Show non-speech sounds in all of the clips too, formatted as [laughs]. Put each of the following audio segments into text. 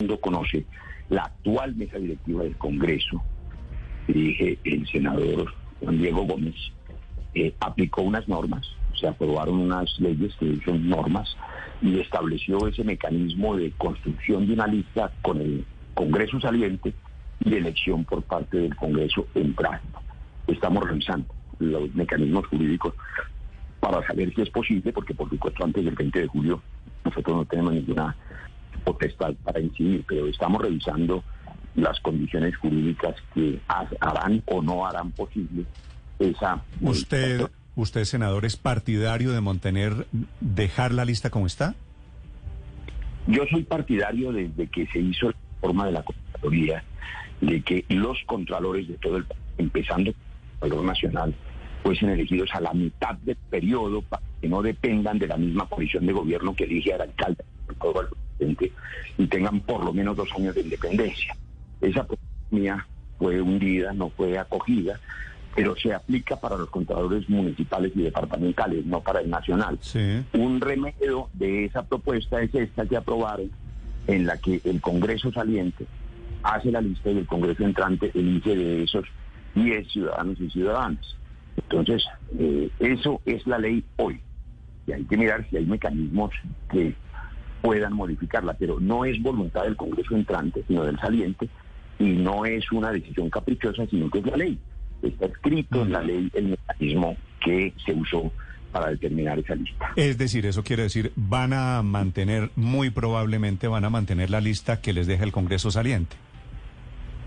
mundo conoce, la actual mesa directiva del Congreso, dirige el senador Juan Diego Gómez, eh, aplicó unas normas, se aprobaron unas leyes que son normas y estableció ese mecanismo de construcción de una lista con el Congreso saliente y elección por parte del Congreso entrante. Estamos revisando los mecanismos jurídicos para saber si es posible, porque por supuesto antes del 20 de julio nosotros no tenemos ninguna potestad para incidir, pero estamos revisando las condiciones jurídicas que harán o no harán posible esa... ¿Usted, usted senador, es partidario de mantener, dejar la lista como está? Yo soy partidario desde que se hizo la forma de la Contraloría, de que los contralores de todo el país, empezando por el nacional, fuesen elegidos a la mitad del periodo para que no dependan de la misma posición de gobierno que elige al alcalde y tengan por lo menos dos años de independencia. Esa mía fue hundida, no fue acogida, pero se aplica para los contadores municipales y departamentales, no para el nacional. Un remedio de esa propuesta es esta que aprobaron, en la que el Congreso saliente hace la lista y el Congreso entrante elige de esos 10 ciudadanos y ciudadanas. Entonces, eh, eso es la ley hoy. Y hay que mirar si hay mecanismos que puedan modificarla, pero no es voluntad del Congreso entrante, sino del saliente, y no es una decisión caprichosa, sino que es la ley. Está escrito en la ley el mecanismo que se usó para determinar esa lista. Es decir, eso quiere decir, van a mantener, muy probablemente van a mantener la lista que les deja el Congreso saliente.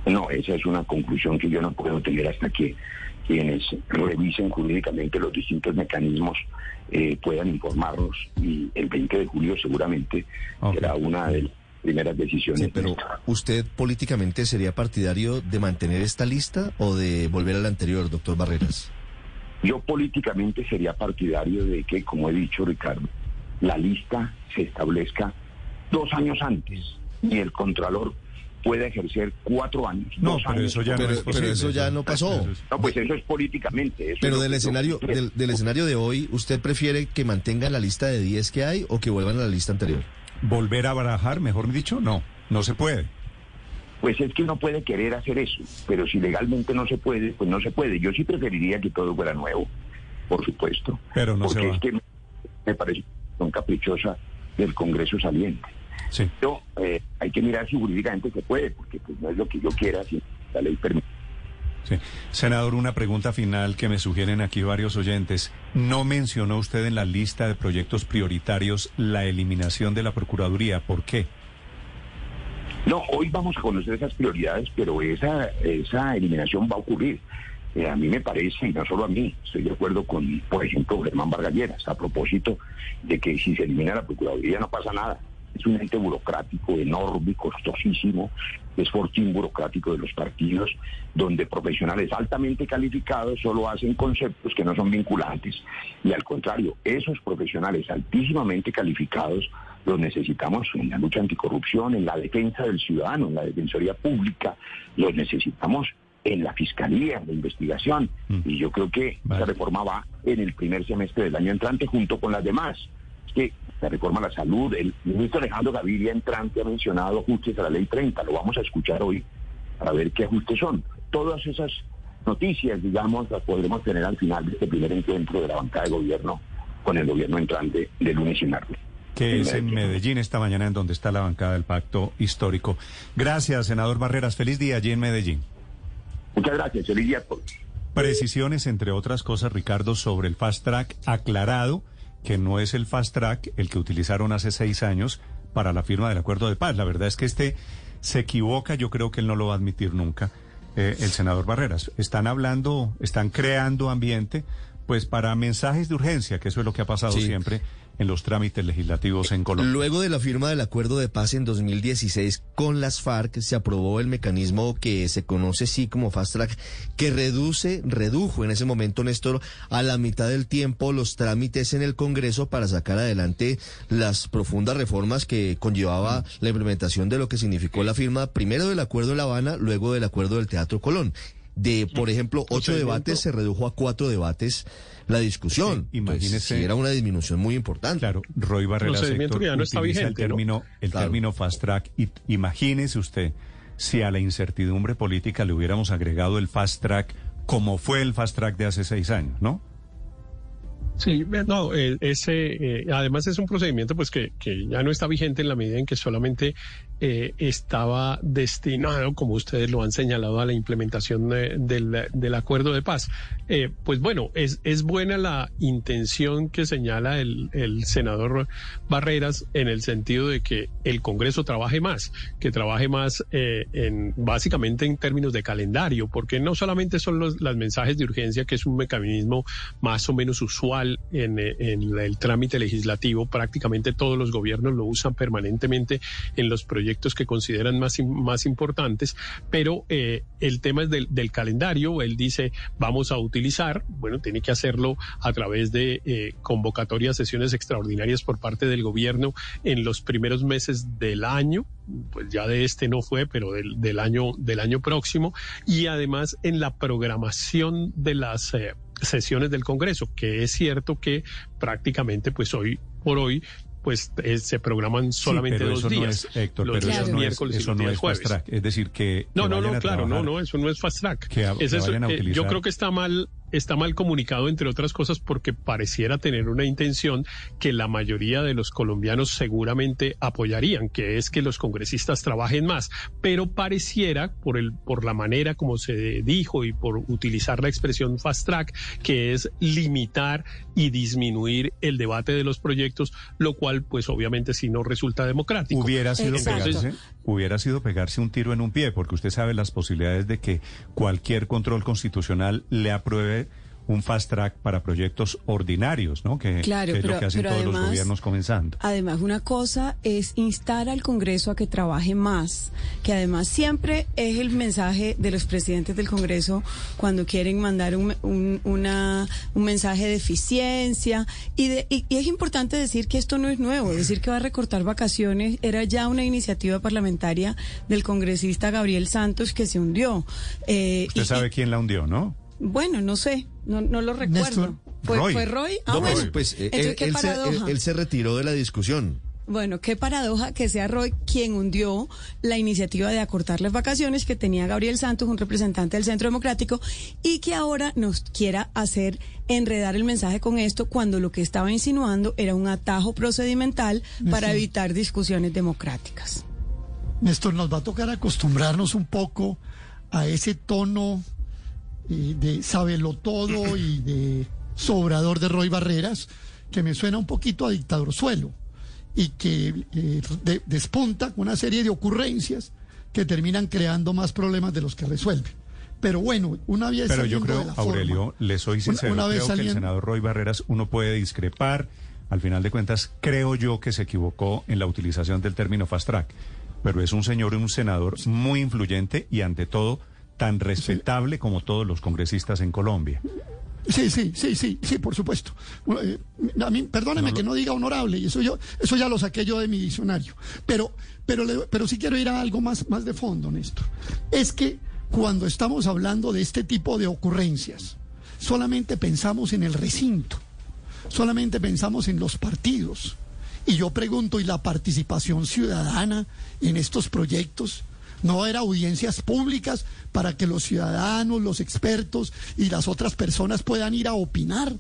No, esa es una conclusión que yo no puedo tener hasta que quienes revisen jurídicamente los distintos mecanismos eh, puedan informarnos y el 20 de julio seguramente será una de las primeras decisiones. pero ¿usted políticamente sería partidario de mantener esta lista o de volver a la anterior, doctor Barreras? Yo políticamente sería partidario de que, como he dicho Ricardo, la lista se establezca dos años antes y el Contralor puede ejercer cuatro años. No, pero eso ya no pero, eso ya no pasó. No, pues eso es políticamente. pero del escenario del, escenario de hoy, ¿usted prefiere que mantengan la lista de 10 que hay o que vuelvan a la lista anterior? ¿Volver a barajar, mejor dicho? No, no se puede. Pues es que no puede querer hacer eso, pero si legalmente no se puede, pues no se puede. Yo sí preferiría que todo fuera nuevo, por supuesto. Pero no porque se va. es que me parece son caprichosa del Congreso saliente. Sí. Pero eh, hay que mirar si jurídicamente se puede, porque pues, no es lo que yo quiera, si la ley permite. Sí. Senador, una pregunta final que me sugieren aquí varios oyentes. ¿No mencionó usted en la lista de proyectos prioritarios la eliminación de la Procuraduría? ¿Por qué? No, hoy vamos a conocer esas prioridades, pero esa, esa eliminación va a ocurrir. Eh, a mí me parece, y no solo a mí, estoy de acuerdo con, por ejemplo, Germán Vargalleras, a propósito de que si se elimina la Procuraduría no pasa nada es un ente burocrático enorme, costosísimo, es fortín burocrático de los partidos, donde profesionales altamente calificados solo hacen conceptos que no son vinculantes. Y al contrario, esos profesionales altísimamente calificados los necesitamos en la lucha anticorrupción, en la defensa del ciudadano, en la defensoría pública, los necesitamos en la fiscalía, en la investigación. Mm. Y yo creo que esa reforma va en el primer semestre del año entrante junto con las demás que la reforma a la salud, el ministro Alejandro Gaviria entrante ha mencionado ajustes a la ley 30, lo vamos a escuchar hoy para ver qué ajustes son. Todas esas noticias, digamos, las podremos tener al final de este primer encuentro de la bancada de gobierno con el gobierno entrante de lunes y martes. Que es en Medellín esta mañana, en donde está la bancada del pacto histórico. Gracias, senador Barreras. Feliz día allí en Medellín. Muchas gracias. Feliz día. Precisiones, entre otras cosas, Ricardo, sobre el fast track aclarado que no es el fast track el que utilizaron hace seis años para la firma del acuerdo de paz. La verdad es que este se equivoca, yo creo que él no lo va a admitir nunca, eh, el senador Barreras. Están hablando, están creando ambiente, pues para mensajes de urgencia, que eso es lo que ha pasado siempre en los trámites legislativos en Colombia. Luego de la firma del acuerdo de paz en 2016 con las FARC, se aprobó el mecanismo que se conoce sí como Fast Track, que reduce, redujo en ese momento, Néstor, a la mitad del tiempo los trámites en el Congreso para sacar adelante las profundas reformas que conllevaba la implementación de lo que significó la firma primero del acuerdo de La Habana, luego del acuerdo del Teatro Colón. de, por ejemplo, ocho debates se redujo a cuatro debates la discusión. Sí, imagínese. Pues, era una disminución muy importante. Claro, Roy Procedimiento Héctor, que ya no está vigente, el ¿no? término, el Claro. término fast track. Y imagínese usted si a la incertidumbre política le hubiéramos agregado el fast track como fue el fast track de hace seis años, ¿no? Sí, no, ese, eh, además es un procedimiento pues que, que ya no está vigente en la medida en que solamente eh, estaba destinado, como ustedes lo han señalado, a la implementación eh, del, del acuerdo de paz. Eh, pues bueno, es, es buena la intención que señala el, el senador Barreras en el sentido de que el Congreso trabaje más, que trabaje más eh, en básicamente en términos de calendario, porque no solamente son los las mensajes de urgencia, que es un mecanismo más o menos usual en, en el trámite legislativo, prácticamente todos los gobiernos lo usan permanentemente en los proyectos que consideran más, más importantes, pero eh, el tema es del, del calendario, él dice vamos a utilizar, bueno, tiene que hacerlo a través de eh, convocatorias, sesiones extraordinarias por parte del gobierno en los primeros meses del año, pues ya de este no fue, pero del, del año del año próximo. Y además en la programación de las eh, sesiones del Congreso, que es cierto que prácticamente pues hoy por hoy pues eh, se programan solamente Sí, pero dos eso no días. es, Héctor, los pero días eso no es, miércoles y eso los no días es jueves. fast track. Es decir, que. No, que no, no, claro, no, no, eso no es fast track. Que a- Es que eso, a eh, yo creo que está mal, está mal comunicado, entre otras cosas, porque pareciera tener una intención que la mayoría de los colombianos seguramente apoyarían, que es que los congresistas trabajen más. Pero pareciera, por el, por la manera como se dijo y por utilizar la expresión fast track, que es limitar y disminuir el debate de los proyectos, lo cual, pues obviamente, si no resulta democrático. Hubiera sido Exacto. Hubiera sido pegarse un tiro en un pie, porque usted sabe las posibilidades de que cualquier control constitucional le apruebe un fast track para proyectos ordinarios, ¿no? Que, Claro, que es pero- lo que hacen todos los gobiernos comenzando. Además, una cosa es instar al Congreso a que trabaje más, que además siempre es el mensaje de los presidentes del Congreso cuando quieren mandar un, un- una- un mensaje de eficiencia. Y, de- y- y es importante decir que esto no es nuevo, decir que va a recortar vacaciones era ya una iniciativa parlamentaria del congresista Gabriel Santos que se hundió. Eh, Usted y- sabe quién la hundió, ¿no? Bueno, no sé, no, no lo recuerdo. Néstor. ¿Fue Roy. ¿Fue Roy? Ah, No, pues, bueno. pues, eh, Entonces, él, qué él se, él- paradoja. él se retiró de la discusión. Bueno, qué paradoja que sea Roy quien hundió la iniciativa de acortar las vacaciones que tenía Gabriel Santos, un representante del Centro Democrático, y que ahora nos quiera hacer enredar el mensaje con esto cuando lo que estaba insinuando era un atajo procedimental para evitar discusiones democráticas. Néstor, nos va a tocar acostumbrarnos un poco a ese tono de sábelo todo y de sobrador de Roy Barreras, que me suena un poquito a dictador suelo y que eh, de- despunta con una serie de ocurrencias que terminan creando más problemas de los que resuelven. Pero bueno, una vez Pero yo creo, de la forma- Aurelio, le soy sincero, una vez creo que el senador Roy Barreras, uno puede discrepar. Al final de cuentas, creo yo que se equivocó en la utilización del término fast track. Pero es un señor y un senador muy influyente y, ante todo, tan respetable como todos los congresistas en Colombia. Sí, sí, sí, sí, sí, por supuesto. Eh, a mí, perdóneme que no diga honorable, y eso yo, eso ya lo saqué yo de mi diccionario. Pero, pero, le- pero sí quiero ir a algo más, más de fondo, Néstor. Es que cuando estamos hablando de este tipo de ocurrencias, solamente pensamos en el recinto, solamente pensamos en los partidos. Y yo pregunto, ¿y la participación ciudadana en estos proyectos? ¿No era audiencias públicas para que los ciudadanos, los expertos y las otras personas puedan ir a opinar?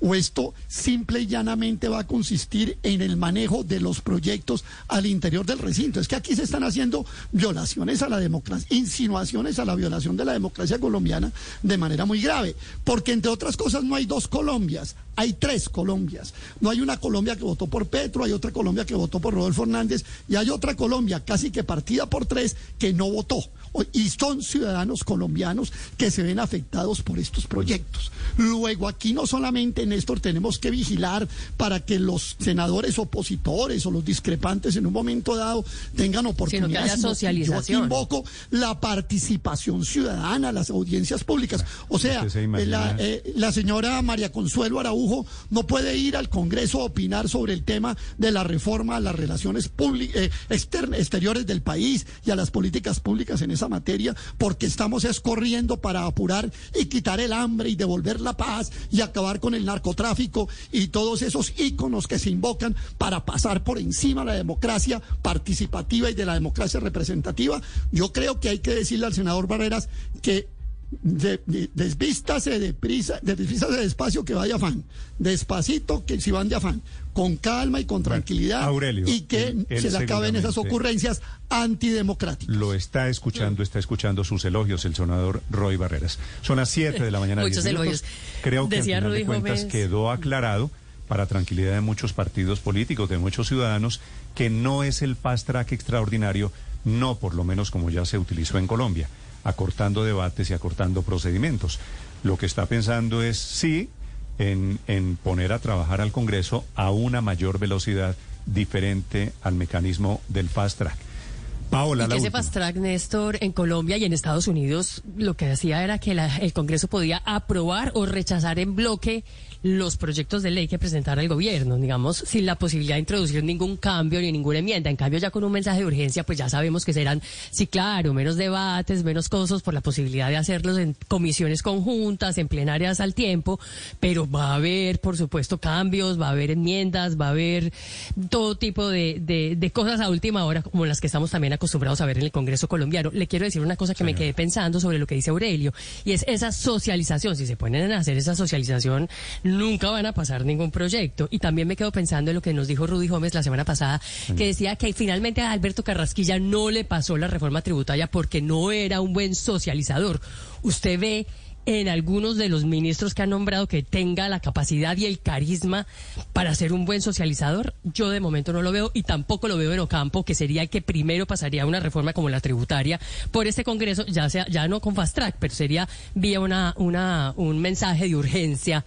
¿O esto simple y llanamente va a consistir en el manejo de los proyectos al interior del recinto? Es que aquí se están haciendo violaciones a la democracia, insinuaciones a la violación de la democracia colombiana de manera muy grave. Porque entre otras cosas no hay dos Colombias, hay tres Colombias. No hay una Colombia que votó por Petro, hay otra Colombia que votó por Rodolfo Hernández y hay otra Colombia casi que partida por tres que no votó. Y son ciudadanos colombianos que se ven afectados por estos proyectos. Luego aquí no solamente, Néstor, tenemos que vigilar para que los senadores opositores o los discrepantes en un momento dado tengan sino que socialización. Yo aquí invoco la participación ciudadana, las audiencias públicas. O sea, se eh, la, eh, la señora María Consuelo Araújo Araujo no puede ir al Congreso a opinar sobre el tema de la reforma a las relaciones eh, exteriores del país y a las políticas públicas en esa materia, porque estamos escorriendo para apurar y quitar el hambre y devolver la paz y acabar con el narcotráfico y todos esos íconos que se invocan para pasar por encima de la democracia participativa y de la democracia representativa. Yo creo que hay que decirle al senador Barreras que de, de, desvístase deprisa, de, desvístase despacio que vaya afán, despacito que si van de afán, con calma y con tranquilidad y que se le acaben esas ocurrencias antidemocráticas. Lo está escuchando, está escuchando sus elogios el senador Roy Barreras. Son las 7 de la mañana. Muchos elogios. Creo que Decía de cuentas quedó aclarado para tranquilidad de muchos partidos políticos, de muchos ciudadanos, que no es el fast track extraordinario, no por lo menos como ya se utilizó en Colombia acortando debates y acortando procedimientos. Lo que está pensando es, sí, en, en poner a trabajar al Congreso a una mayor velocidad diferente al mecanismo del fast track. Paola, y que ese fast track, Néstor, en Colombia y en Estados Unidos, lo que decía era que el Congreso podía aprobar o rechazar en bloque los proyectos de ley que presentara el gobierno, digamos, sin la posibilidad de introducir ningún cambio ni ninguna enmienda. En cambio, ya con un mensaje de urgencia, pues ya sabemos que serán, sí, claro, menos debates, menos cosas por la posibilidad de hacerlos en comisiones conjuntas, en plenarias al tiempo, pero va a haber, por supuesto, cambios, va a haber enmiendas, va a haber todo tipo de, de, cosas a última hora, como las que estamos también acostumbrados a ver en el Congreso colombiano. Le quiero decir una cosa que me quedé pensando sobre lo que dice Aurelio, y es esa socialización. Si se ponen a hacer esa socialización, nunca van a pasar ningún proyecto. Y también me quedo pensando en lo que nos dijo Rudy Gómez la semana pasada, que decía que finalmente a Alberto Carrasquilla no le pasó la reforma tributaria porque no era un buen socializador. Usted ve en algunos de los ministros que han nombrado que tenga la capacidad y el carisma para ser un buen socializador, yo de momento no lo veo y tampoco lo veo en Ocampo, que sería el que primero pasaría una reforma como la tributaria por este Congreso, ya sea ya no con fast track, pero sería vía una, una un mensaje de urgencia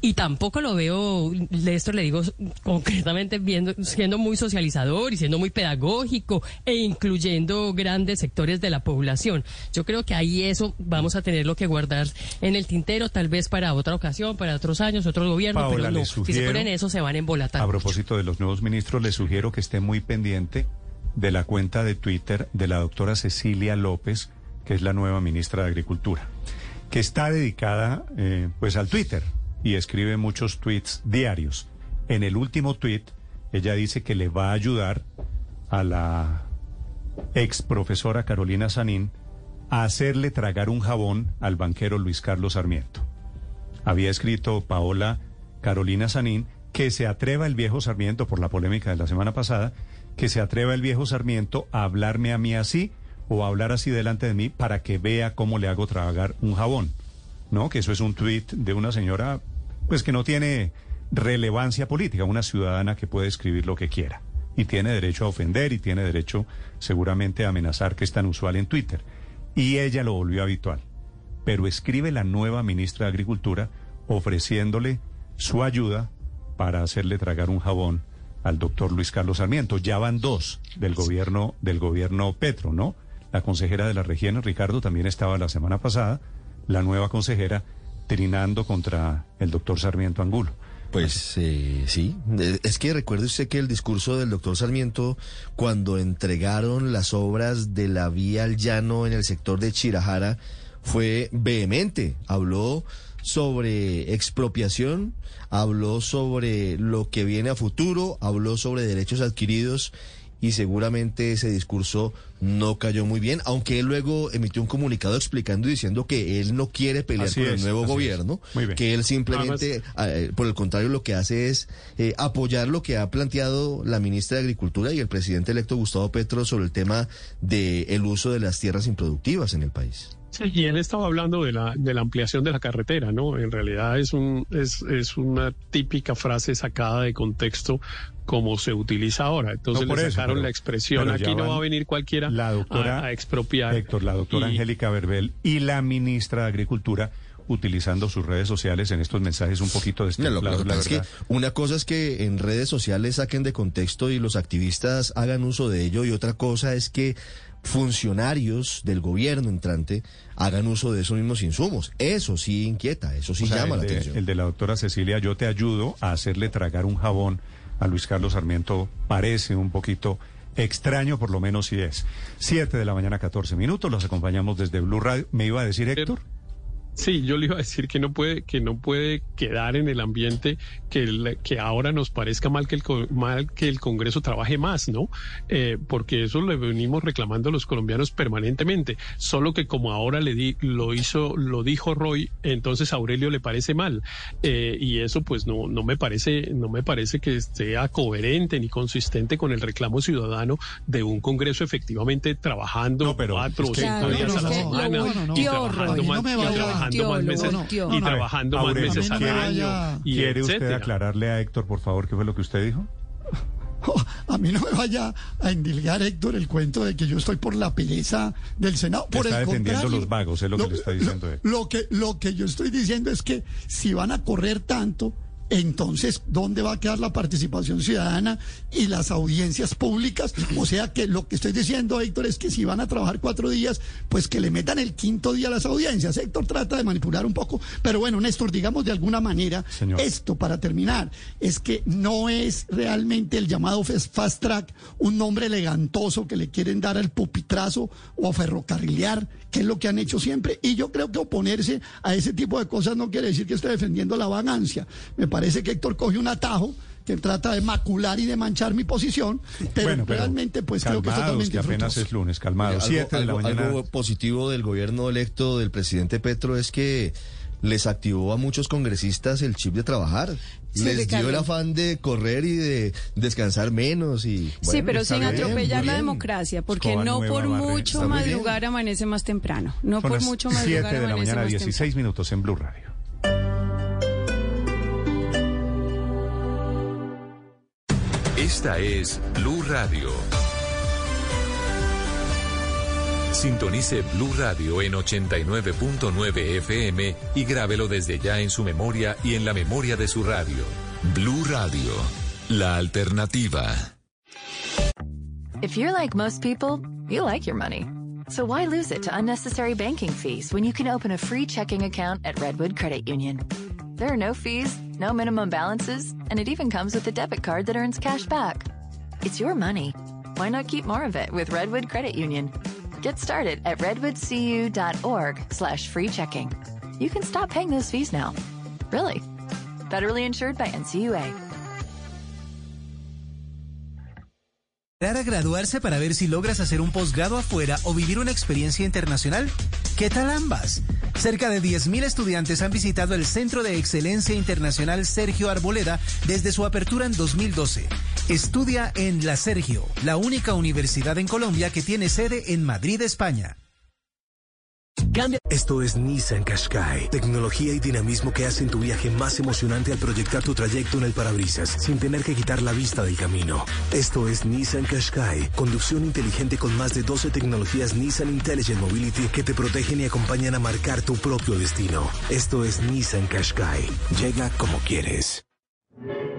y tampoco lo veo, de esto le digo concretamente viendo siendo muy socializador y siendo muy pedagógico e incluyendo grandes sectores de la población. Yo creo que ahí eso vamos a tenerlo que guardar en el tintero, tal vez para otra ocasión, para otros años, otros gobiernos, pero no, si se ponen eso se van a embolatar. A propósito de los nuevos ministros, le sugiero que esté muy pendiente de la cuenta de Twitter de la doctora Cecilia López, que es la nueva ministra de Agricultura, que está dedicada eh, pues al Twitter y escribe muchos tweets diarios. En el último tweet, ella dice que le va a ayudar a la ex profesora Carolina Sanín a hacerle tragar un jabón al banquero Luis Carlos Sarmiento. Había escrito Paola Carolina Sanín que se atreva el viejo Sarmiento, por la polémica de la semana pasada, que se atreva el viejo Sarmiento a hablarme a mí así o a hablar así delante de mí para que vea cómo le hago tragar un jabón. ¿No? Que eso es un tuit de una señora, pues que no tiene relevancia política, una ciudadana que puede escribir lo que quiera. Y tiene derecho a ofender y tiene derecho seguramente a amenazar, que es tan usual en Twitter y ella lo volvió habitual. Pero escribe la nueva ministra de Agricultura ofreciéndole su ayuda para hacerle tragar un jabón al doctor Luis Carlos Sarmiento. Ya van dos del gobierno, del gobierno Petro, ¿no? La consejera de la región, Ricardo, también estaba la semana pasada, la nueva consejera, trinando contra el doctor Sarmiento Angulo. Pues eh, sí, eh, es que recuerde usted que el discurso del doctor Sarmiento, cuando entregaron las obras de la vía al llano en el sector de Chirajara, fue vehemente. Habló sobre expropiación, habló sobre lo que viene a futuro, habló sobre derechos adquiridos y seguramente ese discurso no cayó muy bien, aunque él luego emitió un comunicado explicando y diciendo que él no quiere pelear con el nuevo gobierno, que él simplemente, eh, por el contrario, lo que hace es eh, apoyar lo que ha planteado la ministra de Agricultura y el presidente electo Gustavo Petro sobre el tema del el uso de las tierras improductivas en el país. Sí, y él estaba hablando de la, de la ampliación de la carretera, ¿no? En realidad es, un, es, es una típica frase sacada de contexto como se utiliza ahora. Entonces le sacaron la expresión, aquí no va a venir cualquiera la doctora, a, expropiar. Héctor, la doctora Angélica Verbel y la ministra de Agricultura utilizando sus redes sociales en estos mensajes un poquito de no, es que una cosa es que en redes sociales saquen de contexto y los activistas hagan uso de ello y otra cosa es que funcionarios del gobierno entrante hagan uso de esos mismos insumos. Eso sí inquieta, eso sí llama la atención. El de la doctora Cecilia, yo te ayudo a hacerle tragar un jabón a Luis Carlos Sarmiento, parece un poquito extraño, por lo menos si es. Siete de la mañana, 14 minutos, los acompañamos desde Blue Radio. ¿Me iba a decir Héctor? Sí, yo le iba a decir que no puede, que no puede quedar en el ambiente que, que ahora nos parezca mal que, el, mal que el Congreso trabaje más, ¿no? Eh, porque eso lo venimos reclamando a los colombianos permanentemente. Solo que como ahora le di, lo hizo, lo dijo Roy, entonces a Aurelio le parece mal. Eh, y eso pues no, no me parece, no me parece que sea coherente ni consistente con el reclamo ciudadano de un Congreso efectivamente trabajando cuatro o cinco días a la semana y trabajando más trabajando más meses y trabajando más meses al año. ¿Quiere usted aclararle a Héctor, por favor, qué fue lo que usted dijo? [laughs] a mí no me vaya a endilgar, Héctor, el cuento de que yo estoy por la pereza del Senado. Por está el defendiendo los vagos, es lo, que le está diciendo él. Lo que, lo que yo estoy diciendo es que si van a correr tanto, entonces, ¿dónde va a quedar la participación ciudadana y las audiencias públicas? O [clears throat] sea que lo que estoy diciendo, Héctor, es que si van a trabajar cuatro días, pues que le metan el quinto día a las audiencias. Héctor trata de manipular un poco, pero bueno, Néstor, digamos de alguna manera, esto para terminar, es que no es realmente el llamado fast track un nombre elegantoso que le quieren dar al pupitrazo o a ferrocarrilear, que es lo que han hecho siempre. Y yo creo que oponerse a ese tipo de cosas no quiere decir que esté defendiendo la vagancia. Me parece que Héctor coge un atajo que trata de macular y de manchar mi posición, pero, realmente pues creo que es totalmente que apenas es lunes, calmado. algo, positivo del gobierno electo del presidente Petro es que les activó a muchos congresistas el chip de trabajar. Les dio el afán de correr y de descansar menos y Sí, pero sin atropellar la democracia, porque no por mucho madrugar amanece más temprano. No por mucho madrugar 7 de la mañana, 16 minutos en Blue Radio. Esta es Blue Radio. Sintonice Blue Radio en 89.9 FM y grábelo desde ya en su memoria y en la memoria de su radio. Blue Radio, la alternativa. If you're like most people, you like your money. So why lose it to unnecessary banking fees when you can open a free checking account at Redwood Credit Union? There are no fees, no minimum balances, and it even comes with a debit card that earns cash back. It's your money. Why not keep more of it with Redwood Credit Union? Get started at redwoodcu.org slash free checking. You can stop paying those fees now. Really. Federally insured by NCUA. a graduarse para ver si logras hacer un posgrado afuera o vivir una experiencia internacional? ¿Qué tal ambas? Cerca de 10.000 estudiantes han visitado el Centro de Excelencia Internacional Sergio Arboleda desde su apertura en 2012. Estudia en la Sergio, la única universidad en Colombia que tiene sede en Madrid, España. Esto es Nissan Qashqai, tecnología y dinamismo que hacen tu viaje más emocionante al proyectar tu trayecto en el parabrisas sin tener que quitar la vista del camino. Esto es Nissan Qashqai, conducción inteligente con más de 12 tecnologías Nissan Intelligent Mobility que te protegen y acompañan a marcar tu propio destino. Esto es Nissan Qashqai. Llega como quieres.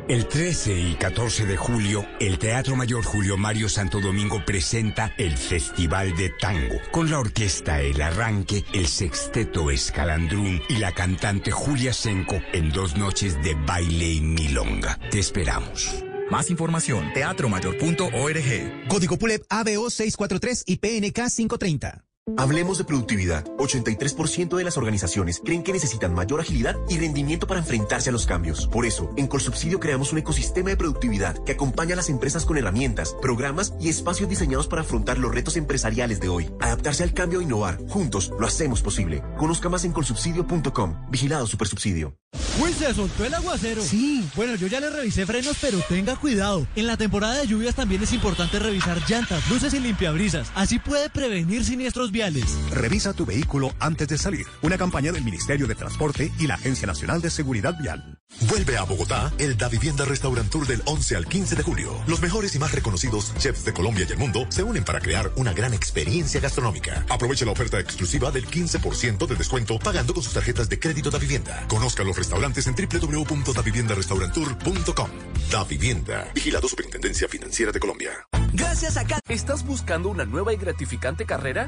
El 13 y 14 de julio, el Teatro Mayor Julio Mario Santo Domingo presenta el Festival de Tango, con la orquesta El Arranque, el sexteto Escalandrún y la cantante Julia Senco en dos noches de baile y milonga. Te esperamos. Más información, teatromayor.org. Código PULEP ABO 643 y PNK 530. Hablemos de productividad. 83% de las organizaciones creen que necesitan mayor agilidad y rendimiento para enfrentarse a los cambios. Por eso, en Colsubsidio creamos un ecosistema de productividad que acompaña a las empresas con herramientas, programas y espacios diseñados para afrontar los retos empresariales de hoy. Adaptarse al cambio e innovar. Juntos lo hacemos posible. Conozca más en colsubsidio.com. Vigilado Supersubsidio. Uy, se soltó el aguacero. Sí. Bueno, yo ya le revisé frenos, pero tenga cuidado. En la temporada de lluvias también es importante revisar llantas, luces y limpiabrisas. Así puede prevenir siniestros viales. Revisa tu vehículo antes de salir. Una campaña del Ministerio de Transporte y la Agencia Nacional de Seguridad Vial. Vuelve a Bogotá el Da Vivienda Restaurant Tour del 11 al 15 de julio. Los mejores y más reconocidos chefs de Colombia y el mundo se unen para crear una gran experiencia gastronómica. Aproveche la oferta exclusiva del 15% de descuento pagando con sus tarjetas de crédito Da Vivienda. Conozca los restaurantes en www.daviviendarestauranttour.com. Da Vivienda. Vigilado Superintendencia Financiera de Colombia. Gracias a ¿Estás buscando una nueva y gratificante carrera?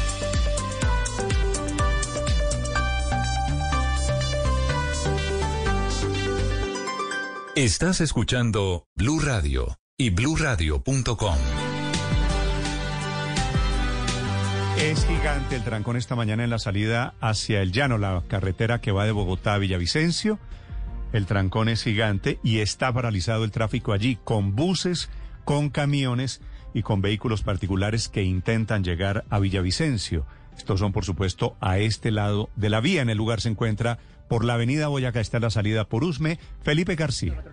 Estás escuchando Blue Radio y bluradio.com. Es gigante el trancón esta mañana en la salida hacia el llano, la carretera que va de Bogotá a Villavicencio. El trancón es gigante y está paralizado el tráfico allí con buses, con camiones y con vehículos particulares que intentan llegar a Villavicencio. Estos son, por supuesto, a este lado de la vía. En el lugar se encuentra por la avenida Boyacá está la salida por Usme. Felipe García.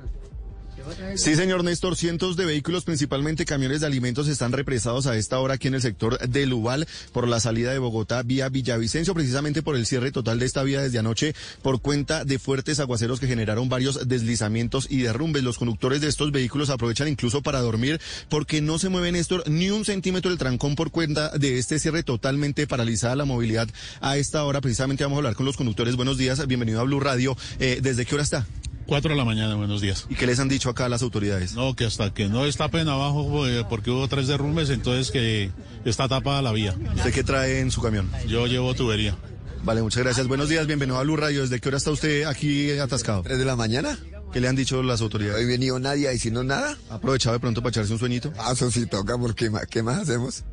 Sí, señor Néstor, cientos de vehículos, principalmente camiones de alimentos, están represados a esta hora aquí en el sector de Lubal por la salida de Bogotá vía Villavicencio, precisamente por el cierre total de esta vía desde anoche por cuenta de fuertes aguaceros que generaron varios deslizamientos y derrumbes. Los conductores de estos vehículos aprovechan incluso para dormir porque no se mueve, Néstor, ni un centímetro del trancón por cuenta de este cierre totalmente paralizada la movilidad a esta hora. Precisamente vamos a hablar con los conductores. Buenos días, bienvenido a Blue Radio. Eh, ¿Desde qué hora está? 4 de la mañana, buenos días. ¿Y qué les han dicho acá las autoridades? No, que hasta que no destapen abajo, eh, porque hubo tres derrumbes, entonces que está tapada la vía. ¿Usted qué trae en su camión? Yo llevo tubería. Vale, muchas gracias. Buenos días, bienvenido a Blue Radio. ¿Desde qué hora está usted aquí atascado? ¿Tres de la mañana? ¿Qué le han dicho las autoridades? ¿No ha venido nadie a decirnos nada? ¿Ha aprovechado de pronto para echarse un sueñito? Ah, eso sí toca, porque ¿qué más hacemos?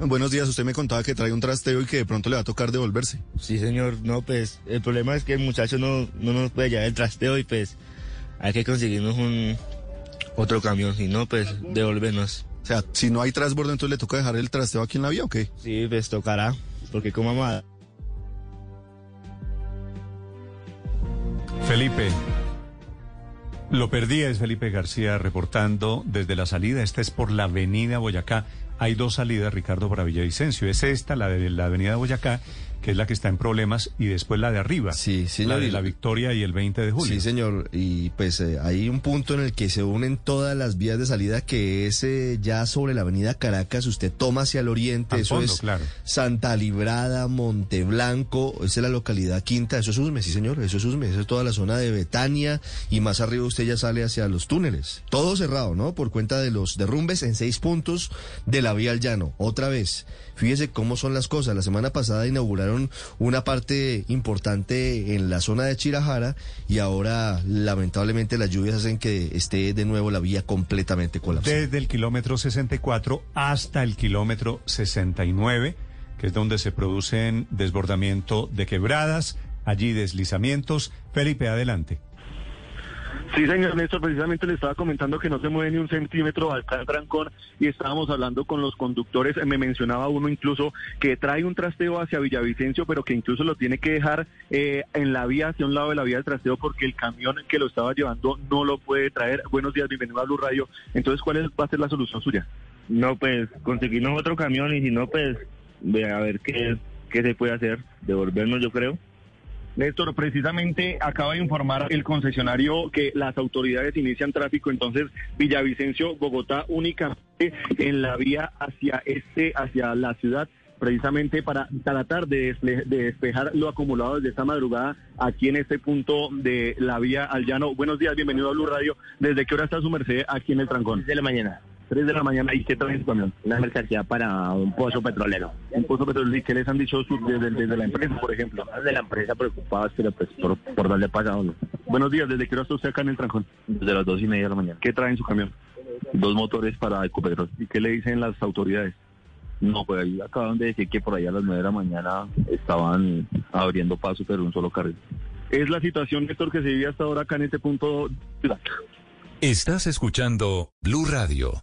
[laughs] Buenos días, usted me contaba que trae un trasteo y que de pronto le va a tocar devolverse. Sí, señor, no, pues el problema es que el muchacho no, no nos puede llevar el trasteo y pues hay que conseguirnos un otro camión, si no, pues devolvernos. O sea, si no hay transbordo, entonces le toca dejar el trasteo aquí en la vía o qué? Sí, pues tocará, porque como vamos Felipe, lo perdí, es Felipe García reportando desde la salida. Esta es por la avenida Boyacá. Hay dos salidas, Ricardo, para Villavicencio. Es esta, la de la avenida Boyacá, que es la que está en problemas, y después la de arriba. Sí, señor. La de la Victoria y el 20 de julio. Sí, señor. Y pues eh, hay un punto en el que se unen todas las vías de salida que es eh, ya sobre la avenida Caracas. Usted toma hacia el oriente, Al eso fondo, es claro. Santa Librada, Monteblanco, esa es la localidad quinta, eso es Usme, sí, señor, eso es Usme, eso es toda la zona de Betania y más arriba usted ya sale hacia los túneles. Todo cerrado, ¿no? Por cuenta de los derrumbes en seis puntos de la vía al llano. Otra vez, fíjese cómo son las cosas. La semana pasada inauguraron una parte importante en la zona de Chirajara y ahora lamentablemente las lluvias hacen que esté de nuevo la vía completamente colapsada. Desde el kilómetro 64 hasta el kilómetro 69, que es donde se producen desbordamiento de quebradas, allí deslizamientos. Felipe, adelante. Sí, señor Néstor, precisamente le estaba comentando que no se mueve ni un centímetro acá en Trancón y estábamos hablando con los conductores. Me mencionaba uno incluso que trae un trasteo hacia Villavicencio, pero que incluso lo tiene que dejar eh, en la vía, hacia un lado de la vía del trasteo, porque el camión que lo estaba llevando no lo puede traer. Buenos días, bienvenido a Blue Radio. Entonces, ¿cuál es, va a ser la solución suya? No, pues conseguirnos otro camión y si no, pues ve a ver qué, qué se puede hacer. Devolvernos, yo creo. Néstor, precisamente acaba de informar el concesionario que las autoridades inician tráfico, entonces Villavicencio, Bogotá, únicamente en la vía hacia este, hacia la ciudad, precisamente para tratar de, despejar lo acumulado desde esta madrugada aquí en este punto de la vía al llano. Buenos días, bienvenido a Blue Radio. ¿Desde qué hora está su merced aquí en el trancón? De la mañana. 3 de la mañana. ¿Y qué trae en su camión? Una mercancía para un pozo petrolero. Un pozo petrolero. ¿Y qué les han dicho desde, desde la empresa, por ejemplo? De la empresa preocupados, pero pues por, por dónde pasa uno. Buenos días, ¿desde qué hora está usted acá en el trancón? Desde las dos y media de la mañana. ¿Qué trae en su camión? Dos motores para Ecopetrol. ¿Y qué le dicen las autoridades? No, pues ahí acaban de decir que por ahí a las nueve de la mañana estaban abriendo paso, pero un solo carril. es la situación, Néstor, que se vive hasta ahora acá en este punto. Estás escuchando Blue Radio.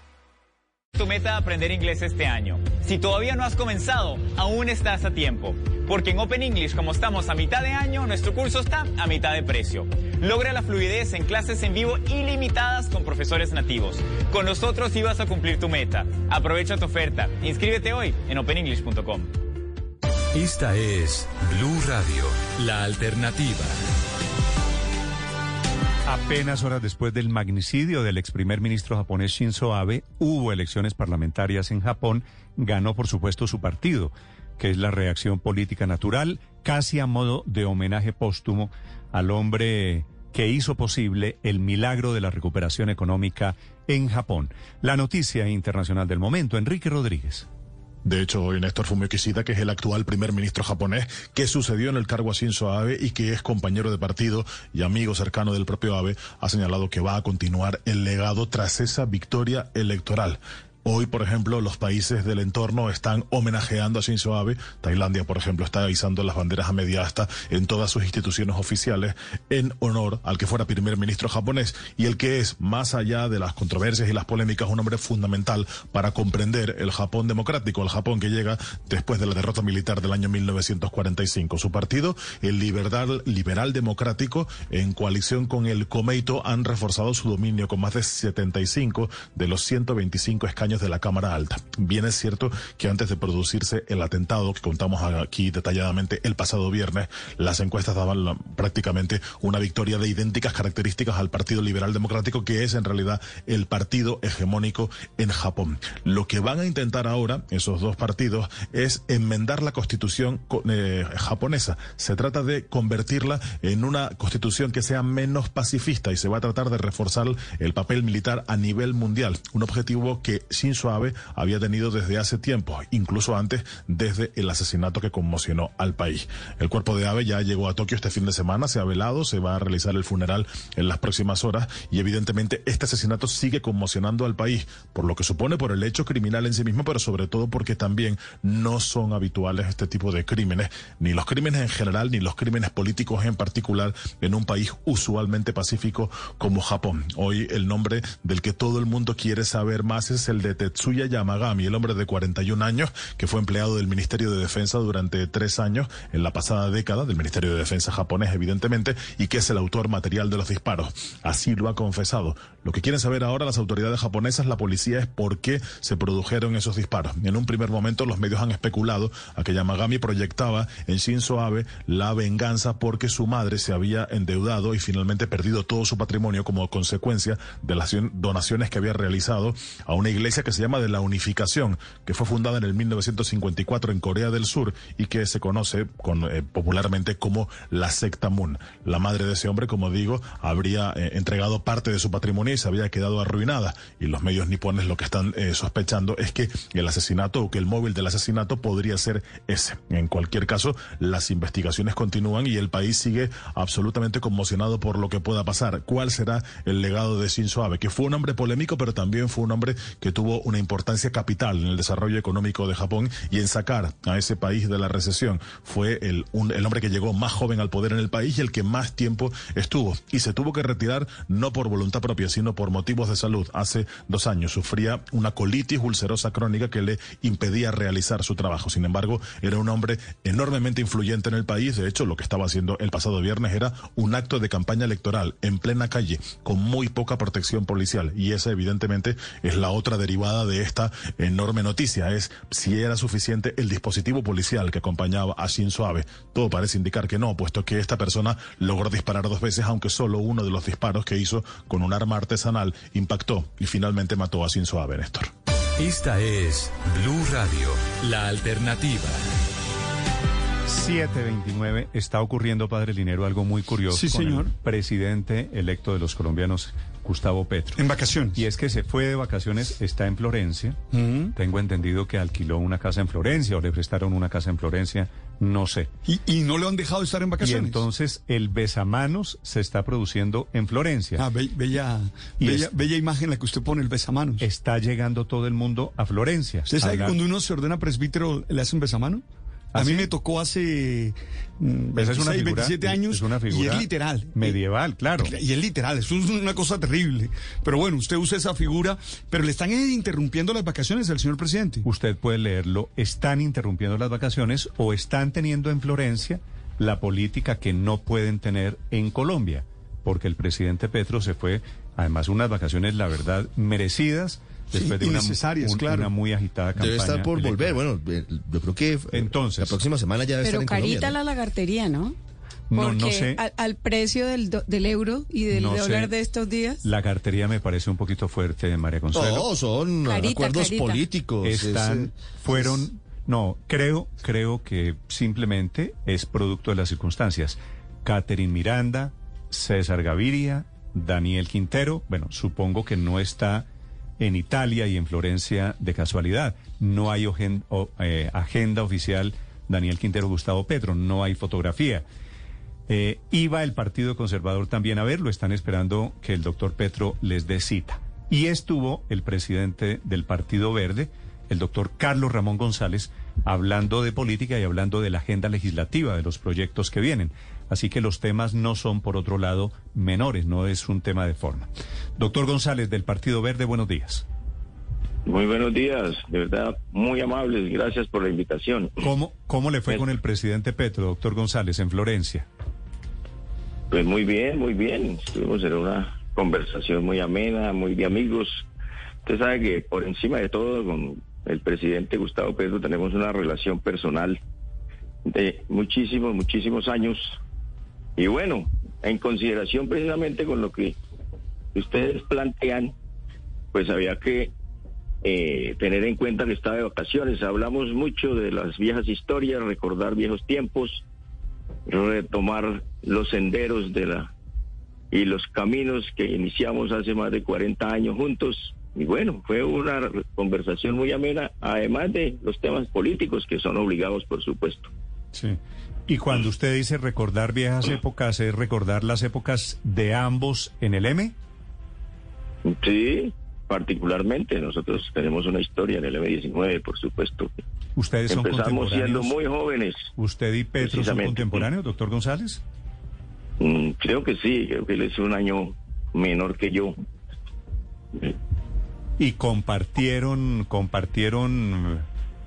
Tu meta de aprender inglés este año. Si todavía no has comenzado, aún estás a tiempo. Porque en Open English, como estamos a mitad de año, nuestro curso está a mitad de precio. Logra la fluidez en clases en vivo ilimitadas con profesores nativos. Con nosotros ibas a cumplir tu meta. Aprovecha tu oferta. Inscríbete hoy en openenglish.com. Esta es Blue Radio, la alternativa. Apenas horas después del magnicidio del ex primer ministro japonés Shinzo Abe, hubo elecciones parlamentarias en Japón. Ganó, por supuesto, su partido, que es la reacción política natural, casi a modo de homenaje póstumo al hombre que hizo posible el milagro de la recuperación económica en Japón. La noticia internacional del momento, Enrique Rodríguez. De hecho, hoy Néstor Fumio Kishida, que es el actual primer ministro japonés, que sucedió en el cargo a Shinzo Abe y que es compañero de partido y amigo cercano del propio Abe, ha señalado que va a continuar el legado tras esa victoria electoral. Hoy, por ejemplo, los países del entorno están homenajeando a Shinzo Abe. Tailandia, por ejemplo, está izando las banderas a media asta en todas sus instituciones oficiales en honor al que fuera primer ministro japonés y el que es, más allá de las controversias y las polémicas, un hombre fundamental para comprender el Japón democrático, el Japón que llega después de la derrota militar del año 1945. Su partido, el Liberal, Liberal Democrático, en coalición con el Komeito, han reforzado su dominio con más de 75 de los 125 escaños de la Cámara Alta. Bien es cierto que antes de producirse el atentado que contamos aquí detalladamente el pasado viernes, las encuestas daban la, prácticamente una victoria de idénticas características al Partido Liberal Democrático, que es en realidad el partido hegemónico en Japón. Lo que van a intentar ahora esos dos partidos es enmendar la constitución eh, japonesa. Se trata de convertirla en una constitución que sea menos pacifista y se va a tratar de reforzar el papel militar a nivel mundial. Un objetivo que Shinzo Abe había tenido desde hace tiempo, incluso antes desde el asesinato que conmocionó al país. El cuerpo de Abe ya llegó a Tokio este fin de semana, se ha velado, se va a realizar el funeral en las próximas horas y evidentemente este asesinato sigue conmocionando al país, por lo que supone por el hecho criminal en sí mismo, pero sobre todo porque también no son habituales este tipo de crímenes, ni los crímenes en general, ni los crímenes políticos en particular, en un país usualmente pacífico como Japón. Hoy el nombre del que todo el mundo quiere saber más es el de Tetsuya Yamagami, el hombre de 41 años que fue empleado del Ministerio de Defensa durante tres años en la pasada década, del Ministerio de Defensa japonés evidentemente, y que es el autor material de los disparos. Así lo ha confesado. Lo que quieren saber ahora las autoridades japonesas, la policía, es por qué se produjeron esos disparos. En un primer momento los medios han especulado a que Yamagami proyectaba en Shinzo Abe la venganza porque su madre se había endeudado y finalmente perdido todo su patrimonio como consecuencia de las donaciones que había realizado a una iglesia que se llama de la Unificación, que fue fundada en el 1954 en Corea del Sur y que se conoce con, eh, popularmente como la secta Moon. La madre de ese hombre, como digo, habría eh, entregado parte de su patrimonio y se había quedado arruinada. Y los medios nipones lo que están eh, sospechando es que el asesinato o que el móvil del asesinato podría ser ese. En cualquier caso, las investigaciones continúan y el país sigue absolutamente conmocionado por lo que pueda pasar. ¿Cuál será el legado de Shinzo Abe? Que fue un hombre polémico, pero también fue un hombre que tuvo una importancia capital en el desarrollo económico de Japón y en sacar a ese país de la recesión. Fue el, el hombre que llegó más joven al poder en el país y el que más tiempo estuvo. Y se tuvo que retirar no por voluntad propia, sino por motivos de salud. Hace dos años sufría una colitis ulcerosa crónica que le impedía realizar su trabajo. Sin embargo, era un hombre enormemente influyente en el país. De hecho, lo que estaba haciendo el pasado viernes era un acto de campaña electoral en plena calle, con muy poca protección policial. Y esa, evidentemente, es la otra derivada de esta enorme noticia. Es si era suficiente el dispositivo policial que acompañaba a Shinzo Abe. Todo parece indicar que no, puesto que esta persona logró disparar dos veces, aunque solo uno de los disparos que hizo con un arma artesanal impactó y finalmente mató a Shinzo Abe, Néstor. Esta es Blue Radio, la alternativa. 729 está ocurriendo, Padre Linero, algo muy curioso Sí, con señor. el presidente electo de los colombianos, Gustavo Petro. En vacaciones. Y es que se fue de vacaciones, está en Florencia. Tengo entendido que alquiló una casa en Florencia o le prestaron una casa en Florencia, no sé. ¿Y, y no lo han dejado estar en Y vacaciones? entonces el besamanos se está produciendo en Florencia. Ah, be- bella, bella, es- bella imagen la que usted pone, el besamanos. Está llegando todo el mundo a Florencia. ¿Usted sabe que cuando uno se ordena presbítero le hacen besamano? A ¿Ah, mí sí? me tocó hace mm, Esa es una 26, figura- 27 años es una y figura es literal. medieval, claro. Y es literal, es una cosa terrible. Pero bueno, usted usa esa figura, pero le están interrumpiendo las vacaciones al señor presidente. Usted puede leerlo. Están interrumpiendo las vacaciones o están teniendo en Florencia la política que no pueden tener en Colombia, porque el presidente Petro se fue, además unas vacaciones, la verdad, merecidas. Después Sí, de una, un- claro. una muy agitada campaña. Debe estar por volver. Bueno, eh, yo creo que Entonces, la próxima semana ya debe Pero estar en carita Colombia. ¿no? la lagartería, ¿no? No, Porque no sé. Al, al precio del, do- del euro y del No dólar sé. de estos días. La cartería me parece un poquito fuerte, María Consuelo. No, son Carita, acuerdos carita. políticos. es, están, eh, fueron, no, creo, creo que simplemente es producto de las circunstancias. Catherine Miranda, César Gaviria, Daniel Quintero, bueno, supongo que no está en Italia y en Florencia de casualidad. No hay eh, agenda oficial Daniel Quintero, Gustavo Petro, no hay fotografía. Eh, iba el Partido Conservador también a verlo, están esperando que el doctor Petro les dé cita. Y estuvo el presidente del Partido Verde, el doctor Carlos Ramón González, hablando de política y hablando de la agenda legislativa, de los proyectos que vienen. Así que los temas no son, por otro lado, menores, no es un tema de forma. Doctor González del Partido Verde, buenos días. Muy buenos días, de verdad, muy amables, gracias por la invitación. ¿Cómo, cómo le fue con el presidente Petro, doctor González, en Florencia? Pues muy bien, muy bien, estuvimos en una conversación muy amena, muy de amigos. Usted sabe que por encima de todo con el presidente Gustavo Petro tenemos una relación personal de muchísimos, muchísimos años. Y bueno, en consideración precisamente con lo que ustedes plantean, pues había que eh, tener en cuenta que estaba de vacaciones. Hablamos mucho de las viejas historias, recordar viejos tiempos, retomar los senderos de la y los caminos que iniciamos hace más de 40 años juntos. Y bueno, fue una conversación muy amena, además de los temas políticos que son obligados, por supuesto. Sí. Y cuando usted dice recordar viejas épocas, ¿es recordar las épocas de ambos en el M? Sí, particularmente nosotros tenemos una historia en el M19, por supuesto. Ustedes son Empezamos siendo contemporáneos. muy jóvenes. ¿Usted y Petro son contemporáneos, doctor González? Mm, creo que sí, creo que él es un año menor que yo. ¿Y compartieron, compartieron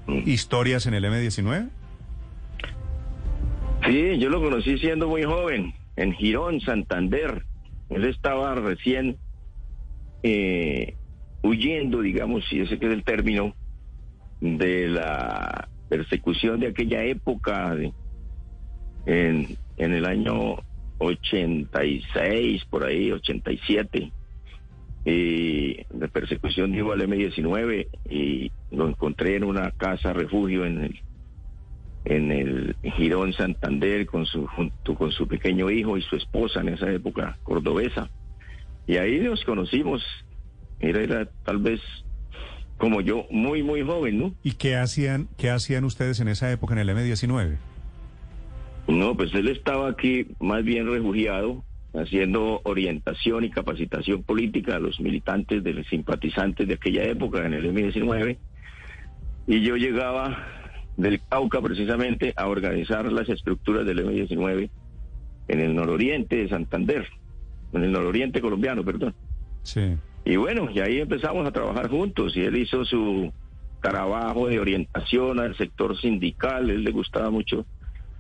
eh, historias en el M19? Sí, yo lo conocí siendo muy joven, en Girón, Santander. Él estaba recién eh, huyendo, digamos, si ese que es el término, de la persecución de aquella época, de- en, en el año 86, por ahí, 87, y de persecución digo al M19, y lo encontré en una casa refugio en el en el Girón Santander con su junto con su pequeño hijo y su esposa en esa época cordobesa. Y ahí nos conocimos. Era, era tal vez como yo muy muy joven no ¿Y qué hacían, qué hacían ustedes en esa época en el M19? no pues él estaba aquí más bien refugiado haciendo orientación y capacitación política a los militantes de los simpatizantes de aquella época en el M19 y yo llegaba del Cauca precisamente a organizar las estructuras del M19 en el nororiente de Santander, en el nororiente colombiano, perdón. Sí. Y bueno, y ahí empezamos a trabajar juntos y él hizo su trabajo de orientación al sector sindical, él le gustaba mucho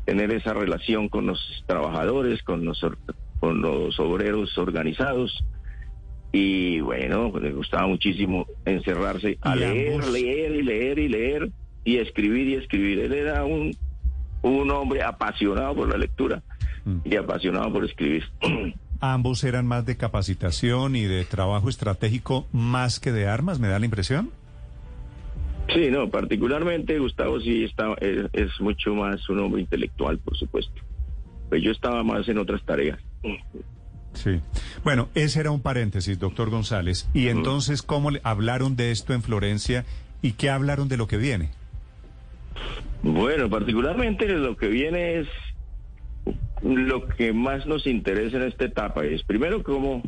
tener esa relación con los trabajadores, con los, or- con los obreros organizados. Y bueno, pues le gustaba muchísimo encerrarse a leer, ambos- leer y leer y leer y escribir y escribir. Él era un, un hombre apasionado por la lectura y apasionado por escribir. [clears throat] Ambos eran más de capacitación y de trabajo estratégico más que de armas, me da la impresión. Sí, no, particularmente Gustavo sí está, es, es mucho más un hombre intelectual, por supuesto. Pues yo estaba más en otras tareas. Sí. Bueno, ese era un paréntesis, doctor González. Y Mm. entonces, ¿cómo le hablaron de esto en Florencia y qué hablaron de lo que viene? Bueno, particularmente lo que viene es lo que más nos interesa en esta etapa. Es primero cómo,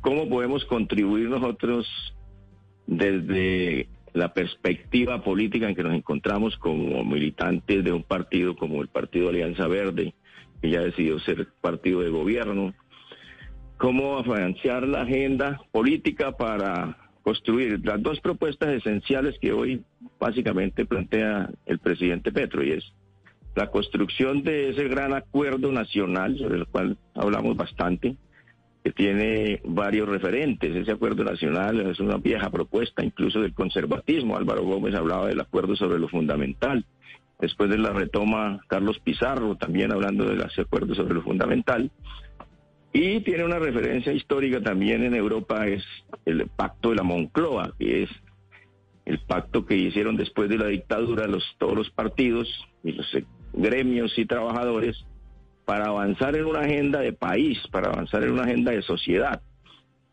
cómo podemos contribuir nosotros desde la perspectiva política en que nos encontramos como militantes de un partido como el Partido Alianza Verde, que ya decidió ser partido de gobierno, cómo financiar la agenda política para construir las dos propuestas esenciales que hoy básicamente plantea el presidente Petro y es la construcción de ese gran acuerdo nacional sobre el cual hablamos bastante, que tiene varios referentes. Ese acuerdo nacional es una vieja propuesta, incluso del conservatismo. Álvaro Gómez hablaba del acuerdo sobre lo fundamental. Después de la retoma Carlos Pizarro, también hablando del acuerdo sobre lo fundamental. Y tiene una referencia histórica también en Europa, es el pacto de la Moncloa, que es el pacto que hicieron después de la dictadura los, todos los partidos y los gremios y trabajadores para avanzar en una agenda de país, para avanzar en una agenda de sociedad.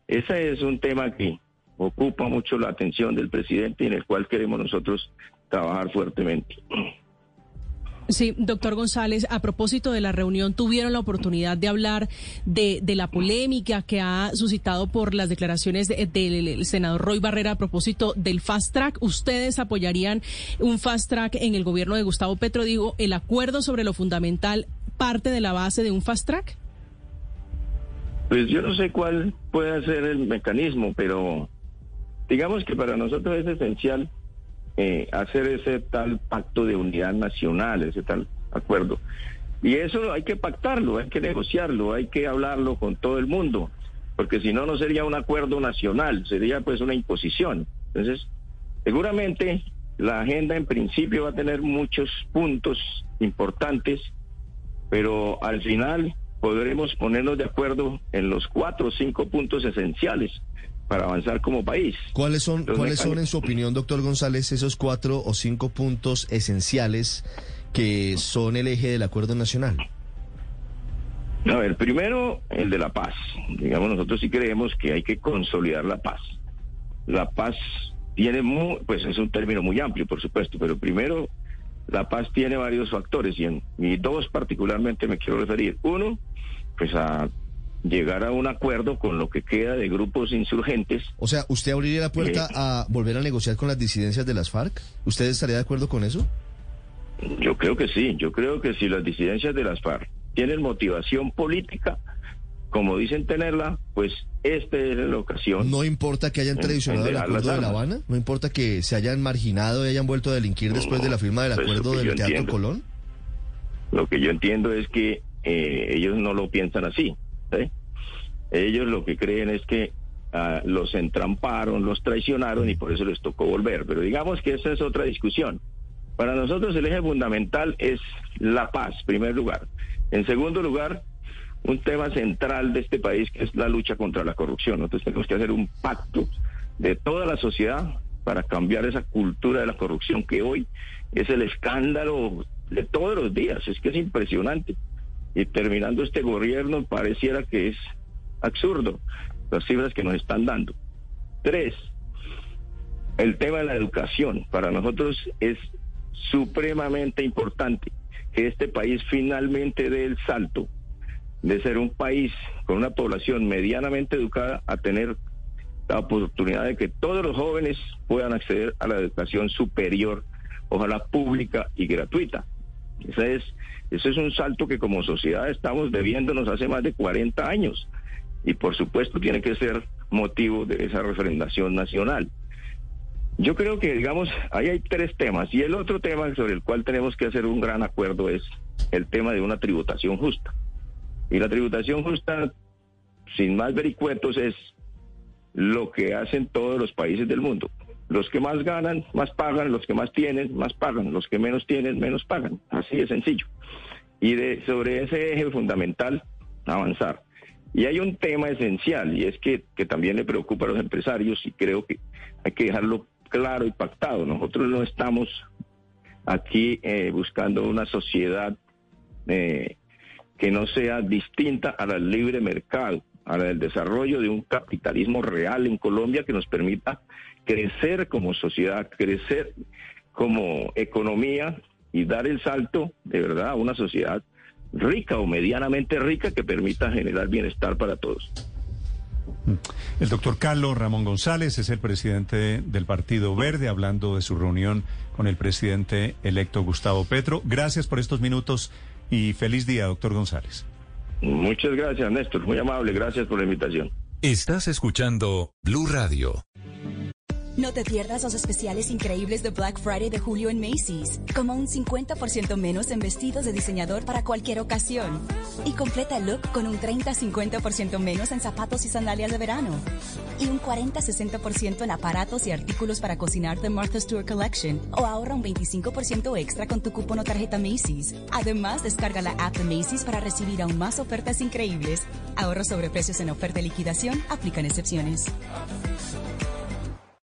Ese es un tema que ocupa mucho la atención del presidente y en el cual queremos nosotros trabajar fuertemente. Sí, doctor González, a propósito de la reunión, tuvieron la oportunidad de hablar de, de la polémica que ha suscitado por las declaraciones de- del senador Roy Barrera a propósito del fast track. ¿Ustedes apoyarían un fast track en el gobierno de Gustavo Petro? Digo, ¿el acuerdo sobre lo fundamental parte de la base de un fast track? Pues yo no sé cuál puede ser el mecanismo, pero digamos que para nosotros es esencial eh, hacer ese tal pacto de unidad nacional, ese tal acuerdo. Y eso hay que pactarlo, hay que negociarlo, hay que hablarlo con todo el mundo, porque si no, no sería un acuerdo nacional, sería pues una imposición. Entonces, seguramente la agenda en principio va a tener muchos puntos importantes, pero al final podremos ponernos de acuerdo en los cuatro o cinco puntos esenciales para avanzar como país. ¿Cuáles son, Los ¿cuáles son, en su opinión, doctor González, esos cuatro o cinco puntos esenciales que son el eje del acuerdo nacional? A ver, primero el de la paz. Digamos, nosotros sí creemos que hay que consolidar la paz. La paz tiene, mu- pues es un término muy amplio, por supuesto, pero primero la paz tiene varios factores y, en, y dos particularmente me quiero referir. Uno, pues a llegar a un acuerdo con lo que queda de grupos insurgentes. O sea, ¿usted abriría la puerta Eh. a volver a negociar con las disidencias de las FARC? ¿Usted estaría de acuerdo con eso? Yo creo que sí, yo creo que si las disidencias de las FARC tienen motivación política, como dicen tenerla, pues esta es la ocasión. No importa que hayan traicionado el acuerdo de La. Habana, no importa que se hayan marginado y hayan vuelto a delinquir después de la firma del pues, acuerdo del Teatro entiendo. Colón. Lo que yo entiendo es que eh, ellos no lo piensan así. Ellos lo que creen es que ah, los entramparon, los traicionaron y por eso les tocó volver. Pero digamos que esa es otra discusión. Para nosotros el eje fundamental es la paz, en primer lugar. En segundo lugar, un tema central de este país que es la lucha contra la corrupción. Nosotros tenemos que hacer un pacto de toda la sociedad para cambiar esa cultura de la corrupción que hoy es el escándalo de todos los días. Es que es impresionante. Y terminando este gobierno pareciera que es absurdo las cifras que nos están dando. Tres, el tema de la educación. Para nosotros es supremamente importante que este país finalmente dé el salto de ser un país con una población medianamente educada a tener la oportunidad de que todos los jóvenes puedan acceder a la educación superior, ojalá pública y gratuita. Ese es, ese es un salto que como sociedad estamos debiéndonos hace más de 40 años y por supuesto tiene que ser motivo de esa referendación nacional. Yo creo que, digamos, ahí hay tres temas y el otro tema sobre el cual tenemos que hacer un gran acuerdo es el tema de una tributación justa. Y la tributación justa, sin más vericuetos, es lo que hacen todos los países del mundo. Los que más ganan, más pagan, los que más tienen, más pagan, los que menos tienen, menos pagan. Así de sencillo. Y de, sobre ese eje fundamental, avanzar. Y hay un tema esencial y es que, que también le preocupa a los empresarios y creo que hay que dejarlo claro y pactado. Nosotros no estamos aquí eh, buscando una sociedad eh, que no sea distinta a la libre mercado. a la del desarrollo de un capitalismo real en Colombia que nos permita crecer como sociedad, crecer como economía y dar el salto de verdad a una sociedad rica o medianamente rica que permita generar bienestar para todos. El doctor Carlos Ramón González es el presidente del Partido Verde, hablando de su reunión con el presidente electo Gustavo Petro. Gracias por estos minutos y feliz día, doctor González. Muchas gracias, Néstor. Muy amable. Gracias por la invitación. Estás escuchando Blue Radio. No te pierdas los especiales increíbles de Black Friday de julio en Macy's, como un 50% menos en vestidos de diseñador para cualquier ocasión. Y completa el look con un 30-50% menos en zapatos y sandalias de verano. Y un 40-60% en aparatos y artículos para cocinar de Martha Stewart Collection. O ahorra un 25% extra con tu cupón o tarjeta Macy's. Además, descarga la app de Macy's para recibir aún más ofertas increíbles. Ahorros sobre precios en oferta y liquidación, aplican excepciones.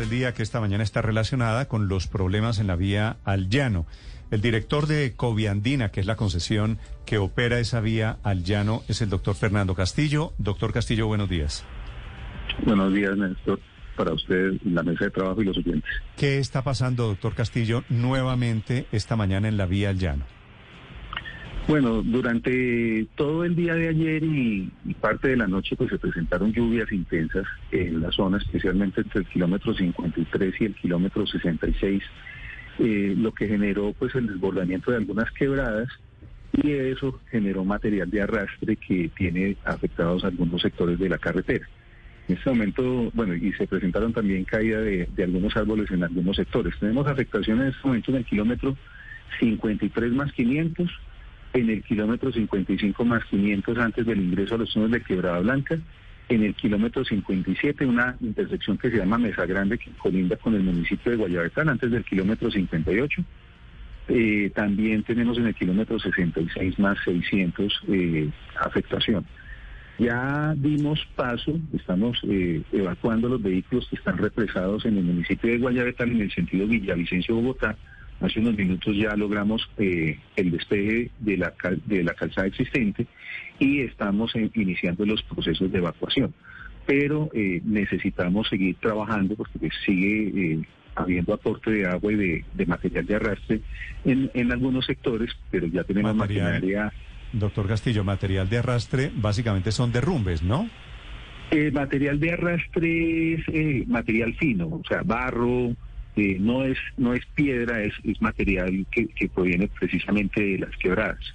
del día que esta mañana está relacionada con los problemas en la vía al llano. El director de Coviandina, que es la concesión que opera esa vía al llano, es el doctor Fernando Castillo. Doctor Castillo, buenos días. Buenos días, Néstor, para usted, la mesa de trabajo y los oyentes. ¿Qué está pasando, doctor Castillo, nuevamente esta mañana en la vía al llano? Bueno, durante todo el día de ayer y, parte de la noche pues se presentaron lluvias intensas en la zona, especialmente entre el kilómetro 53 y el kilómetro 66, eh, lo que generó pues el desbordamiento de algunas quebradas y eso generó material de arrastre que tiene afectados algunos sectores de la carretera. En este momento, bueno, y se presentaron también caída de, algunos árboles en algunos sectores. Tenemos afectaciones en este momento en el kilómetro 53 más 500 en el kilómetro 55 más 500 antes del ingreso a los túneles de Quebrada Blanca, en el kilómetro 57 una intersección que se llama Mesa Grande que colinda con el municipio de Guayabetán antes del kilómetro 58. Eh, también tenemos en el kilómetro 66 más 600 eh, afectación. Ya dimos paso, estamos eh, evacuando los vehículos que están represados en el municipio de Guayabetán en el sentido Villavicencio-Bogotá Hace unos minutos ya logramos eh, el despegue de la, de la calzada existente y estamos iniciando los procesos de evacuación. Pero eh, necesitamos seguir trabajando porque pues, sigue eh, habiendo aporte de agua y de, material de arrastre en, en, algunos sectores, pero ya tenemos material, maquinaria. Doctor Castillo, material de arrastre básicamente son derrumbes, ¿no? El material de arrastre es material fino, o sea, barro, eh, no es no es piedra, es, es material que, que, proviene precisamente de las quebradas.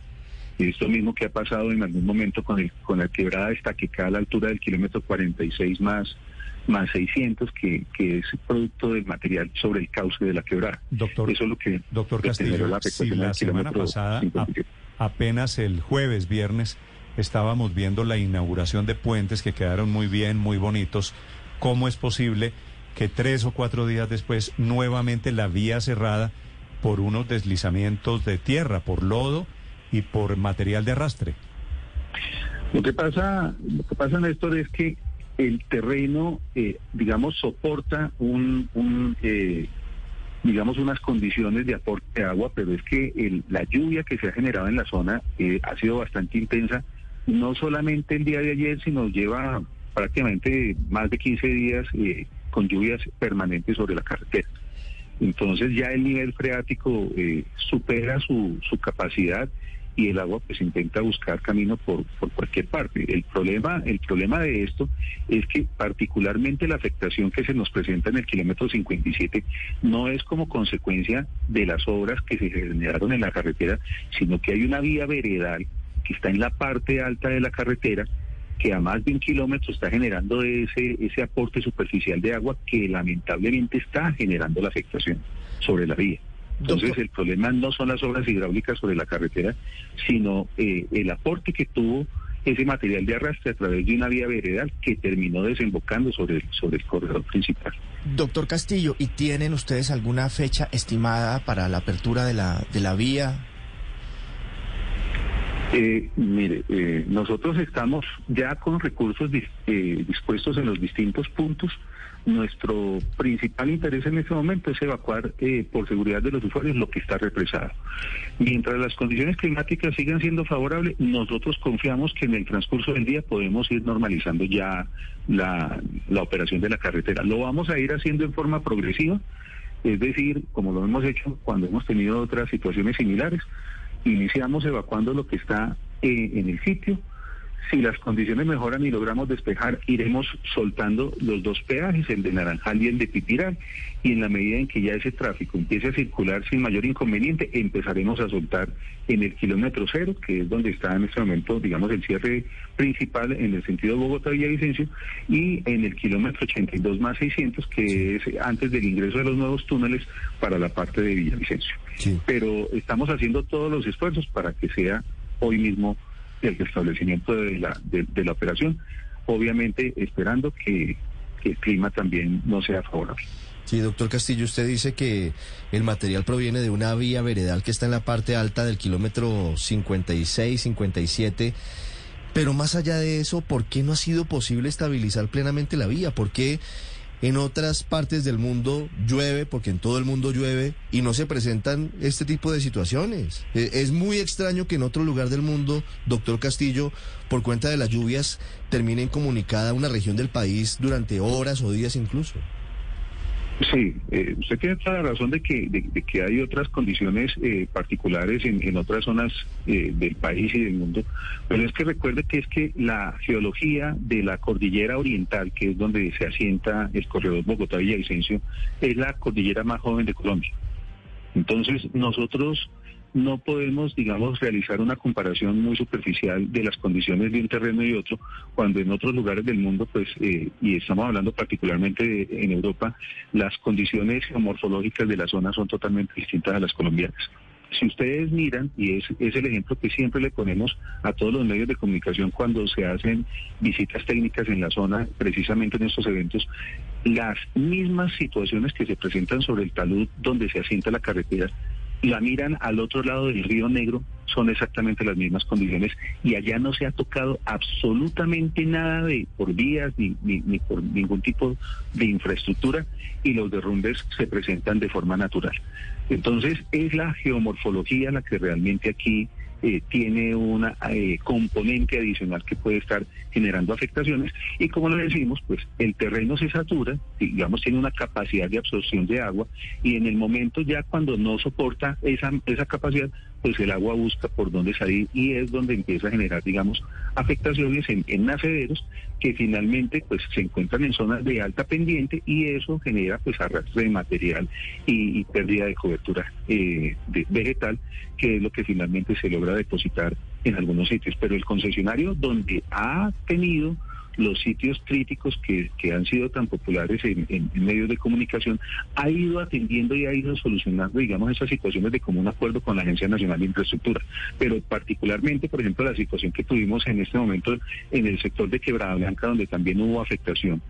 Y esto mismo que ha pasado en algún momento con el, con la quebrada esta que cae a la altura del kilómetro 46 más más 600, que, que es producto del material sobre el cauce de la quebrada. Doctor, Eso es lo que... Doctor Castillo, la si la semana pasada, apenas el jueves, viernes, estábamos viendo la inauguración de puentes que quedaron muy bien, muy bonitos, ¿cómo es posible que tres o cuatro días después nuevamente la vía cerrada por unos deslizamientos de tierra, por lodo y por material de arrastre. Lo que pasa, lo que pasa, Néstor, es que el terreno, eh, digamos, soporta un, eh, digamos, unas condiciones de aporte de agua, pero es que la lluvia que se ha generado en la zona eh, ha sido bastante intensa, no solamente el día de ayer, sino lleva prácticamente más de 15 días con lluvias permanentes sobre la carretera. Entonces ya el nivel freático eh, supera su, su capacidad y el agua pues intenta buscar camino por, por cualquier parte. El problema, el problema de esto es que particularmente la afectación que se nos presenta en el kilómetro 57 no es como consecuencia de las obras que se generaron en la carretera, sino que hay una vía veredal que está en la parte alta de la carretera que a más de un kilómetro está generando ese, ese aporte superficial de agua que lamentablemente está generando la afectación sobre la vía. Entonces el problema no son las obras hidráulicas sobre la carretera, sino eh, el aporte que tuvo ese material de arrastre a través de una vía veredal que terminó desembocando sobre el, sobre el corredor principal. Doctor Castillo, ¿y tienen ustedes alguna fecha estimada para la apertura de la, de la vía? Eh, mire, eh, nosotros estamos ya con recursos eh, dispuestos en los distintos puntos. Nuestro principal interés en este momento es evacuar eh, por seguridad de los usuarios lo que está represado. Mientras las condiciones climáticas sigan siendo favorables, nosotros confiamos que en el transcurso del día podemos ir normalizando ya la, la operación de la carretera. Lo vamos a ir haciendo en forma progresiva, es decir, como lo hemos hecho cuando hemos tenido otras situaciones similares, iniciamos evacuando lo que está eh, en el sitio. Si las condiciones mejoran y logramos despejar, iremos soltando los dos peajes, el de Naranjal y el de Pipiral, y en la medida en que ya ese tráfico empiece a circular sin mayor inconveniente, empezaremos a soltar en el kilómetro cero, que es donde está en este momento, digamos, el cierre principal en el sentido Bogotá-Villavicencio, y en el kilómetro 82 más 600, que es antes del ingreso de los nuevos túneles para la parte de Villavicencio. Pero estamos haciendo todos los esfuerzos para que sea hoy mismo el restablecimiento de la, de, de la operación, obviamente esperando que, que el clima también no sea favorable. Sí, doctor Castillo, usted dice que el material proviene de una vía veredal que está en la parte alta del kilómetro 56, 57. Pero más allá de eso, ¿por qué no ha sido posible estabilizar plenamente la vía? ¿Por qué en otras partes del mundo llueve, porque en todo el mundo llueve, y no se presentan este tipo de situaciones? Eh, Es muy extraño que en otro lugar del mundo, doctor Castillo, por cuenta de las lluvias, termine incomunicada una región del país durante horas o días incluso. Sí, eh, usted tiene toda la razón de que, de, de que hay otras condiciones eh, particulares en, otras zonas eh, del país y del mundo, pero es que recuerde que es que la geología de la cordillera oriental, que es donde se asienta el corredor Bogotá-Villavicencio, es la cordillera más joven de Colombia. Entonces, nosotros no podemos, digamos, realizar una comparación muy superficial de las condiciones de un terreno y otro, cuando en otros lugares del mundo, pues, eh, y estamos hablando particularmente de- en Europa, las condiciones geomorfológicas de la zona son totalmente distintas a las colombianas. Si ustedes miran, y es, es el ejemplo que siempre le ponemos a todos los medios de comunicación cuando se hacen visitas técnicas en la zona, precisamente en estos eventos, las mismas situaciones que se presentan sobre el talud donde se asienta la carretera, la miran al otro lado del río Negro, son exactamente las mismas condiciones y allá no se ha tocado absolutamente nada de por vías ni, ni, ni por ningún tipo de infraestructura y los derrumbes se presentan de forma natural. Entonces es la geomorfología la que realmente aquí eh, tiene una eh, componente adicional que puede estar generando afectaciones y como lo decimos, pues el terreno se satura, digamos tiene una capacidad de absorción de agua y en el momento ya cuando no soporta esa, esa capacidad, pues el agua busca por dónde salir y es donde empieza a generar, digamos, afectaciones en, en nacederos que finalmente pues se encuentran en zonas de alta pendiente y eso genera pues arrastre de material y, y pérdida de cobertura eh, de- vegetal, que es lo que finalmente se logra depositar en algunos sitios. Pero el concesionario donde ha tenido los sitios críticos que, que han sido tan populares en, en- medios de comunicación, ha ido atendiendo y ha ido solucionando, digamos, esas situaciones de común acuerdo con la Agencia Nacional de Infraestructura. Pero particularmente, por ejemplo, la situación que tuvimos en este momento en el sector de Quebrada Blanca, donde también hubo afectación.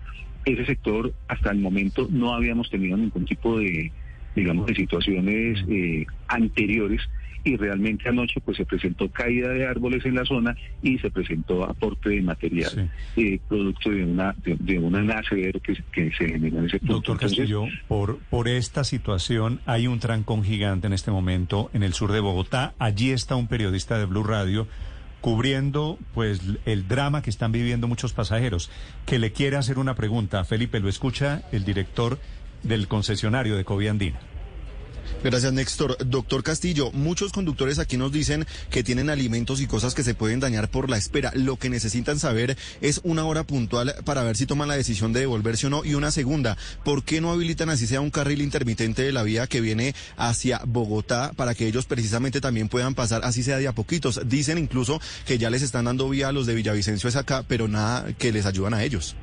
Ese sector, hasta el momento, no habíamos tenido ningún tipo de, digamos, de situaciones eh, anteriores y realmente anoche pues se presentó caída de árboles en la zona y se presentó aporte de material eh, producto de una de, nacedero que, que se generó en ese punto. Doctor Entonces, Castillo, por, por esta situación hay un trancón gigante en este momento en el sur de Bogotá. Allí está un periodista de Blue Radio cubriendo pues el drama que están viviendo muchos pasajeros, que le quiere hacer una pregunta. Felipe, lo escucha el director del concesionario de Coviandina. Gracias, Néstor. Doctor Castillo, muchos conductores aquí nos dicen que tienen alimentos y cosas que se pueden dañar por la espera. Lo que necesitan saber es una hora puntual para ver si toman la decisión de devolverse o no. Y una segunda, ¿por qué no habilitan así sea un carril intermitente de la vía que viene hacia Bogotá para que ellos precisamente también puedan pasar, así sea de a poquitos? Dicen incluso que ya les están dando vía a los de Villavicencio es acá, pero nada que les ayudan a ellos.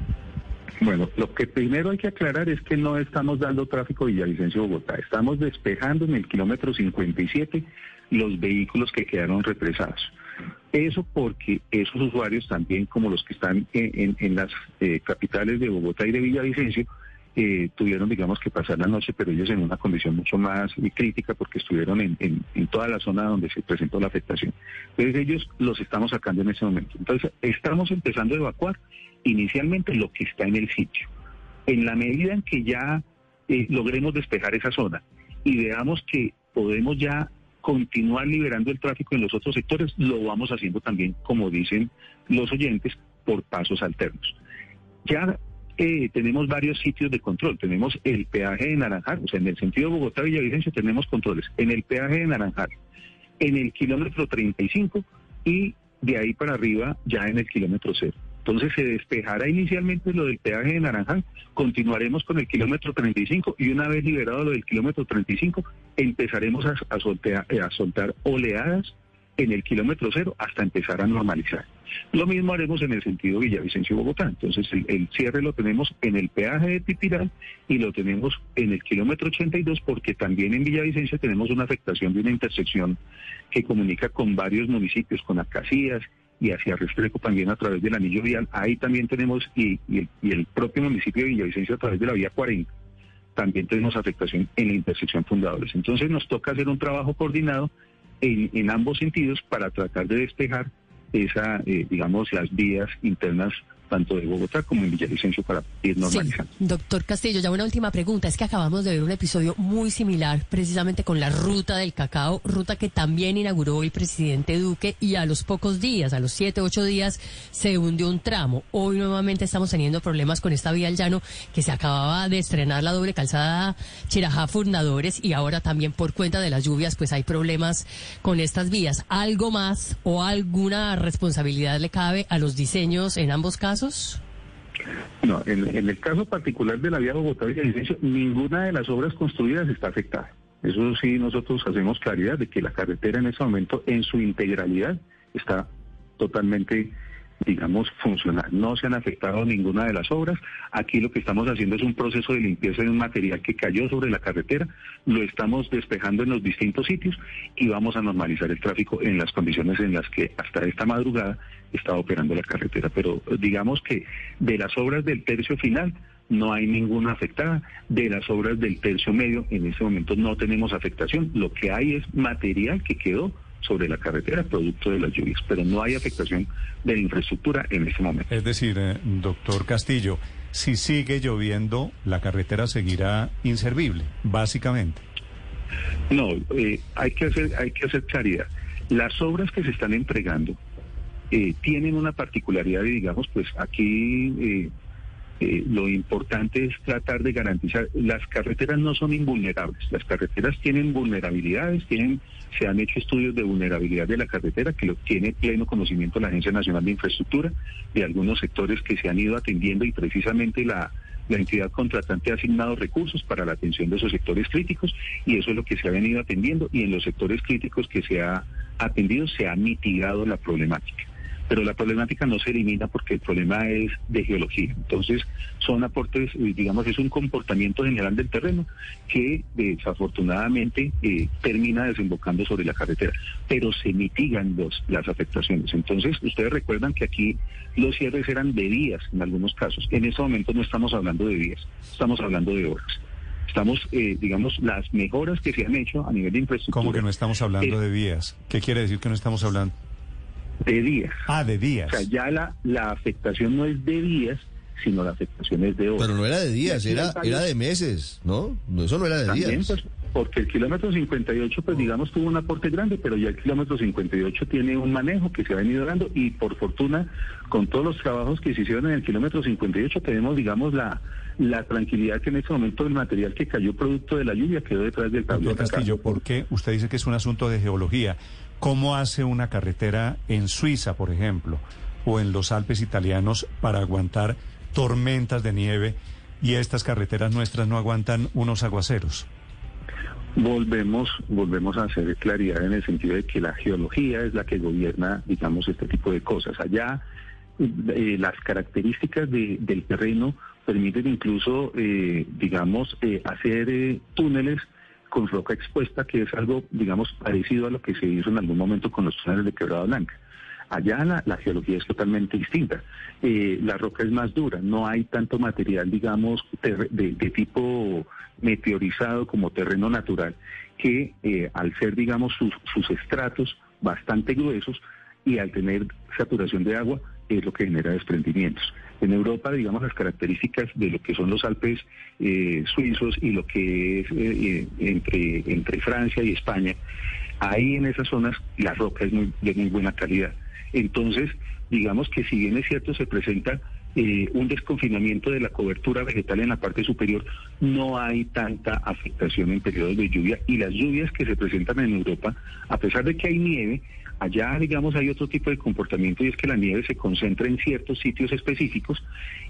Bueno, lo que primero hay que aclarar es que no estamos dando tráfico Villavicencio-Bogotá. Estamos despejando en el kilómetro 57 los vehículos que quedaron represados. Eso porque esos usuarios también, como los que están en, en- las eh, capitales de Bogotá y de Villavicencio, eh, tuvieron, digamos, que pasar la noche, pero ellos en una condición mucho más crítica porque estuvieron en, en- en toda la zona donde se presentó la afectación. Entonces ellos los estamos sacando en ese momento. Entonces estamos empezando a evacuar inicialmente lo que está en el sitio. En la medida en que ya eh, logremos despejar esa zona y veamos que podemos ya continuar liberando el tráfico en los otros sectores, lo vamos haciendo también, como dicen los oyentes, por pasos alternos. Ya eh, tenemos varios sitios de control. Tenemos el peaje de Naranjal, o sea, en el sentido Bogotá-Villavicencio tenemos controles. En el peaje de Naranjal, en el kilómetro 35 y de ahí para arriba ya en el kilómetro cero. Entonces se despejará inicialmente lo del peaje de Naranjal, continuaremos con el kilómetro 35 y una vez liberado lo del kilómetro 35 empezaremos a, a soltea- eh, soltar oleadas en el kilómetro cero hasta empezar a normalizar. Lo mismo haremos en el sentido Villavicencio-Bogotá. Entonces el, cierre lo tenemos en el peaje de Tipiral y lo tenemos en el kilómetro 82 porque también en Villavicencio tenemos una afectación de una intersección que comunica con varios municipios, con Acacías y hacia Restrepo también a través del anillo vial. Ahí también tenemos, y, y el, y el propio municipio de Villavicencio a través de la vía 40, también tenemos afectación en la intersección fundadores. Entonces nos toca hacer un trabajo coordinado en, en ambos sentidos para tratar de despejar esa, eh, digamos, las vías internas tanto de Bogotá como en Villavicencio para ir normalizando. Doctor Castillo, ya una última pregunta. Es que acabamos de ver un episodio muy similar precisamente con la ruta del cacao, ruta que también inauguró el presidente Duque y a los pocos días, a los siete, ocho días, se hundió un tramo. Hoy nuevamente estamos teniendo problemas con esta vía al llano que se acababa de estrenar la doble calzada Chirajá Fundadores y ahora también por cuenta de las lluvias pues hay problemas con estas vías. ¿Algo más o alguna responsabilidad le cabe a los diseños en ambos casos? No, en, el caso particular de la vía Bogotá-Villavicencio, ninguna de las obras construidas está afectada. Eso sí, nosotros hacemos claridad de que la carretera en ese momento, en su integralidad, está totalmente, digamos, funcional. No se han afectado ninguna de las obras. Aquí lo que estamos haciendo es un proceso de limpieza de un material que cayó sobre la carretera. Lo estamos despejando en los distintos sitios y vamos a normalizar el tráfico en las condiciones en las que hasta esta madrugada estaba operando la carretera. Pero digamos que de las obras del tercio final no hay ninguna afectada. De las obras del tercio medio en ese momento no tenemos afectación. Lo que hay es material que quedó sobre la carretera producto de las lluvias, pero no hay afectación de la infraestructura en ese momento. Es decir, eh, doctor Castillo, si sigue lloviendo, la carretera seguirá inservible, básicamente. No, eh, hay que hacer hay que hacer claridad. Las obras que se están entregando eh, tienen una particularidad y digamos, pues aquí eh, eh, lo importante es tratar de garantizar. Las carreteras no son invulnerables. Las carreteras tienen vulnerabilidades, tienen se han hecho estudios de vulnerabilidad de la carretera que lo tiene pleno conocimiento la Agencia Nacional de Infraestructura de algunos sectores que se han ido atendiendo y precisamente la la entidad contratante ha asignado recursos para la atención de esos sectores críticos y eso es lo que se ha venido atendiendo y en los sectores críticos que se ha atendido se ha mitigado la problemática. Pero la problemática no se elimina porque el problema es de geología. Entonces, son aportes, eh, digamos, es un comportamiento general del terreno que desafortunadamente eh, termina desembocando sobre la carretera, pero se mitigan los, las afectaciones. Entonces, ustedes recuerdan que aquí los cierres eran de días en algunos casos. En ese momento no estamos hablando de días, estamos hablando de horas. Estamos, eh, digamos, las mejoras que se han hecho a nivel de infraestructura. ¿Cómo que no estamos hablando eh, de vías? ¿Qué quiere decir que no estamos hablando? De días. Ah, de días. O sea, ya la, la afectación no es de días, sino la afectación es de horas. Pero no era de días, era, era de meses, ¿no? No, Eso no era de También, días. pues, porque el kilómetro 58, pues digamos, tuvo un aporte grande, pero ya el kilómetro 58 tiene un manejo que se ha venido dando y por fortuna, con todos los trabajos que se hicieron en el kilómetro 58, tenemos, digamos, la, la tranquilidad que en este momento el material que cayó producto de la lluvia quedó detrás del tablero. Castillo, ¿por qué usted dice que es un asunto de geología? ¿Cómo hace una carretera en Suiza, por ejemplo, o en los Alpes italianos para aguantar tormentas de nieve y estas carreteras nuestras no aguantan unos aguaceros? Volvemos, volvemos a hacer claridad en el sentido de que la geología es la que gobierna, digamos, este tipo de cosas. Allá eh, las características de- del terreno permiten incluso, eh, digamos, eh, hacer eh, túneles con roca expuesta, que es algo, digamos, parecido a lo que se hizo en algún momento con los túneles de Quebrada Blanca. Allá la, geología es totalmente distinta. Eh, la roca es más dura, no hay tanto material, digamos, de, de tipo meteorizado como terreno natural, que eh, al ser, digamos, sus, sus estratos bastante gruesos y al tener saturación de agua, es lo que genera desprendimientos. En Europa, digamos, las características de lo que son los Alpes eh, suizos y lo que es eh, entre, entre Francia y España, ahí en esas zonas la roca es muy, de muy buena calidad. Entonces, digamos que si bien es cierto, se presenta eh, un desconfinamiento de la cobertura vegetal en la parte superior, no hay tanta afectación en periodos de lluvia y las lluvias que se presentan en Europa, a pesar de que hay nieve, allá digamos hay otro tipo de comportamiento y es que la nieve se concentra en ciertos sitios específicos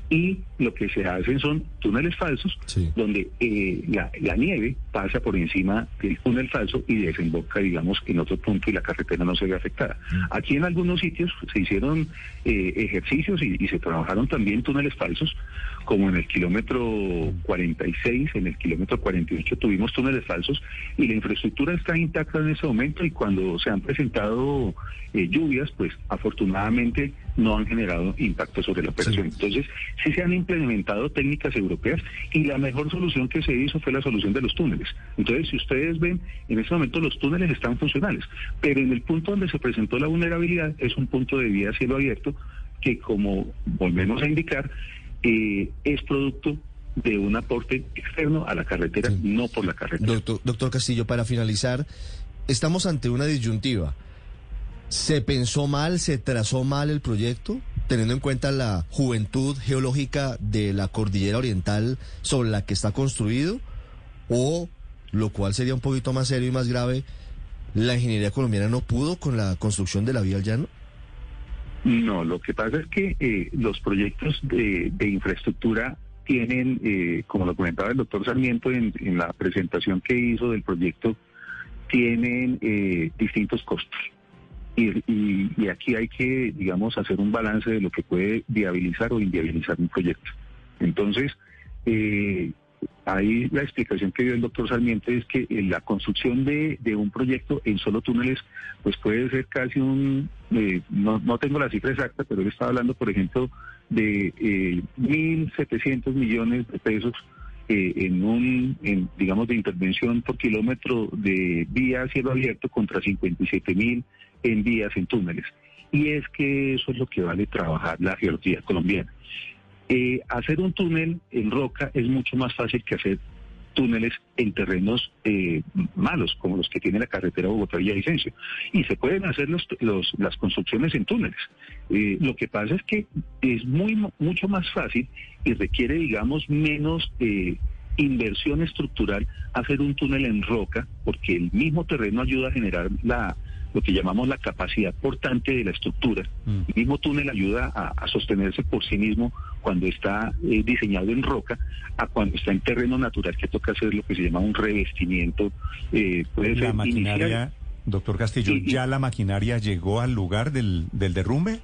y lo que se hacen son túneles falsos donde eh, la, la nieve pasa por encima del túnel falso y desemboca digamos en otro punto y la carretera no se ve afectada. Aquí en algunos sitios se hicieron eh, ejercicios y, y se trabajaron también túneles falsos como en el kilómetro 46, en el kilómetro 48 tuvimos túneles falsos y la infraestructura está intacta en ese momento y cuando se han presentado eh, lluvias, pues afortunadamente no han generado impacto sobre la operación. Entonces, sí se han implementado técnicas europeas y la mejor solución que se hizo fue la solución de los túneles. Entonces, si ustedes ven, en este momento los túneles están funcionales, pero en el punto donde se presentó la vulnerabilidad es un punto de vía a cielo abierto que, como volvemos a indicar, eh, es producto de un aporte externo a la carretera, no por la carretera. Doctor, doctor Castillo, para finalizar, estamos ante una disyuntiva. ¿Se pensó mal, se trazó mal el proyecto, teniendo en cuenta la juventud geológica de la cordillera oriental sobre la que está construido? ¿O, lo cual sería un poquito más serio y más grave, la ingeniería colombiana no pudo con la construcción de la vía al llano? No, lo que pasa es que eh, los proyectos de, de infraestructura tienen, eh, como lo comentaba el doctor Sarmiento en, en la presentación que hizo del proyecto, tienen eh, distintos costos. Y, aquí hay que, digamos, hacer un balance de lo que puede viabilizar o inviabilizar un proyecto. Entonces, eh, ahí la explicación que dio el doctor Sarmiento es que eh, la construcción de, de un proyecto en solo túneles, pues puede ser casi un, eh, no, no tengo la cifra exacta, pero él estaba hablando, por ejemplo, de eh, 1.700 millones de pesos eh, en un, en, digamos, de intervención por kilómetro de vía a cielo abierto contra 57 mil en vías en túneles. Y es que eso es lo que vale trabajar la geología colombiana. Eh, hacer un túnel en roca es mucho más fácil que hacer túneles en terrenos eh, malos, como los que tiene la carretera Bogotá-Villavicencio. Y se pueden hacer los, los- las construcciones en túneles. Eh, lo que pasa es que es muy mucho más fácil y requiere, digamos, menos eh, inversión estructural hacer un túnel en roca, porque el mismo terreno ayuda a generar la lo que llamamos la capacidad portante de la estructura. El mismo túnel ayuda a, a sostenerse por sí mismo cuando está eh, diseñado en roca a cuando está en terreno natural que toca hacer lo que se llama un revestimiento. eh, puede La ser maquinaria, inicial. doctor Castillo, y- ¿ya la maquinaria llegó al lugar del, del derrumbe?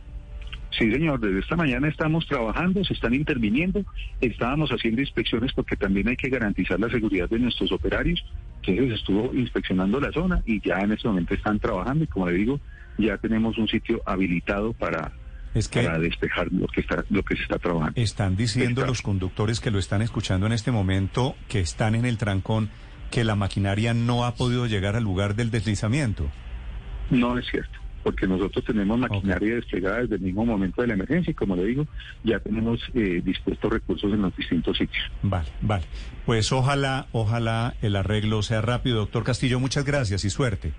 Sí, señor, desde esta mañana estamos trabajando, se están interviniendo, estábamos haciendo inspecciones porque también hay que garantizar la seguridad de nuestros operarios, entonces estuvo inspeccionando la zona y ya en este momento están trabajando y como le digo, ya tenemos un sitio habilitado para, Es que- para despejar lo que está lo que se está trabajando. Están diciendo los conductores que lo están escuchando en este momento, que están en el trancón, que la maquinaria no ha podido llegar al lugar del deslizamiento. No es cierto, porque nosotros tenemos maquinaria desplegada desde el mismo momento de la emergencia y como le digo, ya tenemos eh, dispuestos recursos en los distintos sitios. Vale, vale. Pues ojalá, ojalá el arreglo sea rápido. Doctor Castillo, muchas gracias y suerte.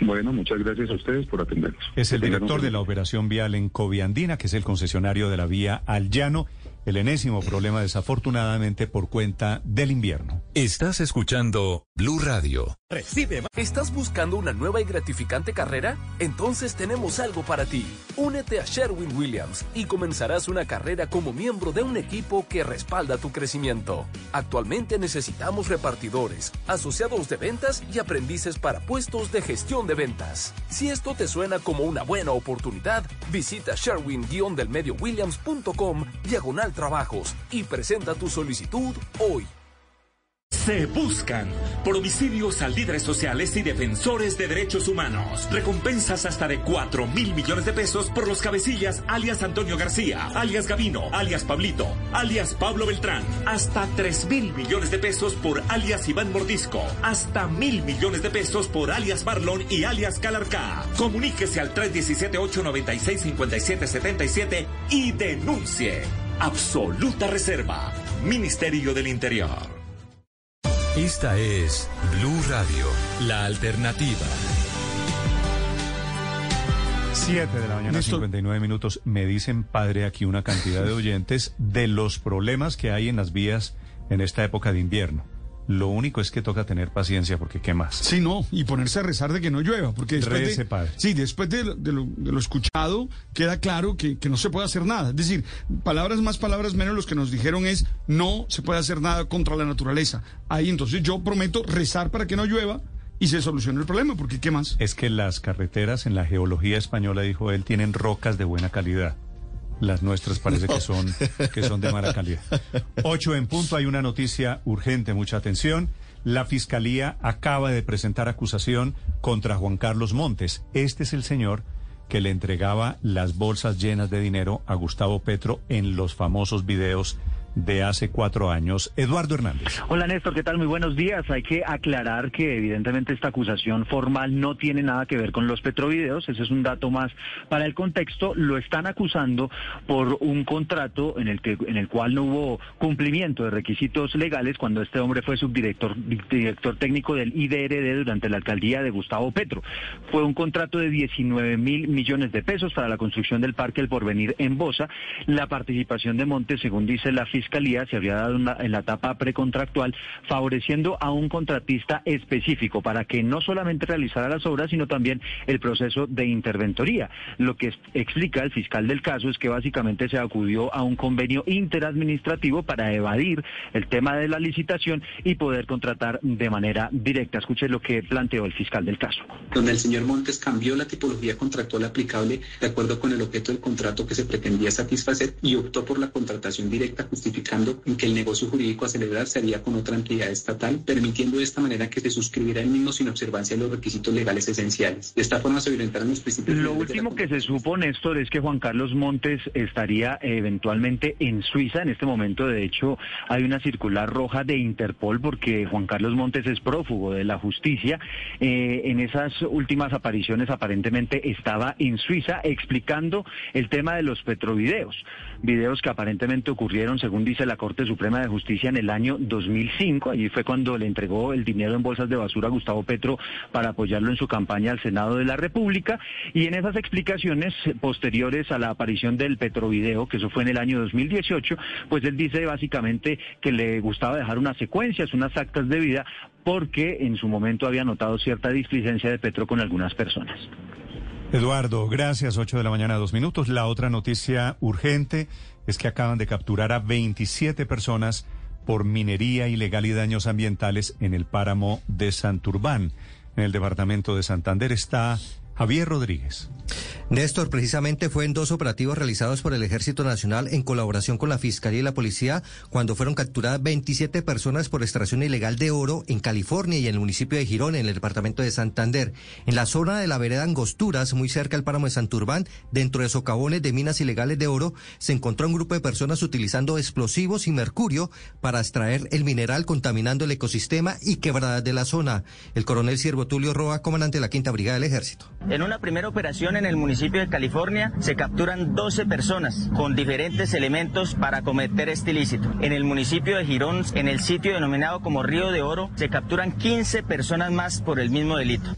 Bueno, muchas gracias a ustedes por atendernos. Es el director de la operación vial en Coviandina, que es el concesionario de la vía al llano. El enésimo problema, desafortunadamente, por cuenta del invierno. Estás escuchando Blue Radio. Recibe. ¿Estás buscando una nueva y gratificante carrera? Entonces tenemos algo para ti. Únete a Sherwin Williams y comenzarás una carrera como miembro de un equipo que respalda tu crecimiento. Actualmente necesitamos repartidores, asociados de ventas y aprendices para puestos de gestión de ventas. Si esto te suena como una buena oportunidad, visita sherwin-delmediowilliams.com diagonal trabajos y presenta tu solicitud hoy. Se buscan por homicidios a líderes sociales y defensores de derechos humanos. Recompensas hasta de 4 mil millones de pesos por los cabecillas alias Antonio García, alias Gavino, alias Pablito, alias Pablo Beltrán. Hasta 3 mil millones de pesos por alias Iván Mordisco. Hasta mil millones de pesos por alias Marlon y alias Calarcá. Comuníquese al 317-896-5777 y denuncie. Absoluta Reserva. Ministerio del Interior. Esta es Blue Radio, la alternativa. 7 de la mañana, 59 minutos. Me dicen, padre, aquí una cantidad de [laughs] oyentes de los problemas que hay en las vías en esta época de invierno. Lo único es que toca tener paciencia porque qué más. Sí, no, y ponerse a rezar de que no llueva, porque después Rece, de, padre. sí, después de, lo- de lo, de lo escuchado queda claro que, que no se puede hacer nada. Es decir, palabras más, palabras menos, los que nos dijeron es no se puede hacer nada contra la naturaleza. Ahí entonces yo prometo rezar para que no llueva y se solucione el problema, porque qué más. Es que las carreteras en la geología española, dijo él, tienen rocas de buena calidad. Las nuestras parece que son, que son de mala calidad. Ocho en punto, hay una noticia urgente, mucha atención. La Fiscalía acaba de presentar acusación contra Juan Carlos Montes. Este es el señor que le entregaba las bolsas llenas de dinero a Gustavo Petro en los famosos videos de hace cuatro años. Eduardo Hernández. Hola Néstor, ¿qué tal? Muy buenos días. Hay que aclarar que evidentemente esta acusación formal no tiene nada que ver con los petrovideos, ese es un dato más para el contexto. Lo están acusando por un contrato en el que en el cual no hubo cumplimiento de requisitos legales cuando este hombre fue subdirector director técnico del IDRD durante la alcaldía de Gustavo Petro. Fue un contrato de 19 mil millones de pesos para la construcción del Parque El Porvenir en Bosa. La participación de Montes, según dice la Fiscalía, se habría dado en la, etapa precontractual, favoreciendo a un contratista específico para que no solamente realizara las obras, sino también el proceso de interventoría. Lo que explica el fiscal del caso es que básicamente se acudió a un convenio interadministrativo para evadir el tema de la licitación y poder contratar de manera directa. Escuche lo que planteó el fiscal del caso. donde el señor Montes cambió la tipología contractual aplicable de acuerdo con el objeto del contrato que se pretendía satisfacer y optó por la contratación directa justificando en que el negocio jurídico a celebrar se haría con otra entidad estatal, permitiendo de esta manera que se suscribiera el mismo sin observancia de los requisitos legales esenciales. De esta forma se violentaron los principios Lo último que se supo, Néstor, es que Juan Carlos Montes estaría eventualmente en Suiza. En este momento, de hecho, hay una circular roja de Interpol porque Juan Carlos Montes es prófugo de la justicia. Eh, en esas últimas apariciones, aparentemente estaba en Suiza explicando el tema de los petrovideos. Videos que aparentemente ocurrieron, según dice la Corte Suprema de Justicia, en el año 2005. Allí fue cuando le entregó el dinero en bolsas de basura a Gustavo Petro para apoyarlo en su campaña al Senado de la República. Y en esas explicaciones posteriores a la aparición del Petrovideo, que eso fue en el año 2018, pues él dice básicamente que le gustaba dejar unas secuencias, unas actas de vida, porque en su momento había notado cierta displicencia de Petro con algunas personas. Eduardo, gracias. 8 de la mañana, dos minutos. La otra noticia urgente es que acaban de capturar a 27 personas por minería ilegal y daños ambientales en el páramo de Santurbán. En el departamento de Santander está Javier Rodríguez. Néstor, precisamente fue en dos operativos realizados por el Ejército Nacional en colaboración con la Fiscalía y la Policía cuando fueron capturadas 27 personas por extracción ilegal de oro en California y en el municipio de Girón, en el departamento de Santander. En la zona de la vereda Angosturas, muy cerca del páramo de Santurbán, dentro de socavones de minas ilegales de oro, se encontró un grupo de personas utilizando explosivos y mercurio para extraer el mineral, contaminando el ecosistema y quebradas de la zona. El coronel Siervo Tulio Roa, comandante de la Quinta Brigada del Ejército. En una primera operación en el municipio de California se capturan 12 personas con diferentes elementos para cometer este ilícito. En el municipio de Girón, en el sitio denominado como Río de Oro, se capturan 15 personas más por el mismo delito.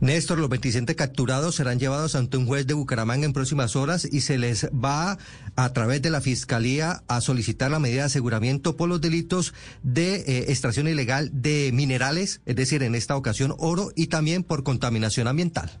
Néstor, los 27 capturados serán llevados ante un juez de Bucaramanga en próximas horas y se les va a través de la Fiscalía a solicitar la medida de aseguramiento por los delitos de eh, extracción ilegal de minerales, es decir, en esta ocasión oro y también por contaminación ambiental.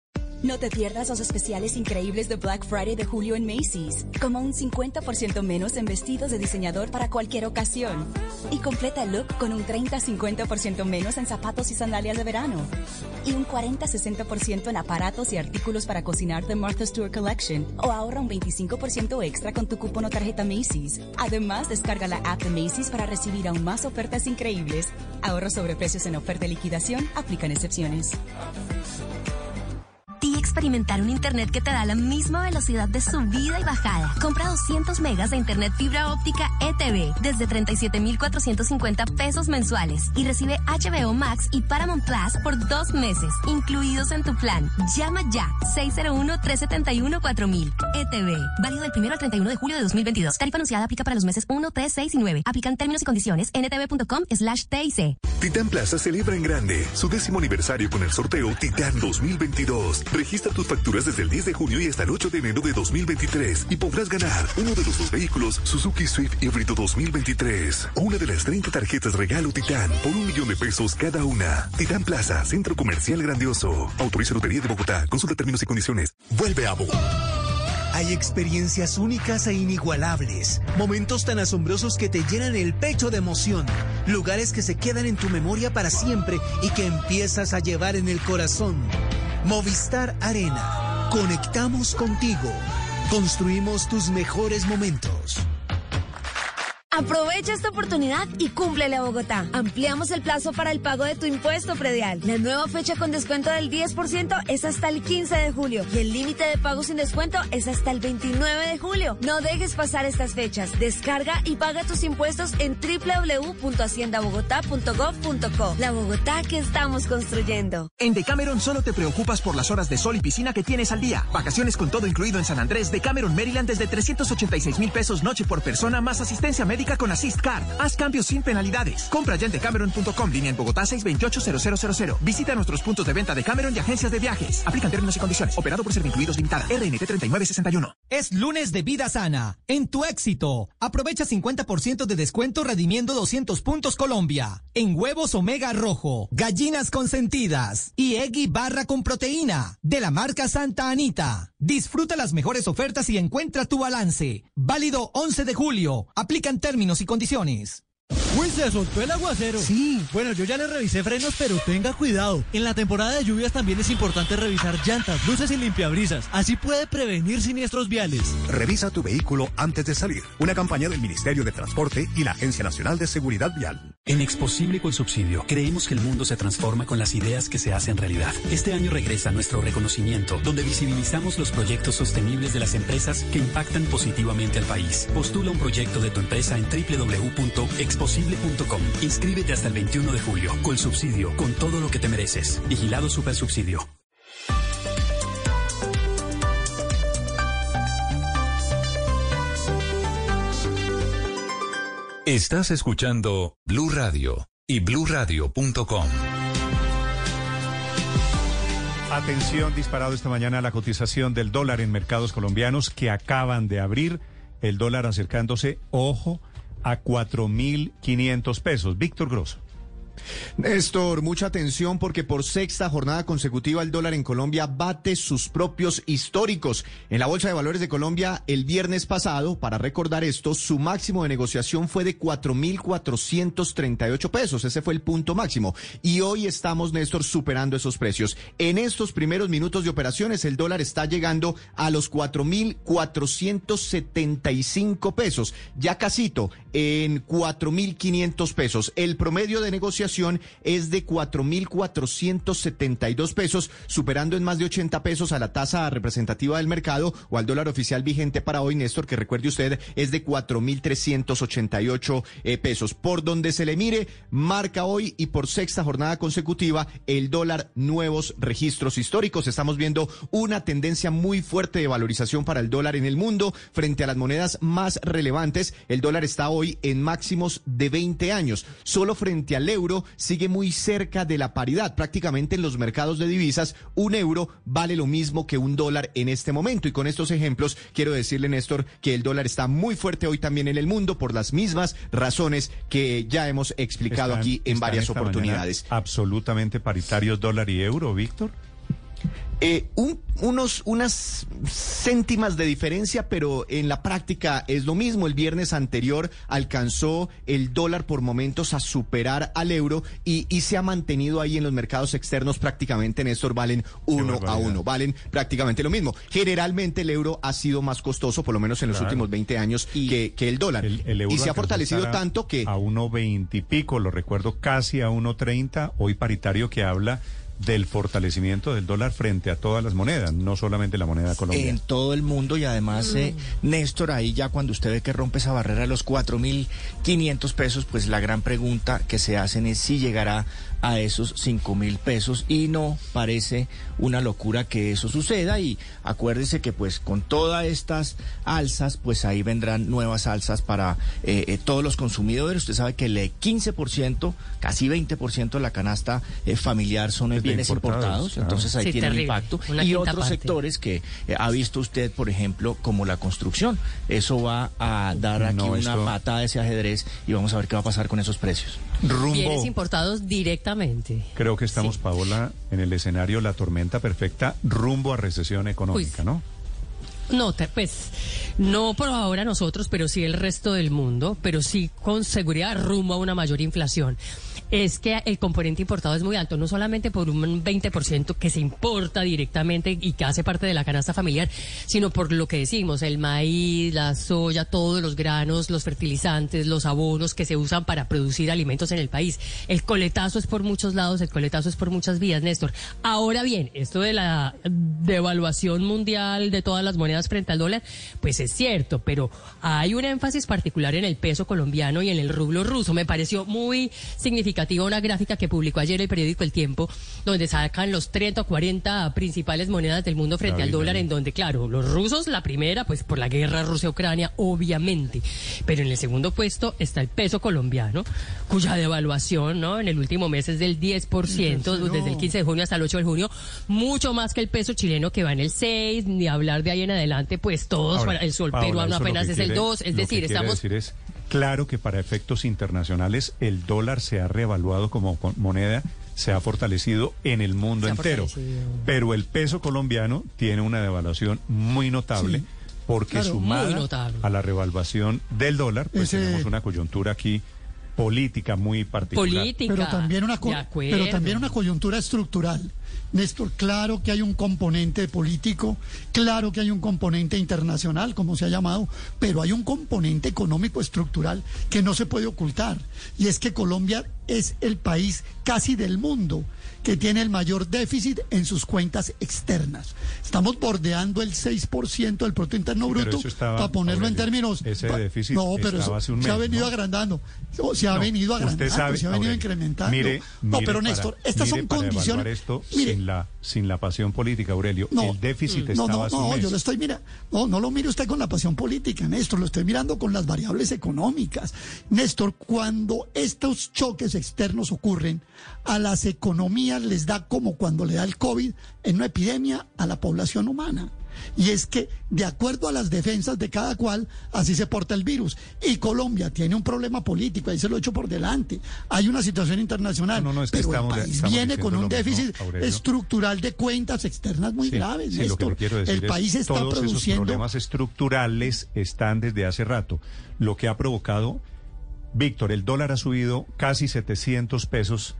No te pierdas los especiales increíbles de Black Friday de julio en Macy's, como un 50% menos en vestidos de diseñador para cualquier ocasión. Y completa el look con un 30-50% menos en zapatos y sandalias de verano. Y un 40-60% en aparatos y artículos para cocinar de Martha Stewart Collection. O ahorra un 25% extra con tu cupón o tarjeta Macy's. Además, descarga la app de Macy's para recibir aún más ofertas increíbles. Ahorro sobre precios en oferta y liquidación. Aplican excepciones ti experimentar un internet que te da la misma velocidad de subida y bajada. Compra 200 megas de internet fibra óptica ETV desde 37,450 pesos mensuales y recibe HBO Max y Paramount Plus por dos meses, incluidos en tu plan. Llama ya 601-371-4000. ETV. Válido del 1 al 31 de julio de 2022. Tarifa anunciada aplica para los meses 1, 3, 6 y 9. Aplican términos y condiciones ntv.com slash TIC. Titán Plaza celebra en grande su décimo aniversario con el sorteo Titán 2022. Registra tus facturas desde el 10 de junio y hasta el 8 de enero de 2023 y podrás ganar uno de los dos vehículos Suzuki Swift Híbrido 2023 o una de las 30 tarjetas regalo Titán por un millón de pesos cada una. Titán Plaza, Centro Comercial Grandioso. Autoriza Lotería de Bogotá. Consulta términos y condiciones. Vuelve a Bogotá. Hay experiencias únicas e inigualables, momentos tan asombrosos que te llenan el pecho de emoción, lugares que se quedan en tu memoria para siempre y que empiezas a llevar en el corazón. Movistar Arena. Conectamos contigo. Construimos tus mejores momentos. Aprovecha esta oportunidad y cúmplele a Bogotá. Ampliamos el plazo para el pago de tu impuesto predial. La nueva fecha con descuento del 10% es hasta el 15 de julio y el límite de pago sin descuento es hasta el 29 de julio. No dejes pasar estas fechas. Descarga y paga tus impuestos en www.haciendabogotá.gov.co. La Bogotá que estamos construyendo. En Decameron solo te preocupas por las horas de sol y piscina que tienes al día. Vacaciones con todo incluido en San Andrés, Decameron, Maryland desde 386 mil pesos noche por persona más asistencia médica con Assist Card. Haz cambios sin penalidades. Compra ya en decameron.com, línea en Bogotá 628-0000. Visita nuestros puntos de venta de Cameron y agencias de viajes. Aplican términos y condiciones. Operado por Servincluidos Limitada. RNT 3961. Es lunes de vida sana. En tu éxito. Aprovecha 50% de descuento redimiendo 200 puntos Colombia. En huevos Omega Rojo. Gallinas consentidas. Y Eggy barra con proteína. De la marca Santa Anita. Disfruta las mejores ofertas y encuentra tu balance. Válido 11 de julio. Aplican términos y condiciones. Uy, se soltó el aguacero. Sí, bueno, yo ya le revisé frenos, pero tenga cuidado. En la temporada de lluvias también es importante revisar llantas, luces y limpiabrisas. Así puede prevenir siniestros viales. Revisa tu vehículo antes de salir. Una campaña del Ministerio de Transporte y la Agencia Nacional de Seguridad Vial. En Exposible con Subsidio, creemos que el mundo se transforma con las ideas que se hacen realidad. Este año regresa nuestro reconocimiento, donde visibilizamos los proyectos sostenibles de las empresas que impactan positivamente al país. Postula un proyecto de tu empresa en www.exposible.com. Inscríbete hasta el 21 de julio. Con subsidio, con todo lo que te mereces. Vigilado Super Subsidio. Estás escuchando Blue Radio y bluradio.com. Atención, disparado esta mañana la cotización del dólar en mercados colombianos que acaban de abrir. El dólar acercándose, ojo, a 4.500 pesos. Víctor Grosso. Néstor, mucha atención porque por sexta jornada consecutiva el dólar en Colombia bate sus propios históricos. En la Bolsa de Valores de Colombia el viernes pasado, para recordar esto, su máximo de negociación fue de 4.438 pesos. Ese fue el punto máximo. Y hoy estamos, Néstor, superando esos precios. En estos primeros minutos de operaciones el dólar está llegando a los 4.475 pesos. Ya casito en 4.500 pesos. El promedio de negociación es de 4.472 pesos, superando en más de 80 pesos a la tasa representativa del mercado o al dólar oficial vigente para hoy, Néstor, que recuerde usted es de 4.388 eh, pesos. Por donde se le mire, marca hoy y por sexta jornada consecutiva el dólar nuevos registros históricos. Estamos viendo una tendencia muy fuerte de valorización para el dólar en el mundo frente a las monedas más relevantes. El dólar está hoy en máximos de 20 años. Solo frente al euro sigue muy cerca de la paridad. Prácticamente en los mercados de divisas, un euro vale lo mismo que un dólar en este momento. Y con estos ejemplos, quiero decirle, Néstor, que el dólar está muy fuerte hoy también en el mundo por las mismas razones que ya hemos explicado aquí en varias oportunidades. Absolutamente paritarios dólar y euro, Víctor. Eh, un, unos, unas céntimas de diferencia, pero en la práctica es lo mismo. El viernes anterior alcanzó el dólar por momentos a superar al euro y, y se ha mantenido ahí en los mercados externos prácticamente, Néstor, valen uno a uno, valen prácticamente lo mismo. Generalmente el euro ha sido más costoso, por lo menos en los últimos 20 años, que, que el dólar. El euro y se ha fortalecido a- tanto que... A 1.20 y pico, lo recuerdo casi a 1.30, hoy paritario que habla del fortalecimiento del dólar frente a todas las monedas, no solamente la moneda colombiana. En todo el mundo y además, eh, Néstor, ahí ya cuando usted ve que rompe esa barrera de los 4.500 pesos, pues la gran pregunta que se hacen es si llegará a esos 5.000 pesos y no parece una locura que eso suceda y acuérdese que pues con todas estas alzas, pues ahí vendrán nuevas alzas para eh, eh, todos los consumidores. Usted sabe que el eh, 15%, casi 20% de la canasta eh, familiar son eh, Es de bienes importados, entonces ahí Sí, tiene un terrible. impacto. Una y otros parte. sectores que eh, ha visto usted, por ejemplo, como la construcción. Eso va a dar aquí No, una esto- patada de ese ajedrez y vamos a ver qué va a pasar con esos precios. Bienes importados directamente. Creo que estamos, Paola, en el escenario la tormenta perfecta rumbo a recesión económica, ¿no? No, te- pues no por ahora nosotros, pero sí el resto del mundo, pero sí con seguridad rumbo a una mayor inflación. Es que el componente importado es muy alto, no solamente por un 20% que se importa directamente y que hace parte de la canasta familiar, sino por lo que decimos, el maíz, la soya, todos los granos, los fertilizantes, los abonos que se usan para producir alimentos en el país. El coletazo es por muchos lados, el coletazo es por muchas vías, Néstor. Ahora bien, esto de la devaluación mundial de todas las monedas frente al dólar, pues es cierto, pero hay un énfasis particular en el peso colombiano y en el rublo ruso. Me pareció muy significativa una gráfica que publicó ayer el periódico El Tiempo, donde sacan los 30 o 40 principales monedas del mundo frente David, al dólar, David. en donde, claro, los rusos, la primera, pues por la guerra Rusia-Ucrania, obviamente, pero en el segundo puesto está el peso colombiano, cuya devaluación, ¿no? En el último mes es del 10%, desde el 15 de junio hasta el 8 de junio, mucho más que el peso chileno que va en el 6, ni hablar de ahí en adelante, pues todos, Ahora, el sol Paola, peruano apenas es el quiere- 2, es decir, estamos... decir es, claro que para efectos internacionales el dólar se ha reevaluado como co- moneda, se ha fortalecido en el mundo entero. Pero el peso colombiano tiene una devaluación muy notable. Sí. Porque Claro, sumada a la revaluación del dólar, pues Ese- tenemos una coyuntura aquí política muy particular. pero también una co- de acuerdo. pero también una coyuntura estructural. Néstor, claro que hay un componente político, claro que hay un componente internacional, como se ha llamado, pero hay un componente económico estructural que no se puede ocultar. Y es que Colombia es el país casi del mundo que tiene el mayor déficit en sus cuentas externas. Estamos bordeando el 6% del Producto Interno Bruto, estaba, para ponerlo en términos... ese pa- déficit no, pero eso hace un se ha venido ¿no? agrandando, o se ha No, venido agrandando, sabe, se ha venido Aurelio, incrementando. Mire, no, mire pero para- Néstor, estas mire son para condiciones... esto Mire, sin la sin la pasión política, Aurelio. no, el déficit no, estaba no, hace un no, mes. yo lo estoy mira, no, no lo mire usted con la pasión política, Néstor, lo estoy mirando con las variables económicas. Néstor, cuando estos choques externos ocurren, a las economías les da como cuando le da el COVID en una epidemia a la población humana. Y es que, de acuerdo a las defensas de cada cual, así se porta el virus. Y Colombia tiene un problema político, ahí se lo he hecho por delante. Hay una situación internacional, No, no, es que pero el estamos de- país viene con un mismo, déficit estructural de cuentas externas muy Sí, graves. sí, lo que Néstor. le quiero decir el es, país está todos produciendo problemas estructurales están desde hace rato, lo que ha provocado, Víctor, el dólar ha subido casi 700 pesos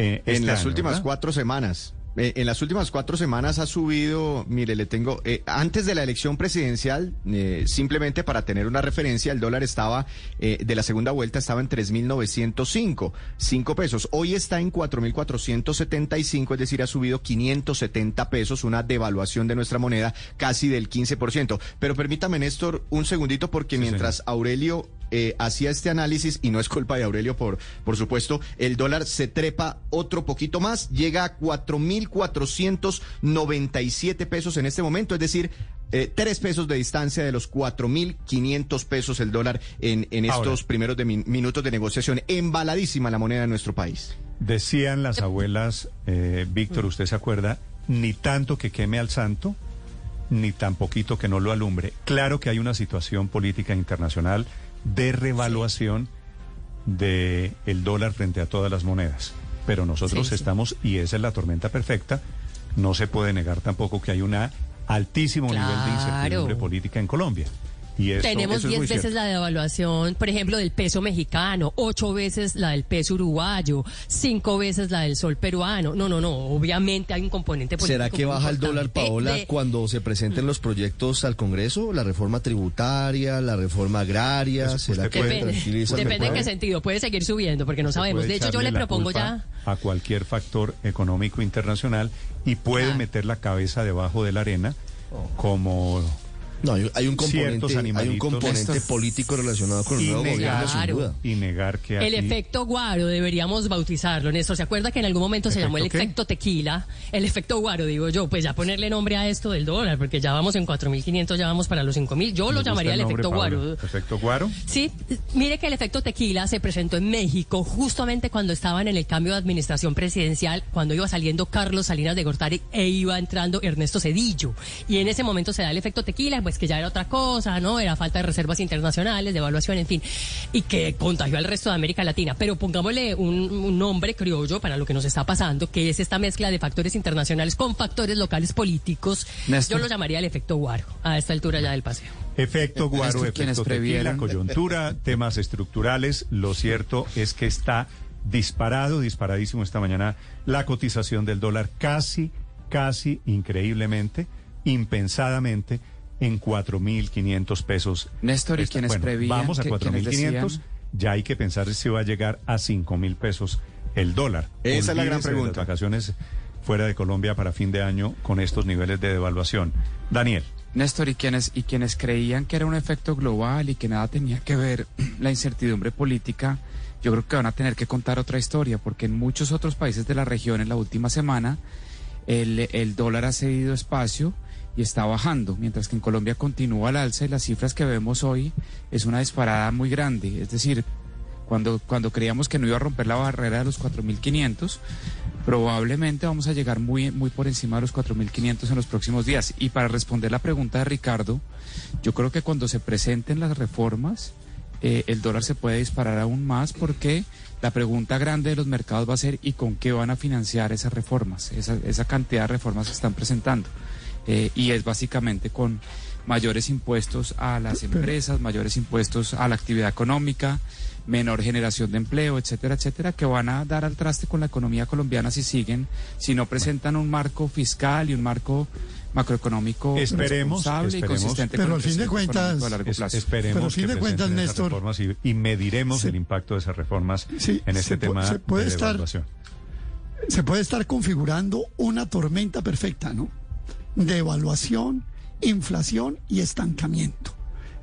eh, En este las año, últimas ¿verdad? cuatro semanas. Eh, en las últimas cuatro semanas ha subido, mire, le tengo, eh, antes de la elección presidencial, eh, simplemente para tener una referencia, el dólar estaba, de la segunda vuelta estaba en 3.905, 5 pesos. Hoy está en 4.475, es decir, ha subido 570 pesos, una devaluación de nuestra moneda casi del 15%. Pero permítame, Néstor, un segundito, porque mientras Aurelio eh, hacía este análisis, y no es culpa de Aurelio, por, por supuesto, el dólar se trepa otro poquito más, llega a 4.497 pesos en este momento, es decir, eh, tres pesos de distancia de los 4.500 pesos el dólar en, en estos Ahora. primeros de min- minutos de negociación. Embaladísima la moneda de nuestro país. Decían las abuelas, eh, Víctor, usted se acuerda, ni tanto que queme al santo, ni tan poquito que no lo alumbre. Claro que hay una situación política internacional de revaluación de el dólar frente a todas las monedas, pero nosotros Sí, sí. estamos, y esa es la tormenta perfecta, no se puede negar tampoco que hay un altísimo nivel de incertidumbre política en Colombia. Y eso- Tenemos eso es 10 muy veces cierto. la devaluación, por ejemplo, del peso mexicano, 8 veces la del peso uruguayo, 5 veces la del sol peruano. No, no, no, obviamente hay un componente político. ¿Será que baja el dólar, Paola, de- cuando se presenten los proyectos al Congreso? ¿La reforma tributaria, la reforma agraria? Pues ¿Será que Depende, depende en qué sentido. Puede seguir subiendo porque no sabemos. De hecho, yo le propongo ya. a cualquier factor económico internacional y puede meter la cabeza debajo de la arena como No, hay, hay un componente, hay un componente Estos- político relacionado con el nuevo negar, gobierno, sin duda. y negar que El aquí- efecto guaro deberíamos bautizarlo, Néstor. ¿Se acuerda que en algún momento se llamó el ¿Efecto qué? efecto tequila? El efecto guaro, digo yo. Pues ya ponerle nombre a esto del dólar, porque ya vamos en 4.500, ya vamos para los 5.000. Yo Me lo llamaría el, nombre, efecto Paola. guaro. ¿Efecto guaro? Sí, mire que el efecto tequila se presentó en México justamente cuando estaban en el cambio de administración presidencial, cuando iba saliendo Carlos Salinas de Gortari e iba entrando Ernesto Cedillo. Y en ese momento se da el efecto tequila, pues que ya era otra cosa, ¿no? Era falta de reservas internacionales, de evaluación, en fin, y que contagió al resto de América Latina. Pero pongámosle un, un nombre criollo para lo que nos está pasando, que es esta mezcla de factores internacionales con factores locales políticos. Néstor. Yo lo llamaría el efecto guaro, a esta altura ya del paseo. Efecto guaro, efecto tequila, coyuntura, temas estructurales. Lo cierto es que está disparado, disparadísimo esta mañana la cotización del dólar casi, casi increíblemente, impensadamente en 4.500 pesos. Néstor, ¿y Esta- quienes bueno, prevían Vamos a que- quienes 4.500, decían- ya hay que pensar si va a llegar a 5.000 pesos el dólar. Esa es la gran Olvídese de pregunta. Las vacaciones fuera de Colombia para fin de año con estos niveles de devaluación. Daniel. Néstor, y quienes, y quienes creían que era un efecto global y que nada tenía que ver [clears throat] la incertidumbre política, yo creo que van a tener que contar otra historia, porque en muchos otros países de la región en la última semana el, el dólar ha cedido espacio y está bajando, mientras que en Colombia continúa al alza y las cifras que vemos hoy es una disparada muy grande. Es decir, cuando, cuando creíamos que no iba a romper la barrera de los 4.500, probablemente vamos a llegar muy, muy por encima de los 4.500 en los próximos días. Y para responder la pregunta de Ricardo, yo creo que cuando se presenten las reformas, eh, el dólar se puede disparar aún más porque la pregunta grande de los mercados va a ser ¿y con qué van a financiar esas reformas? Esa, esa cantidad de reformas se están presentando. Eh, y es básicamente con mayores impuestos a las empresas, mayores impuestos a la actividad económica, menor generación de empleo, etcétera, etcétera, que van a dar al traste con la economía colombiana si siguen, si no presentan un marco fiscal y un marco macroeconómico Esperemos, responsable y consistente Pero con al el fin de cuentas- económico a largo Es- plazo. esperemos Pero a fin que de cuentas, Néstor, reformas y, y mediremos se- el impacto de esas reformas Sí, en este se tema se puede de estar- se puede estar configurando una tormenta perfecta, ¿no? De evaluación, inflación y estancamiento.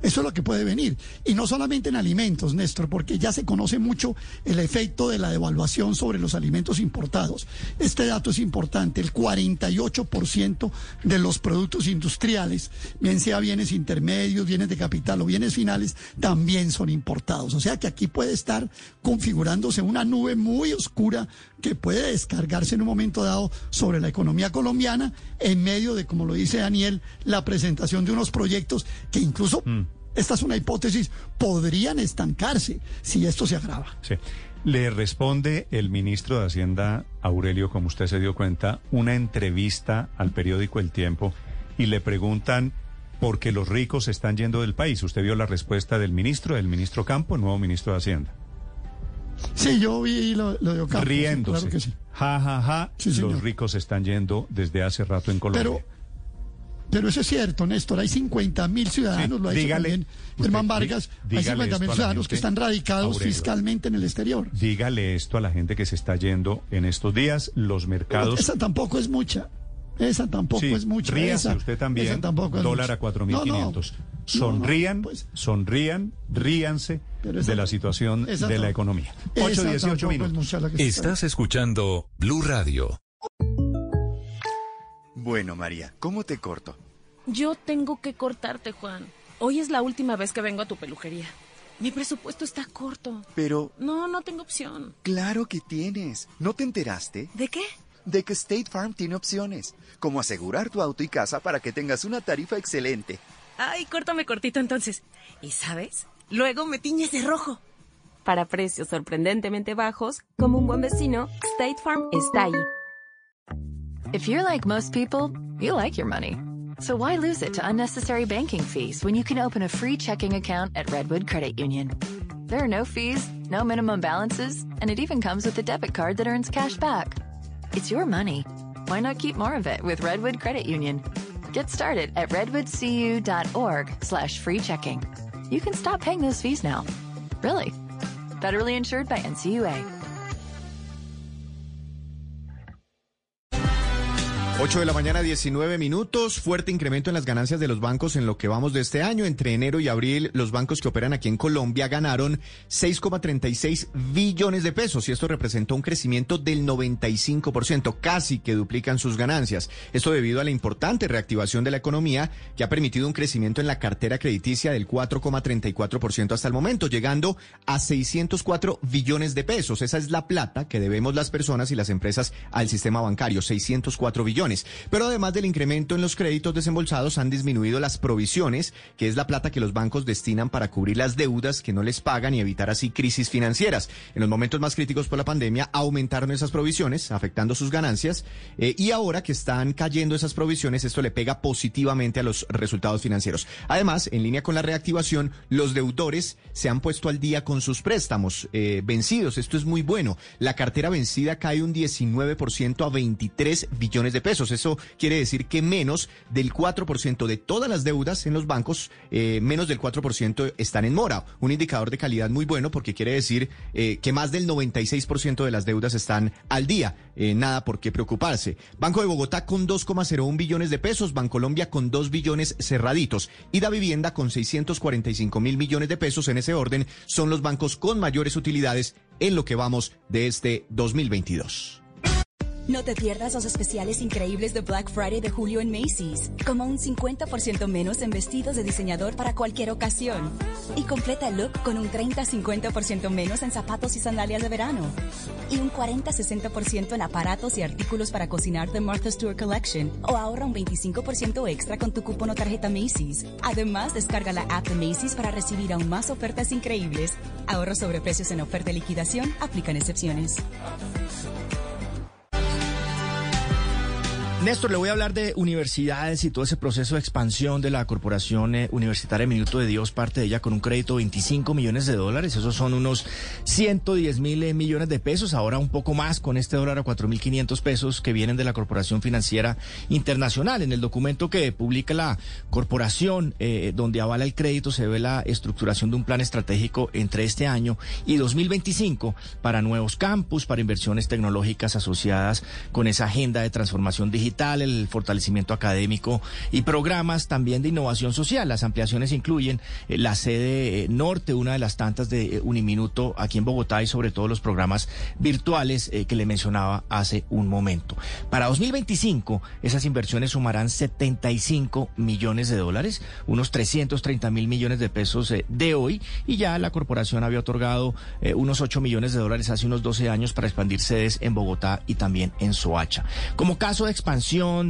Eso es lo que puede venir. Y no solamente en alimentos, Néstor, porque ya se conoce mucho el efecto de la devaluación sobre los alimentos importados. Este dato es importante. El 48% de los productos industriales, bien sea bienes intermedios, bienes de capital o bienes finales, también son importados. O sea que aquí puede estar configurándose una nube muy oscura que puede descargarse en un momento dado sobre la economía colombiana en medio de, como lo dice Daniel, la presentación de unos proyectos que incluso, esta es una hipótesis, podrían estancarse si esto se agrava. Sí. Le responde el ministro de Hacienda, Aurelio, como usted se dio cuenta, una entrevista al periódico El Tiempo y le preguntan por qué los ricos están yendo del país. Usted vio la respuesta del ministro, del ministro Campo, el nuevo ministro de Hacienda. Sí, yo vi lo, lo de Ocampo, sí, Riéndose. claro que sí. Ja, ja, ja. Sí, los ricos se están yendo desde hace rato en Colombia. Pero, pero eso es cierto, Néstor. Hay 50 mil ciudadanos, Sí, lo ha dicho dígale, también Germán Vargas. Hay dígale 50 esto mil ciudadanos gente, que están radicados Aurelio. fiscalmente en el exterior. Dígale esto a la gente que se está yendo en estos días. Los mercados. Esa tampoco es mucha. Esa tampoco Sí, es mucha. ríase esa- usted esa también. tampoco es Dólar a 4.500. No, no, sonrían, pues- sonrían, ríanse Pero esa de la situación de la no- economía. esa 8, 18 tampoco es minutos. mucha la que se está- Estás escuchando Blue Radio. Bueno, María, ¿cómo te corto? Yo tengo que cortarte, Juan. Hoy es la última vez que vengo a tu peluquería. Mi presupuesto está corto. Pero, No, no tengo opción. claro que tienes. ¿No te enteraste? ¿De qué? De que State Farm tiene opciones, como asegurar tu auto y casa para que tengas una tarifa excelente. Ay, córtame cortito entonces. ¿Y sabes? Luego me tiñes de rojo. Para precios sorprendentemente bajos, como un buen vecino, State Farm está ahí. If you're like most people, you like your money. So why lose it to unnecessary banking fees when you can open a free checking account at Redwood Credit Union? There are no fees, no minimum balances, and it even comes with a debit card that earns cash back. It's your money. Why not keep more of it with Redwood Credit Union? Get started at redwoodcu.org slash free checking. You can stop paying those fees now. Really. Federally insured by NCUA. 8 de la mañana, 19 minutos. Fuerte incremento en las ganancias de los bancos en lo que vamos de este año. Entre enero y abril, los bancos que operan aquí en Colombia ganaron 6,36 billones de pesos y esto representó un crecimiento del 95%, casi que duplican sus ganancias. Esto debido a la importante reactivación de la economía que ha permitido un crecimiento en la cartera crediticia del 4,34% hasta el momento, llegando a 604 billones de pesos. Esa es la plata que debemos las personas y las empresas al sistema bancario, 604 billones. Pero además del incremento en los créditos desembolsados, han disminuido las provisiones, que es la plata que los bancos destinan para cubrir las deudas que no les pagan y evitar así crisis financieras. En los momentos más críticos por la pandemia, aumentaron esas provisiones, afectando sus ganancias. Eh, y ahora que están cayendo esas provisiones, esto le pega positivamente a los resultados financieros. Además, en línea con la reactivación, los deudores se han puesto al día con sus préstamos eh, vencidos. Esto es muy bueno. La cartera vencida cae un 19% a 23 billones de pesos. Eso quiere decir que menos del 4% de todas las deudas en los bancos, eh, menos del 4% están en mora. Un indicador de calidad muy bueno porque quiere decir eh, que más del 96% de las deudas están al día. Eh, nada por qué preocuparse. Banco de Bogotá con 2,01 billones de pesos, Bancolombia con 2 billones cerraditos y Da Vivienda con 645 mil millones de pesos en ese orden son los bancos con mayores utilidades en lo que vamos de este 2022. No te pierdas los especiales increíbles de Black Friday de julio en Macy's, como un 50% menos en vestidos de diseñador para cualquier ocasión. Y completa el look con un 30-50% menos en zapatos y sandalias de verano. Y un 40-60% en aparatos y artículos para cocinar de Martha Stewart Collection. O ahorra un 25% extra con tu cupón o tarjeta Macy's. Además, descarga la app de Macy's para recibir aún más ofertas increíbles. Ahorros sobre precios en oferta y liquidación, aplican excepciones. Néstor, le voy a hablar de universidades y todo ese proceso de expansión de la Corporación eh, Universitaria Minuto de Dios, parte de ella con un crédito de 25 millones de dólares, esos son unos 110 mil eh, millones de pesos, ahora un poco más con este dólar a 4.500 pesos que vienen de la Corporación Financiera Internacional. En el documento que publica la corporación, eh, donde avala el crédito, se ve la estructuración de un plan estratégico entre este año y 2025 para nuevos campus, para inversiones tecnológicas asociadas con esa agenda de transformación digital el fortalecimiento académico y programas también de innovación social. Las ampliaciones incluyen eh, la sede eh, norte, una de las tantas de eh, Uniminuto aquí en Bogotá y sobre todo los programas virtuales que le mencionaba hace un momento. Para 2025, esas inversiones sumarán 75 millones de dólares, unos 330 mil millones de pesos de hoy y ya la corporación había otorgado unos 8 millones de dólares hace unos 12 años para expandir sedes en Bogotá y también en Soacha. Como caso de expansión,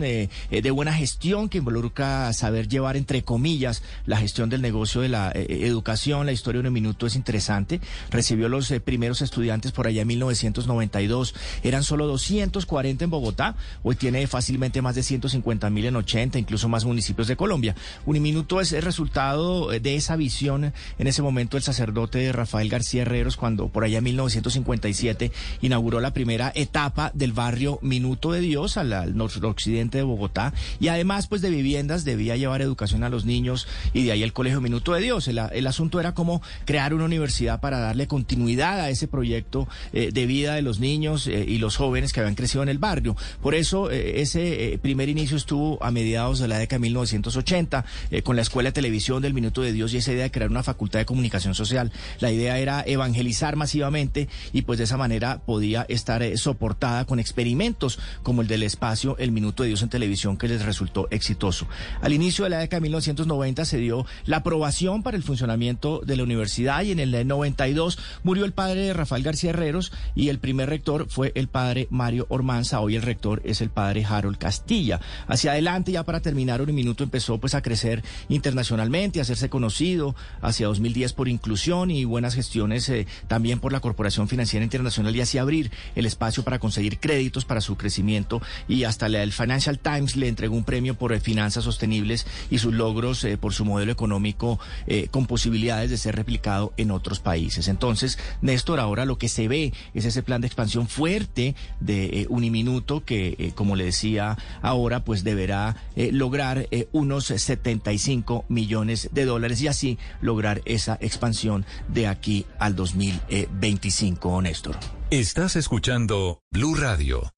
eh, eh, de buena gestión que involucra saber llevar, entre comillas, la gestión del negocio de la eh, educación. La historia de un minuto es interesante. Recibió los primeros estudiantes por allá en 1992. Eran solo 240 en Bogotá. Hoy tiene fácilmente más de 150 mil en 80, incluso más municipios de Colombia. Uniminuto es el resultado de esa visión en ese momento el sacerdote Rafael García Herreros cuando por allá en 1957 inauguró la primera etapa del barrio Minuto de Dios al, al occidente de Bogotá y además pues de viviendas debía llevar educación a los niños y de ahí el Colegio Minuto de Dios. El, asunto era como crear una universidad para darle continuidad a ese proyecto eh, de vida de los niños eh, y los jóvenes que habían crecido en el barrio. Por eso eh, ese primer inicio estuvo a mediados de la década de 1980 con la Escuela de Televisión del Minuto de Dios y esa idea de crear una facultad de comunicación social. La idea era evangelizar masivamente y pues de esa manera podía estar soportada con experimentos como el del espacio El Minuto de Dios en televisión que les resultó exitoso. Al inicio de la década de 1990 se dio la aprobación para el funcionamiento de la universidad y en el 92 murió el padre de Rafael García Herreros y el primer rector fue el padre Mario Ormanza. Hoy el rector es el padre Harold Castilla. Hacia adelante, ya para terminar, un minuto empezó pues a crecer internacionalmente, a hacerse conocido hacia 2010 por inclusión y buenas gestiones eh, también por la Corporación Financiera Internacional y así abrir el espacio para conseguir créditos para su crecimiento y hasta la el Financial Times le entregó un premio por eh, finanzas sostenibles y sus logros eh, por su modelo económico eh, con posibilidades de ser replicado en otros países. Entonces, Néstor, ahora lo que se ve es ese plan de expansión fuerte de Uniminuto que, como le decía ahora, pues deberá lograr unos 75 millones de dólares y así lograr esa expansión de aquí al 2025, Néstor. Estás escuchando Blue Radio.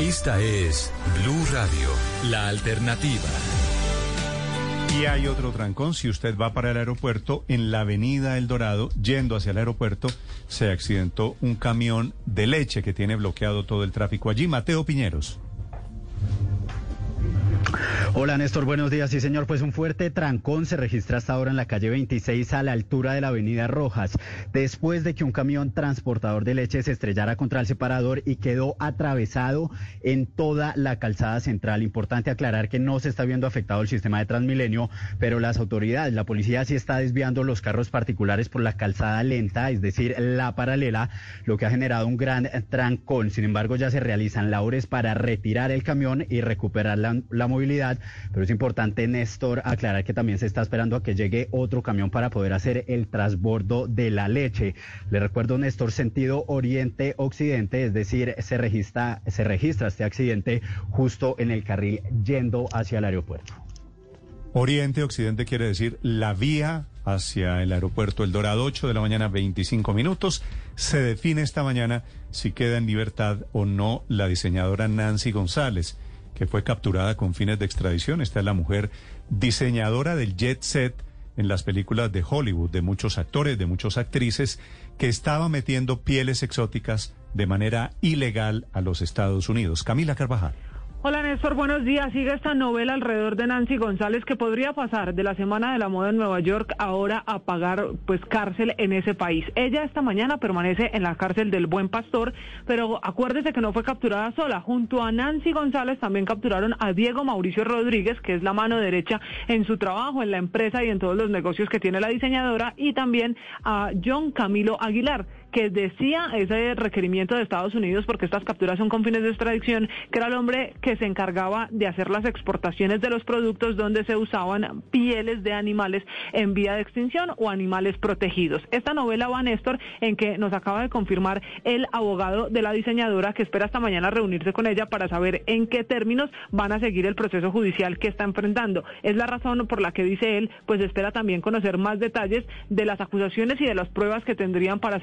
Esta es Blue Radio, la alternativa. Y hay otro trancón. Si usted va para el aeropuerto, en la avenida El Dorado, yendo hacia el aeropuerto, se accidentó un camión de leche que tiene bloqueado todo el tráfico allí. Mateo Piñeros. Hola Néstor, buenos días. Sí señor, pues un fuerte trancón se registra hasta ahora en la calle 26 a la altura de la avenida Rojas, después de que un camión transportador de leche se estrellara contra el separador y quedó atravesado en toda la calzada central. Importante aclarar que no se está viendo afectado el sistema de Transmilenio, pero las autoridades, la policía sí está desviando los carros particulares por la calzada lenta, es decir, la paralela, lo que ha generado un gran trancón. Sin embargo, ya se realizan labores para retirar el camión y recuperar la, la pero es importante, Néstor, aclarar que también se está esperando a que llegue otro camión para poder hacer el transbordo de la leche. Le recuerdo, Néstor, sentido oriente-occidente, es decir, se registra, se registra este accidente justo en el carril yendo hacia el aeropuerto. Oriente-Occidente quiere decir la vía hacia el aeropuerto El Dorado, 8 de la mañana, 25 minutos. Se define esta mañana si queda en libertad o no la diseñadora Nancy González, que fue capturada con fines de extradición. Esta es la mujer diseñadora del jet set en las películas de Hollywood, de muchos actores, de muchas actrices, que estaba metiendo pieles exóticas de manera ilegal a los Estados Unidos. Camila Carvajal. Hola Néstor, buenos días. Sigue esta novela alrededor de Nancy González que podría pasar de la Semana de la Moda en Nueva York ahora a pagar pues cárcel en ese país. Ella esta mañana permanece en la cárcel del Buen Pastor, pero acuérdese que no fue capturada sola. Junto a Nancy González también capturaron a Diego Mauricio Rodríguez, que es la mano derecha en su trabajo, en la empresa y en todos los negocios que tiene la diseñadora, y también a John Camilo Aguilar que decía ese requerimiento de Estados Unidos, porque estas capturas son con fines de extradición, que era el hombre que se encargaba de hacer las exportaciones de los productos donde se usaban pieles de animales en vía de extinción o animales protegidos. Esta novela va, Néstor, en que nos acaba de confirmar el abogado de la diseñadora que espera esta mañana reunirse con ella para saber en qué términos van a seguir el proceso judicial que está enfrentando. Es la razón por la que dice él, pues espera también conocer más detalles de las acusaciones y de las pruebas que tendrían para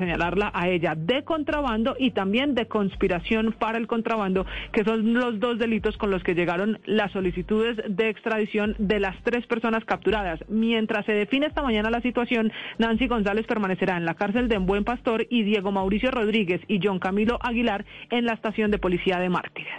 a ella de contrabando y también de conspiración para el contrabando, que son los dos delitos con los que llegaron las solicitudes de extradición de las tres personas capturadas. Mientras se define esta mañana la situación, Nancy González permanecerá en la cárcel de Buen Pastor y Diego Mauricio Rodríguez y John Camilo Aguilar en la estación de policía de Mártires.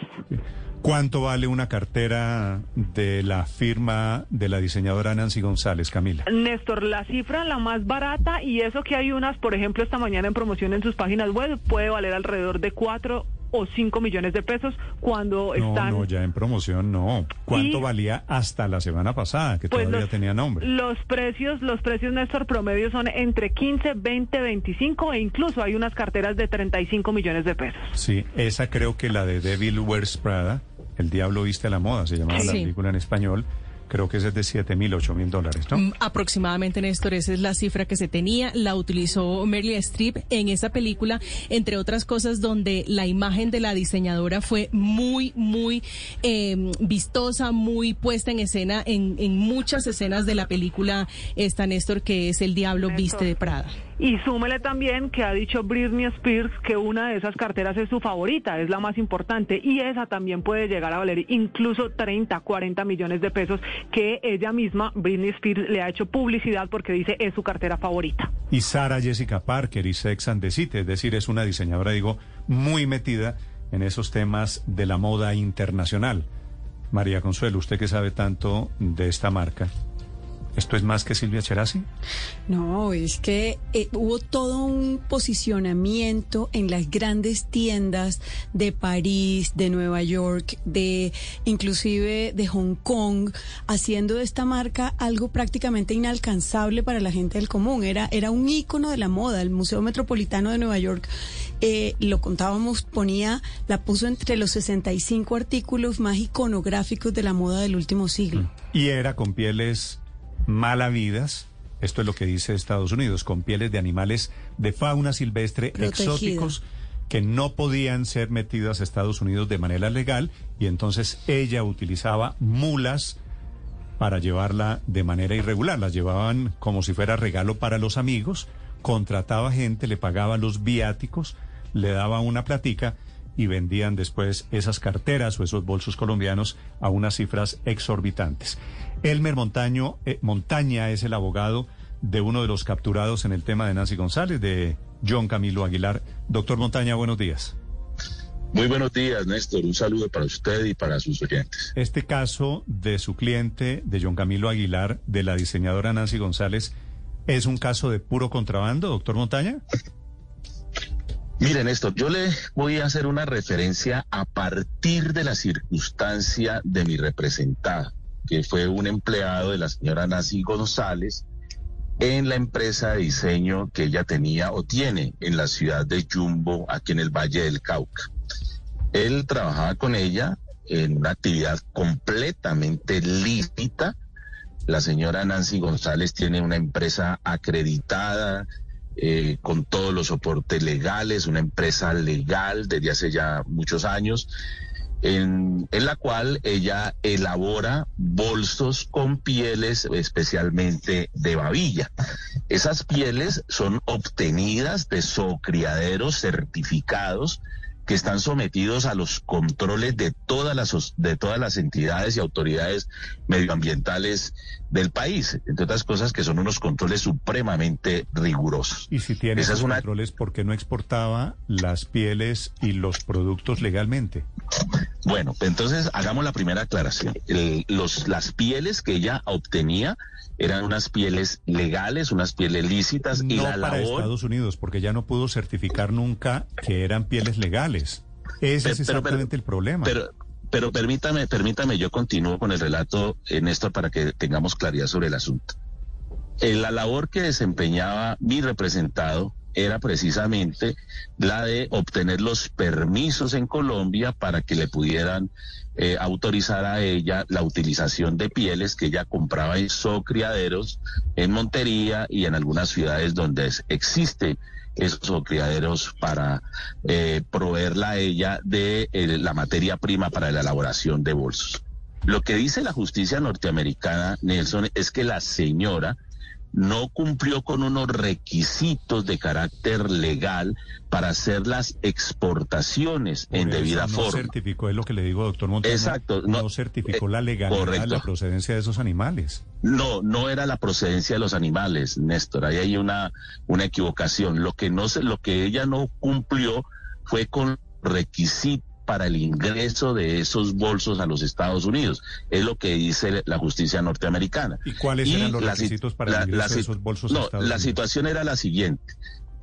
¿Cuánto vale una cartera de la firma de la diseñadora Nancy González, Camila? Néstor, la cifra la más barata y eso que hay unas, por ejemplo, esta mañana en promoción en sus páginas web puede valer alrededor de cuatro o cinco millones de pesos cuando no, están... No, ya en promoción no. ¿Cuánto Y- valía hasta la semana pasada, que Pues todavía los- tenía nombre? Los precios, los precios Néstor promedio son entre 15, 20, 25 e incluso hay unas carteras de 35 millones de pesos. Sí, esa creo que la de Devil Wears Prada, El Diablo Viste a la Moda, se llamaba la película en español, creo que esa es de 7 mil, 8 mil dólares, ¿no? Mm, Aproximadamente, Néstor, esa es la cifra que se tenía. La utilizó Meryl Streep en esa película, entre otras cosas, donde la imagen de la diseñadora fue muy, muy eh, vistosa, muy puesta en escena en, en muchas escenas de la película esta, Néstor, que es El Diablo Viste de Prada. Y súmele también que ha dicho Britney Spears que una de esas carteras es su favorita, es la más importante y esa también puede llegar a valer incluso 30, 40 millones de pesos que ella misma, Britney Spears, le ha hecho publicidad porque dice es su cartera favorita. Y Sara Jessica Parker y Sex and the City, es decir, es una diseñadora, digo, muy metida en esos temas de la moda internacional. María Consuelo, usted que sabe tanto de esta marca, ¿Esto es más que Silvia Cherasi? No, es que eh, hubo todo un posicionamiento en las grandes tiendas de París, de Nueva York, de inclusive de Hong Kong, haciendo de esta marca algo prácticamente inalcanzable para la gente del común. Era, era un ícono de la moda. El Museo Metropolitano de Nueva York, eh, lo contábamos, ponía, la puso entre los 65 artículos más iconográficos de la moda del último siglo. Y era con pieles malavidas, esto es lo que dice Estados Unidos, con pieles de animales de fauna silvestre exóticos que no podían ser metidas a Estados Unidos de manera legal y entonces ella utilizaba mulas para llevarla de manera irregular, las llevaban como si fuera regalo para los amigos, contrataba gente, le pagaba los viáticos, le daba una platica y vendían después esas carteras o esos bolsos colombianos a unas cifras exorbitantes. Elmer Montaño, eh, Montaña es el abogado de uno de los capturados en el tema de Nancy González, de John Camilo Aguilar. Doctor Montaña, buenos días. Muy buenos días, Néstor. Un saludo para usted y para sus oyentes. Este caso de su cliente, de John Camilo Aguilar, de la diseñadora Nancy González, ¿es un caso de puro contrabando, doctor Montaña? Mire, Néstor, yo le voy a hacer una referencia a partir de la circunstancia de mi representada que fue un empleado de la señora Nancy González en la empresa de diseño que ella tenía o tiene en la ciudad de Jumbo, aquí en el Valle del Cauca. Él trabajaba con ella en una actividad completamente lícita. La señora Nancy González tiene una empresa acreditada, eh, con todos los soportes legales, una empresa legal desde hace ya muchos años en, la cual ella elabora bolsos con pieles especialmente de babilla. Esas pieles son obtenidas de zoocriaderos certificados que están sometidos a los controles de todas las de todas las entidades y autoridades medioambientales del país, entre otras cosas que son unos controles supremamente rigurosos. Y si tiene esos controles, ¿por qué no exportaba las pieles y los productos legalmente? Bueno, entonces hagamos la primera aclaración. los, las pieles que ella obtenía eran unas pieles legales, unas pieles lícitas y la para Estados Unidos, porque ya no pudo certificar nunca que eran pieles legales. Ese es exactamente el problema. Pero, pero permítame, permítame, yo continúo con el relato, en esto para que tengamos claridad sobre el asunto. En la labor que desempeñaba mi representado era precisamente la de obtener los permisos en Colombia para que le pudieran eh, autorizar a ella la utilización de pieles que ella compraba en criaderos en Montería y en algunas ciudades donde existe esos criaderos para eh, proveerla a ella de eh, la materia prima para la elaboración de bolsos. Lo que dice la justicia norteamericana, Nelson, es que la señora no cumplió con unos requisitos de carácter legal para hacer las exportaciones en debida forma. No certificó, es lo que le digo, doctor Montes. Exacto. No, certificó la legalidad, la procedencia de esos animales. No, no era la procedencia de los animales, Néstor. Ahí hay una, una equivocación. Lo que no se, lo que ella no cumplió fue con requisitos para el ingreso de esos bolsos a los Estados Unidos. Es lo que dice la justicia norteamericana. ¿Y cuáles eran los requisitos para el ingreso de esos bolsos no, a Estados La situación era la siguiente.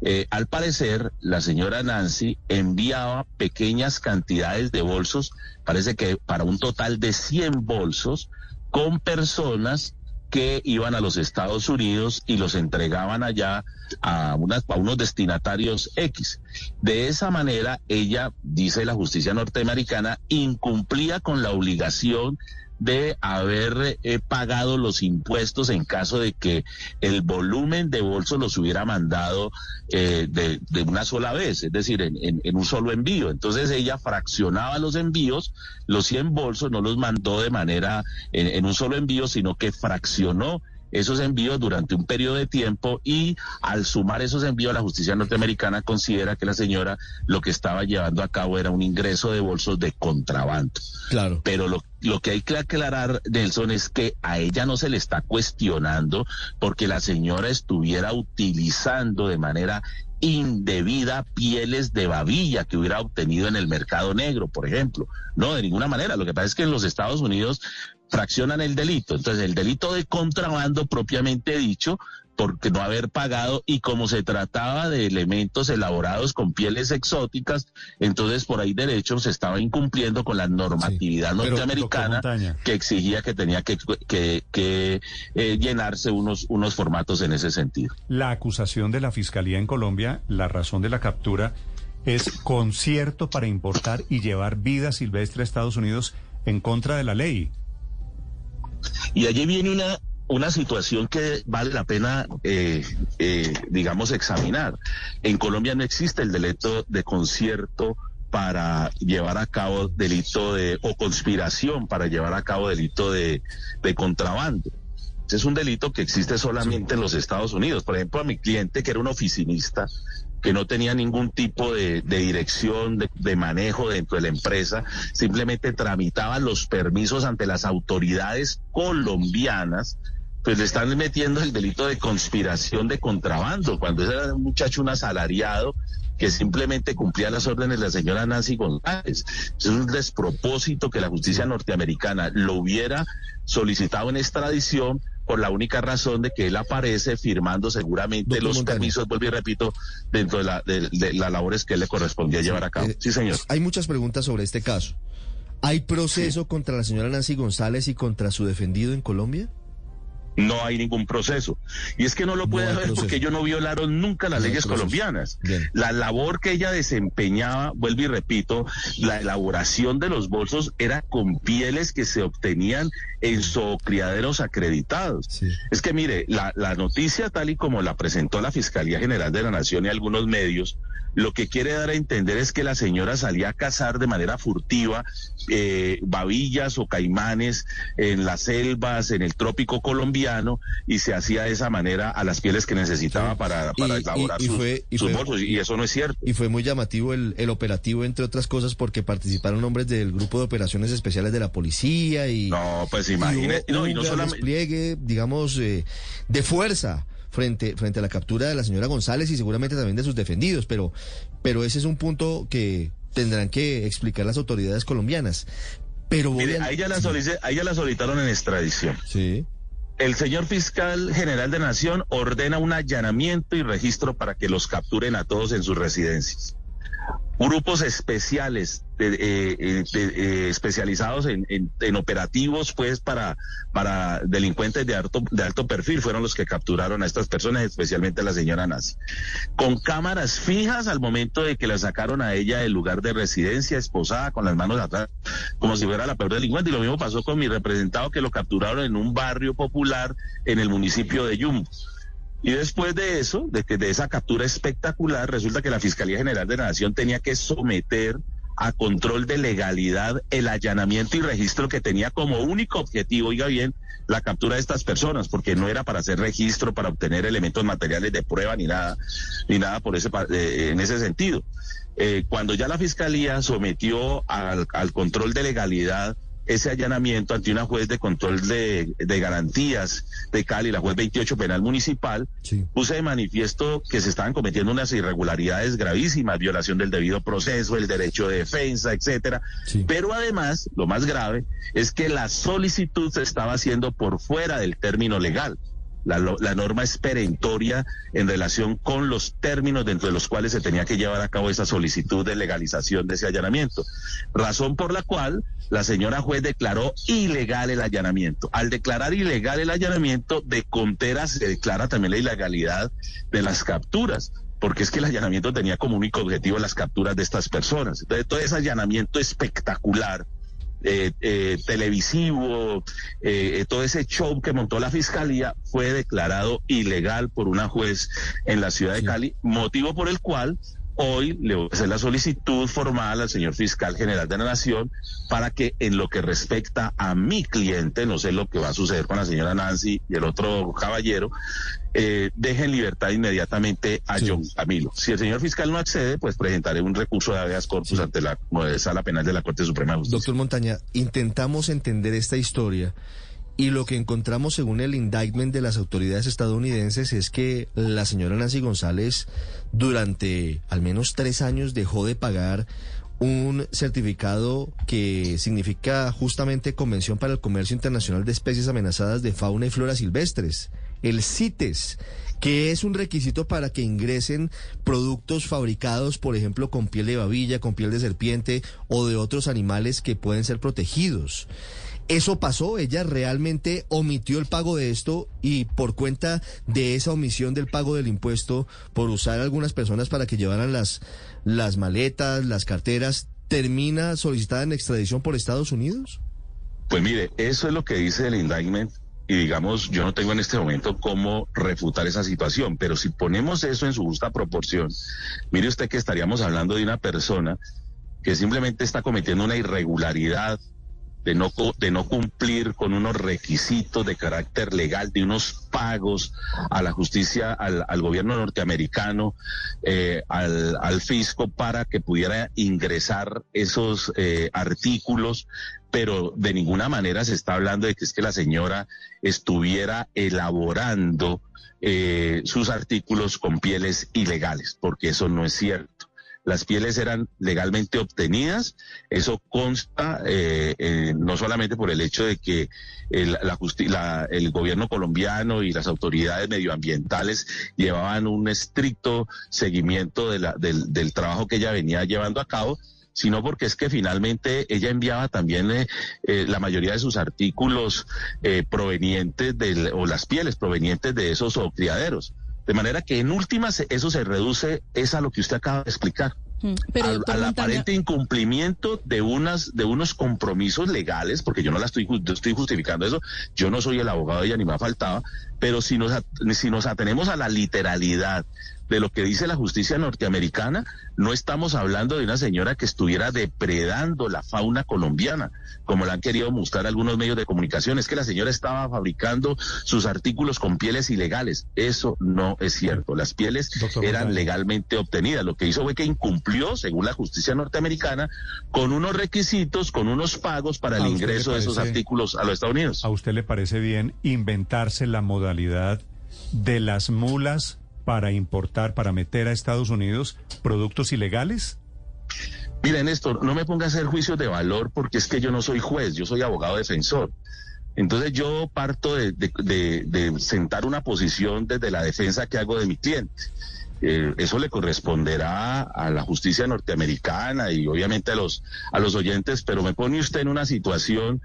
Eh, al parecer, la señora Nancy enviaba pequeñas cantidades de bolsos, parece que para un total de 100 bolsos, con personas que iban a los Estados Unidos y los entregaban allá a, unas, a unos destinatarios X. De esa manera, ella, dice la justicia norteamericana, incumplía con la obligación de haber eh, pagado los impuestos en caso de que el volumen de bolsos los hubiera mandado eh, de, una sola vez, es decir, en, un solo envío. Entonces ella fraccionaba los envíos, los 100 bolsos no los mandó de manera en, un solo envío, sino que fraccionó esos envíos durante un periodo de tiempo y al sumar esos envíos la justicia norteamericana considera que la señora lo que estaba llevando a cabo era un ingreso de bolsos de contrabando. Claro. Pero lo, lo que hay que aclarar, Nelson, es que a ella no se le está cuestionando porque la señora estuviera utilizando de manera indebida pieles de babilla que hubiera obtenido en el mercado negro, por ejemplo. No, de ninguna manera. Lo que pasa es que en los Estados Unidos fraccionan el delito. Entonces, el delito de contrabando propiamente dicho, porque no haber pagado y como se trataba de elementos elaborados con pieles exóticas, entonces por ahí derecho se estaba incumpliendo con la normatividad norteamericana que exigía que tenía que, que, que, eh, llenarse unos, unos formatos en ese sentido. La acusación de la Fiscalía en Colombia, la razón de la captura, es concierto para importar y llevar vida silvestre a Estados Unidos en contra de la ley. Y allí viene una, una situación que vale la pena, eh, eh, digamos, examinar. En Colombia no existe el delito de concierto para llevar a cabo delito de, o conspiración para llevar a cabo delito de, de contrabando. Ese es un delito que existe solamente en los Estados Unidos. Por ejemplo, a mi cliente, que era un oficinista, que no tenía ningún tipo de, de dirección, de, de, manejo dentro de la empresa, simplemente tramitaba los permisos ante las autoridades colombianas, pues le están metiendo el delito de conspiración de contrabando, cuando era un muchacho, un asalariado, que simplemente cumplía las órdenes de la señora Nancy González. Es un despropósito que la justicia norteamericana lo hubiera solicitado en extradición por la única razón de que él aparece firmando seguramente Doctor los permisos, vuelvo y repito, dentro de, la, de, de las labores que le correspondía llevar a cabo. Eh, Sí, señor. Hay muchas preguntas sobre este caso. ¿Hay proceso contra la señora Nancy González y contra su defendido en Colombia? No hay ningún proceso. Y es que no lo puede hay haber proceso. porque ellos no violaron nunca las No leyes colombianas. Bien. La labor que ella desempeñaba, vuelvo y repito, la elaboración de los bolsos era con pieles que se obtenían en zoocriaderos acreditados. Es que mire, la, la noticia tal y como la presentó la Fiscalía General de la Nación y algunos medios, lo que quiere dar a entender es que la señora salía a cazar de manera furtiva eh, babillas o caimanes en las selvas, en el trópico colombiano, y se hacía de esa manera a las pieles que necesitaba para, para Y- elaborar y- y sus, fue- y sus fue- bolsos, y eso no es cierto. Y fue muy llamativo el, el operativo, entre otras cosas, porque participaron hombres del Grupo de Operaciones Especiales de la Policía y... No, pues imagínese, no, y no solamente... despliegue, digamos, eh, de fuerza frente, frente a la captura de la señora González y seguramente también de sus defendidos, pero, pero ese es un punto que tendrán que explicar las autoridades colombianas. Pero Mire, a- a ella, la solicitaron en extradición. Sí. El señor fiscal general de Nación ordena un allanamiento y registro para que los capturen a todos en sus residencias. Grupos especiales eh, eh, eh, especializados en, en- en operativos pues para, para delincuentes de alto, de alto perfil fueron los que capturaron a estas personas, especialmente a la señora Nazi. Con cámaras fijas al momento de que la sacaron a ella del lugar de residencia, esposada, con las manos atrás, como si fuera la peor delincuente. Y lo mismo pasó con mi representado que lo capturaron en un barrio popular en el municipio de Yumbo. Y después de eso, de, de esa captura espectacular, resulta que la Fiscalía General de la Nación tenía que someter a control de legalidad el allanamiento y registro que tenía como único objetivo, oiga bien, la captura de estas personas, porque no era para hacer registro, para obtener elementos materiales de prueba ni nada, ni nada por ese, eh, en ese sentido. Eh, cuando ya la Fiscalía sometió al control de legalidad ese allanamiento ante una juez de control de, de garantías de Cali, la juez 28 penal municipal, puse de manifiesto que se estaban cometiendo unas irregularidades gravísimas, violación del debido proceso, el derecho de defensa, etcétera. Pero además, lo más grave es que la solicitud se estaba haciendo por fuera del término legal. La, la norma es perentoria en relación con los términos dentro de los cuales se tenía que llevar a cabo esa solicitud de legalización de ese allanamiento. Razón por la cual la señora juez declaró ilegal el allanamiento. Al declarar ilegal el allanamiento, de Contera se declara también la ilegalidad de las capturas. Porque es que el allanamiento tenía como único objetivo las capturas de estas personas. Entonces, todo ese allanamiento espectacular eh, eh, televisivo, eh, eh, todo ese show que montó la fiscalía fue declarado ilegal por una juez en la ciudad de Cali, motivo por el cual Hoy le voy a hacer la solicitud formal al señor fiscal general de la Nación para que en lo que respecta a mi cliente, no sé lo que va a suceder con la señora Nancy y el otro caballero, eh, deje en libertad inmediatamente a John Camilo. Si el señor fiscal no accede, pues presentaré un recurso de habeas corpus ante la sala penal de la Corte Suprema de Justicia. Doctor Montaña, intentamos entender esta historia y lo que encontramos según el indictment de las autoridades estadounidenses es que la señora Nancy González durante al menos tres años dejó de pagar un certificado que significa justamente Convención para el Comercio Internacional de Especies Amenazadas de Fauna y Flora Silvestres, el CITES, que es un requisito para que ingresen productos fabricados, por ejemplo, con piel de babilla, con piel de serpiente o de otros animales que pueden ser protegidos. ¿Eso pasó? ¿Ella realmente omitió el pago de esto y por cuenta de esa omisión del pago del impuesto, por usar a algunas personas para que llevaran las, las maletas, las carteras, termina solicitada en extradición por Estados Unidos? Pues mire, eso es lo que dice el indictment y digamos, yo no tengo en este momento cómo refutar esa situación, pero si ponemos eso en su justa proporción, mire usted que estaríamos hablando de una persona que simplemente está cometiendo una irregularidad de no, de no cumplir con unos requisitos de carácter legal, de unos pagos a la justicia, al, al gobierno norteamericano, eh, al, al, fisco, para que pudiera ingresar esos eh, artículos, pero de ninguna manera se está hablando de que es que la señora estuviera elaborando eh, sus artículos con pieles ilegales, porque eso no es cierto las pieles eran legalmente obtenidas. Eso consta eh, eh, no solamente por el hecho de que el, la el gobierno colombiano y las autoridades medioambientales llevaban un estricto seguimiento de la, del, del trabajo que ella venía llevando a cabo, sino porque es que finalmente ella enviaba también eh, eh, la mayoría de sus artículos eh, provenientes de, o las pieles provenientes de esos criaderos. De manera que en últimas eso se reduce es a lo que usted acaba de explicar. Mm, pero, al, al aparente incumplimiento de unas de unos compromisos legales, porque yo no la estoy, yo estoy justificando eso, yo no soy el abogado de ella ni me faltaba, pero si nos, si nos atenemos a la literalidad de lo que dice la justicia norteamericana, no estamos hablando de una señora que estuviera depredando la fauna colombiana, como la han querido mostrar algunos medios de comunicación, es que la señora estaba fabricando sus artículos con pieles ilegales. Eso no es cierto. Las pieles eran legalmente obtenidas. Lo que hizo fue que incumplió, según la justicia norteamericana, con unos requisitos, con unos pagos para el ¿A usted le ingreso de esos artículos a los Estados Unidos. ¿A usted le parece bien inventarse la modalidad de las mulas para importar, para meter a Estados Unidos productos ilegales? Mira, Néstor, no me ponga a hacer juicios de valor porque es que yo no soy juez, yo soy abogado defensor. Entonces yo parto de, sentar una posición desde la defensa que hago de mi cliente. Eh, eso le corresponderá a la justicia norteamericana y obviamente a los, a los oyentes, pero me pone usted en una situación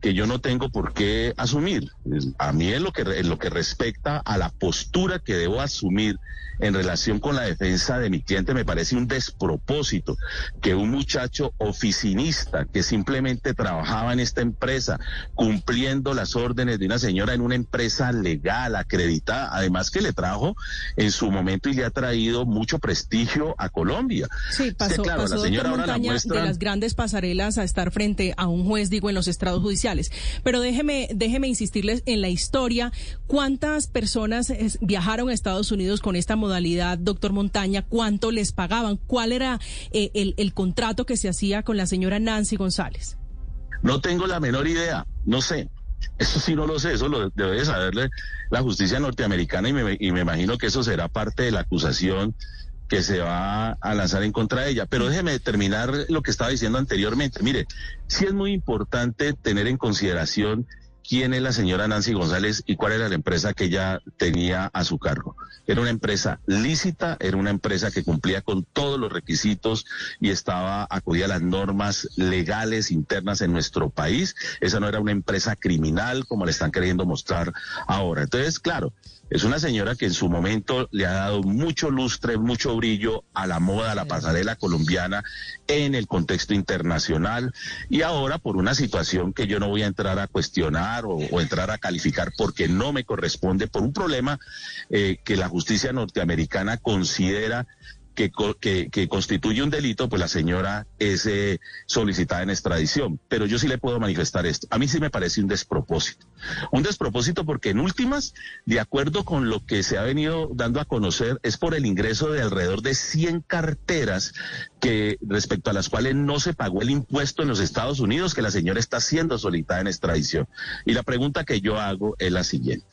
que yo no tengo por qué asumir. Es- A mí en lo que en lo que respecta a la postura que debo asumir en relación con la defensa de mi cliente me parece un despropósito que un muchacho oficinista que simplemente trabajaba en esta empresa cumpliendo las órdenes de una señora en una empresa legal acreditada, además que le trajo en su momento y le ha traído mucho prestigio a Colombia. Sí, Es pasó, claro, pasó la señora doctor ahora la Montaña muestra de las grandes pasarelas a estar frente a un juez, digo, en los estrados judiciales. Pero déjeme, déjeme insistirles en la historia. ¿Cuántas personas es- viajaron a Estados Unidos con esta modalidad, doctor Montaña? ¿Cuánto les pagaban? ¿Cuál era eh, el, contrato que se hacía con la señora Nancy González? No tengo la menor idea, no sé. Eso sí no lo sé, eso lo debe saberle la justicia norteamericana y me, y me imagino que eso será parte de la acusación que se va a lanzar en contra de ella. Pero déjeme terminar lo que estaba diciendo anteriormente. Mire, sí es muy importante tener en consideración quién es la señora Nancy González y cuál era la empresa que ella tenía a su cargo. Era una empresa lícita, era una empresa que cumplía con todos los requisitos y estaba acudida a las normas legales internas en nuestro país. Esa no era una empresa criminal como le están queriendo mostrar ahora. Entonces, claro, es una señora que en su momento le ha dado mucho lustre, mucho brillo a la moda, a la pasarela colombiana en el contexto internacional. Y ahora por una situación que yo no voy a entrar a cuestionar o, o entrar a calificar porque no me corresponde por un problema eh, que la justicia norteamericana considera que, co- que, que constituye un delito, pues la señora es eh, solicitada en extradición. Pero yo sí le puedo manifestar esto. A mí sí me parece un despropósito. Un despropósito porque en últimas, de acuerdo con lo que se ha venido dando a conocer, es por el ingreso de alrededor de 100 carteras que respecto a las cuales no se pagó el impuesto en los Estados Unidos, que la señora está siendo solicitada en extradición. Y la pregunta que yo hago es la siguiente.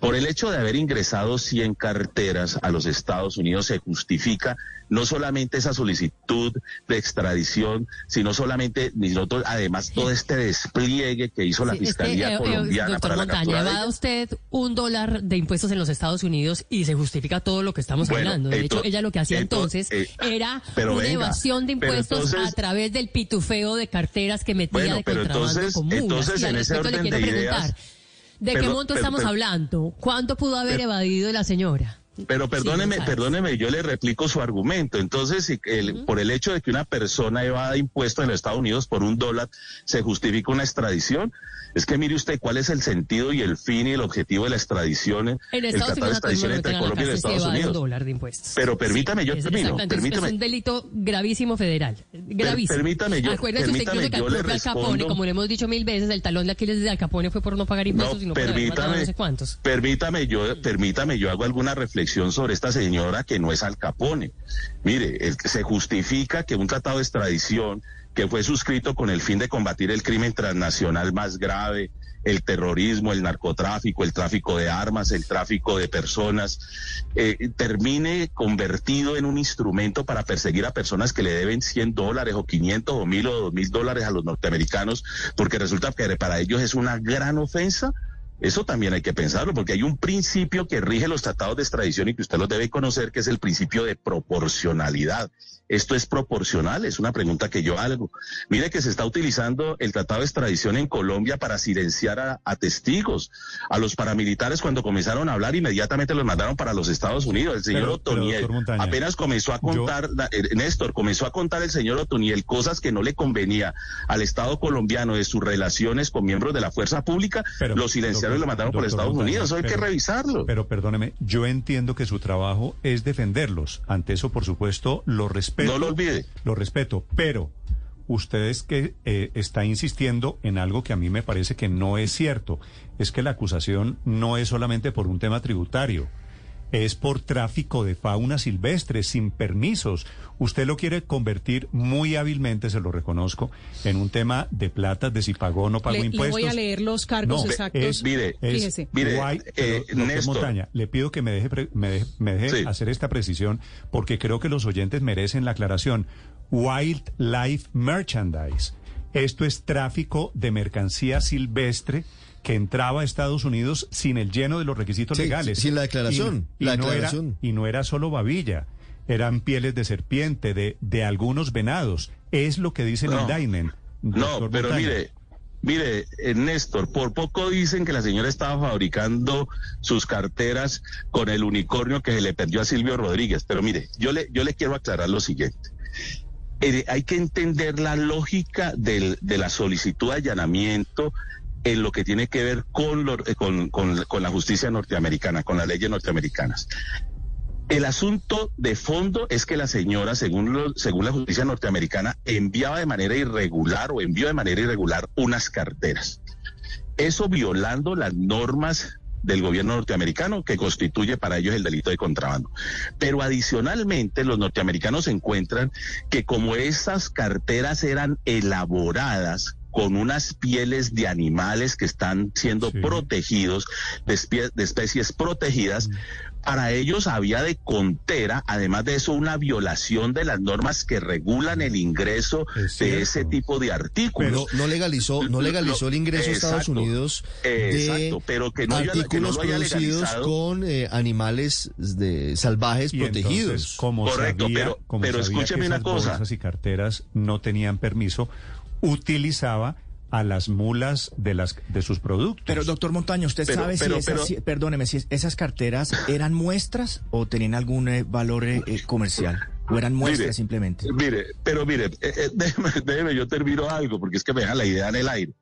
Por el hecho de haber ingresado 100 carteras a los Estados Unidos se justifica no solamente esa solicitud de extradición, sino solamente, además todo este despliegue que hizo la Sí, es que, Fiscalía eh, eh, colombiana doctor para la Montaña, captura de va ella. usted un dólar de impuestos en los Estados Unidos y se justifica todo lo que estamos Bueno, hablando. De hecho, ella lo que hacía ento- entonces eh, era pero una venga, evasión de pero impuestos entonces- a través del pitufeo de carteras que metía Bueno, de pero contrabando entonces- con mulas. entonces Y al en ese respecto le orden quiero de preguntar, ideas- ¿de qué monto estamos hablando? ¿Cuánto pudo haber evadido la señora? Pero perdóneme, González. perdóneme, yo le replico su argumento. Entonces, si el- por el hecho de que una persona evada impuestos en los Estados Unidos por un dólar, ¿se justifica una extradición? Es que mire usted cuál es el sentido y el fin y el objetivo de la extradición, En el Estados tratado de el extradición entre Colombia y Estados Unidos. dólar de impuestos. Pero permítame, yo Es- termino, permítame. Es un delito gravísimo federal. Gravísimo. permítame yo- Acuérdese usted que yo le Al Capone, como le hemos dicho mil veces, el talón de Aquiles de Al Capone fue por no pagar impuestos y no por permítame, no sé cuántos. permítame yo, permítame yo hago alguna reflexión sobre esta señora que no es Al Capone. Mire, se justifica que un tratado de extradición que fue suscrito con el fin de combatir el crimen transnacional más grave, el terrorismo, el narcotráfico, el tráfico de armas, el tráfico de personas, eh, termine convertido en un instrumento para perseguir a personas que le deben 100 dólares o 500 o 1000 o 2000 dólares a los norteamericanos, porque resulta que para ellos es una gran ofensa. Eso también hay que pensarlo, porque hay un principio que rige los tratados de extradición y que usted los debe conocer, que es el principio de proporcionalidad. Esto es proporcional, es una pregunta que yo hago. Mire que se está utilizando el tratado de extradición en Colombia para silenciar a, a testigos. A los paramilitares cuando comenzaron a hablar, inmediatamente los mandaron para los Estados Unidos. El señor Pero- Otoniel Montaña, apenas comenzó a yo- contar, da- eh, Néstor, comenzó a contar el señor Otoniel cosas que no le convenía al Estado colombiano de sus relaciones con miembros de la fuerza pública, Pero, lo silenciaron y lo doctor- mandaron por Estados Montaña, Unidos. Eso hay que pero- revisarlo. Pero perdóneme, yo entiendo que su trabajo es defenderlos. Ante eso, por supuesto, lo respeto. No lo olvide. Lo respeto, pero usted es que eh, está insistiendo en algo que a mí me parece que no es cierto. Es que la acusación no es solamente por un tema tributario. Es por tráfico de fauna silvestre sin permisos. Usted lo quiere convertir muy hábilmente, se lo reconozco, en un tema de plata, de si pagó o no pagó Le, le impuestos. voy a leer los cargos No, exactos. es- Mire, es Fíjese. Mire, guay, eh, Néstor. Montaña, le pido que me deje, pre- me deje, me deje Sí. hacer esta precisión porque creo que los oyentes merecen la aclaración. Wildlife Merchandise. Esto es tráfico de mercancía silvestre que entraba a Estados Unidos sin el lleno de los requisitos Sí, legales. sin la declaración, Y, la no declaración. Era, y no era solo babilla, eran pieles de serpiente, de, de algunos venados. Es lo que dice el No. indictment. No, pero Montaña. mire, mire, eh, Néstor, por poco dicen que la señora estaba fabricando sus carteras con el unicornio que se le perdió a Silvio Rodríguez. Pero mire, yo le, yo le quiero aclarar lo siguiente. Eh, hay que entender la lógica del- de la solicitud de allanamiento en lo que tiene que ver con, lo- eh, con, con- con la justicia norteamericana, con las leyes norteamericanas. El asunto de fondo es que la señora, según, lo- según la justicia norteamericana, enviaba de manera irregular o envió de manera irregular unas carteras. Eso violando las normas del gobierno norteamericano que constituye para ellos el delito de contrabando. Pero adicionalmente los norteamericanos encuentran que como esas carteras eran elaboradas con unas pieles de animales que están siendo protegidos, de, especies protegidas, para ellos había de contera, además de eso, una violación de las normas que regulan el ingreso de ese tipo de artículos. No, no legalizó, no legalizó el ingreso a Estados Exacto. Unidos de Exacto, pero que no haya- que no artículos lo haya producidos con eh, animales de, salvajes Y protegidos. entonces, como Correcto, sabía, pero- como pero sabía escúcheme que una esas cosa. bolsas y carteras no tenían permiso, utilizaba a las mulas de las de sus productos. Pero, doctor Montaño, ¿usted Pero- sabe pero- si, esas, pero- si- perdóneme, si esas carteras eran muestras o tenían algún eh, valor eh, eh, comercial? ¿O eran muestras Mire, simplemente? Mire, pero mire, eh, eh, [laughs] déjeme, déjeme, yo termino algo, porque es que me deja la idea en el aire.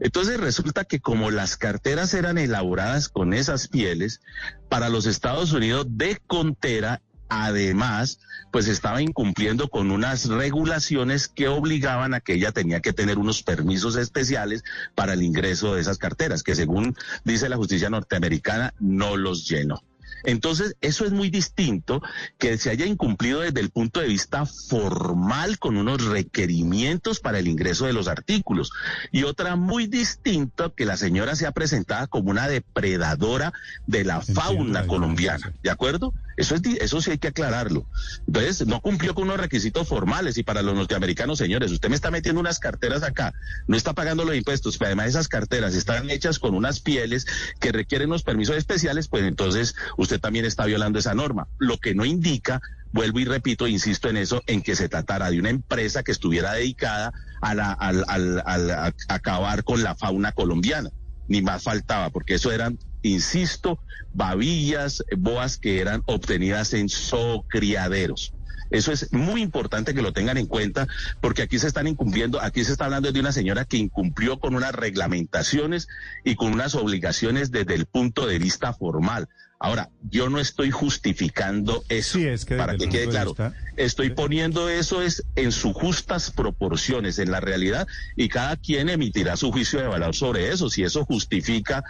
Entonces resulta que como las carteras eran elaboradas con esas pieles, para los Estados Unidos de Contera además, pues estaba incumpliendo con unas regulaciones que obligaban a que ella tenía que tener unos permisos especiales para el ingreso de esas carteras, que según dice la justicia norteamericana, no los llenó. Entonces, eso es muy distinto que se haya incumplido desde el punto de vista formal con unos requerimientos para el ingreso de los artículos. Y otra muy distinta que la señora sea presentada como una depredadora de la fauna colombiana. ¿De acuerdo? Eso, es, eso sí hay que aclararlo. Entonces, no cumplió con unos requisitos formales y para los norteamericanos, señores, usted me está metiendo unas carteras acá, no está pagando los impuestos, pero además esas carteras están hechas con unas pieles que requieren unos permisos especiales, pues entonces usted también está violando esa norma. Lo que no indica vuelvo y repito, insisto en eso, en que se tratara de una empresa que estuviera dedicada a, la, a acabar con la fauna colombiana. Ni más faltaba, porque eso eran insisto, babillas, boas que eran obtenidas en zoocriaderos. Eso es muy importante que lo tengan en cuenta porque aquí se están incumpliendo, aquí se está hablando de una señora que incumplió con unas reglamentaciones y con unas obligaciones desde el punto de vista formal. Ahora, yo no estoy justificando eso, es que para que quede claro. Estoy poniendo eso es en sus justas proporciones, en la realidad, y cada quien emitirá su juicio de valor sobre eso, si eso justifica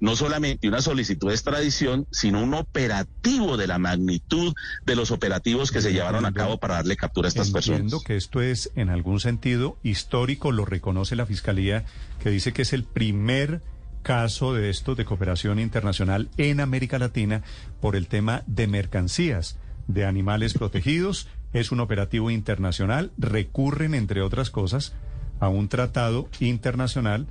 no solamente una solicitud de extradición, sino un operativo de la magnitud de los operativos que se llevaron a cabo para darle captura a estas Entiendo personas. que esto es en algún sentido histórico, lo reconoce la Fiscalía, que dice que es el primer caso de esto de cooperación internacional en América Latina por el tema de mercancías de animales protegidos. Es un operativo internacional, recurren, entre otras cosas, a un tratado internacional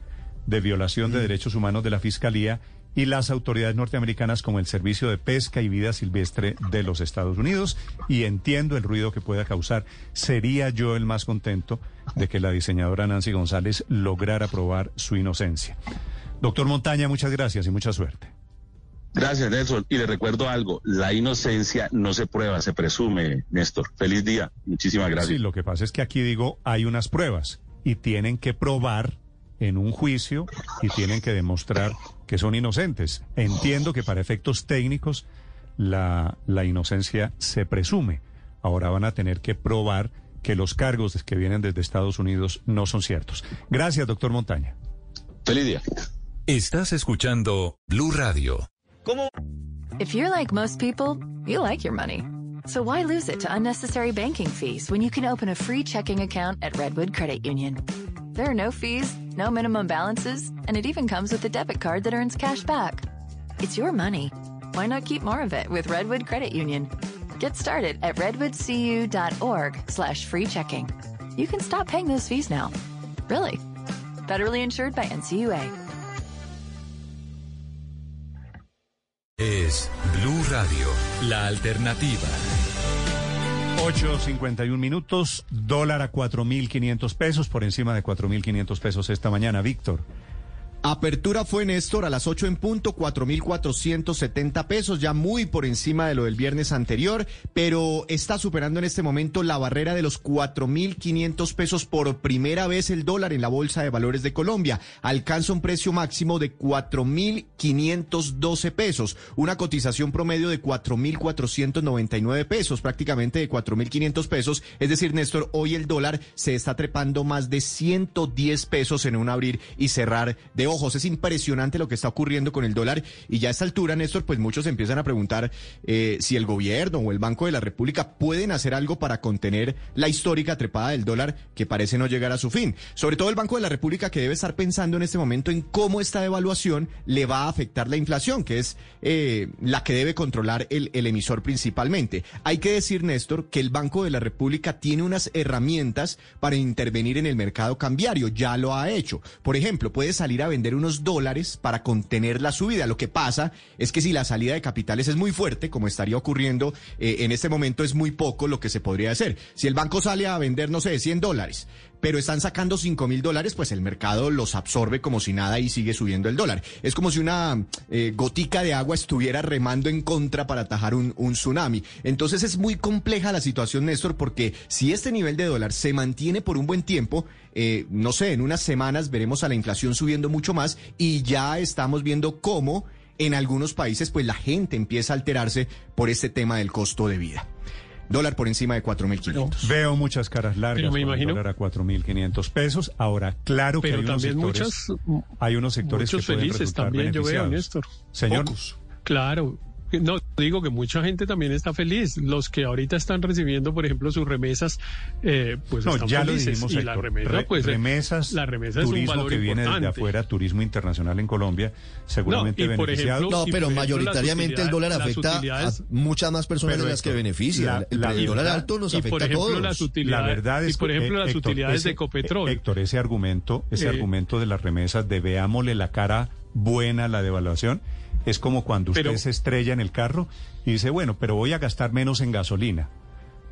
de violación de derechos humanos de la Fiscalía y las autoridades norteamericanas como el Servicio de Pesca y Vida Silvestre de los Estados Unidos. Y entiendo el ruido que pueda causar. Sería yo el más contento de que la diseñadora Nancy González lograra probar su inocencia. Doctor Montaña, muchas gracias y mucha suerte. Gracias, Nelson. Y le recuerdo algo, la inocencia no se prueba, se presume, Néstor. Feliz día. Muchísimas gracias. Sí, lo que pasa es que aquí digo, hay unas pruebas y tienen que probar en un juicio y tienen que demostrar que son inocentes. Entiendo que para efectos técnicos la, la inocencia se presume. Ahora van a tener que probar que los cargos que vienen desde Estados Unidos no son ciertos. Gracias, doctor Montaña. Feliz día. Estás escuchando Blue Radio. ¿Cómo? If you're like most people, you like your money. So why lose it to unnecessary banking fees when you can open a free checking account at Redwood Credit Union? There are no fees, no minimum balances, and it even comes with a debit card that earns cash back. It's your money. Why not keep more of it with Redwood Credit Union? Get started at redwoodcu.org slash free checking. You can stop paying those fees now. Really. Federally insured by NCUA. Es Blue Radio, la alternativa. 8.51 minutos, dólar a 4.500 pesos, por encima de 4.500 pesos esta mañana. Víctor. Apertura fue Néstor a las 8 en punto, 4.470 pesos, ya muy por encima de lo del viernes anterior, pero está superando en este momento la barrera de los 4.500 pesos por primera vez el dólar en la Bolsa de Valores de Colombia. Alcanza un precio máximo de 4.512 pesos, una cotización promedio de 4.499 pesos, prácticamente de 4.500 pesos. Es decir, Néstor, hoy el dólar se está trepando más de 110 pesos en un abrir y cerrar de ojos. Es impresionante lo que está ocurriendo con el dólar y ya a esta altura, Néstor, pues muchos empiezan a preguntar eh, si el gobierno o el Banco de la República pueden hacer algo para contener la histórica trepada del dólar que parece no llegar a su fin. Sobre todo el Banco de la República que debe estar pensando en este momento en cómo esta devaluación le va a afectar la inflación, que es eh, la que debe controlar el, el emisor principalmente. Hay que decir, Néstor, que el Banco de la República tiene unas herramientas para intervenir en el mercado cambiario. Ya lo ha hecho. Por ejemplo, puede salir a vender unos dólares para contener la subida. Lo que pasa es que si la salida de capitales es muy fuerte, como estaría ocurriendo eh, en este momento, es muy poco lo que se podría hacer. Si el banco sale a vender, no sé, 100 dólares, pero están sacando 5 mil dólares, pues el mercado los absorbe como si nada y sigue subiendo el dólar. Es como si una eh, gotica de agua estuviera remando en contra para atajar un, un tsunami. Entonces es muy compleja la situación, Néstor, porque si este nivel de dólar se mantiene por un buen tiempo, eh, no sé, en unas semanas veremos a la inflación subiendo mucho más y ya estamos viendo cómo en algunos países pues la gente empieza a alterarse por este tema del costo de vida. Dólar por encima de 4.500. Veo muchas caras largas. Pero me imagino- dólar a 4.500 pesos. Ahora, claro que Pero hay unos también sectores, muchas- hay unos sectores muchos que felices también, yo veo. Néstor. Señor, Claro. No, digo que mucha gente también está feliz. Los que ahorita están recibiendo, por ejemplo, sus remesas, eh, pues no, están ya lo felices. dijimos, y la remesa, re- pues, eh, remesas, la remesa es un turismo valor que viene desde importante. afuera, turismo internacional en Colombia, seguramente No, beneficiado. ejemplo- No, pero mayoritariamente las el dólar utilidades- afecta a muchas más personas de las que beneficia. la- el, la el dólar verdad- alto nos afecta por ejemplo, a todos. las utilidades, La verdad es y por que, ejemplo, las Héctor, utilidades ese- de Ecopetrol. Héctor, ese argumento, ese Eh, argumento de las remesas de veámosle la cara buena a la devaluación, es como cuando usted se estrella en el carro y dice, bueno, pero voy a gastar menos en gasolina.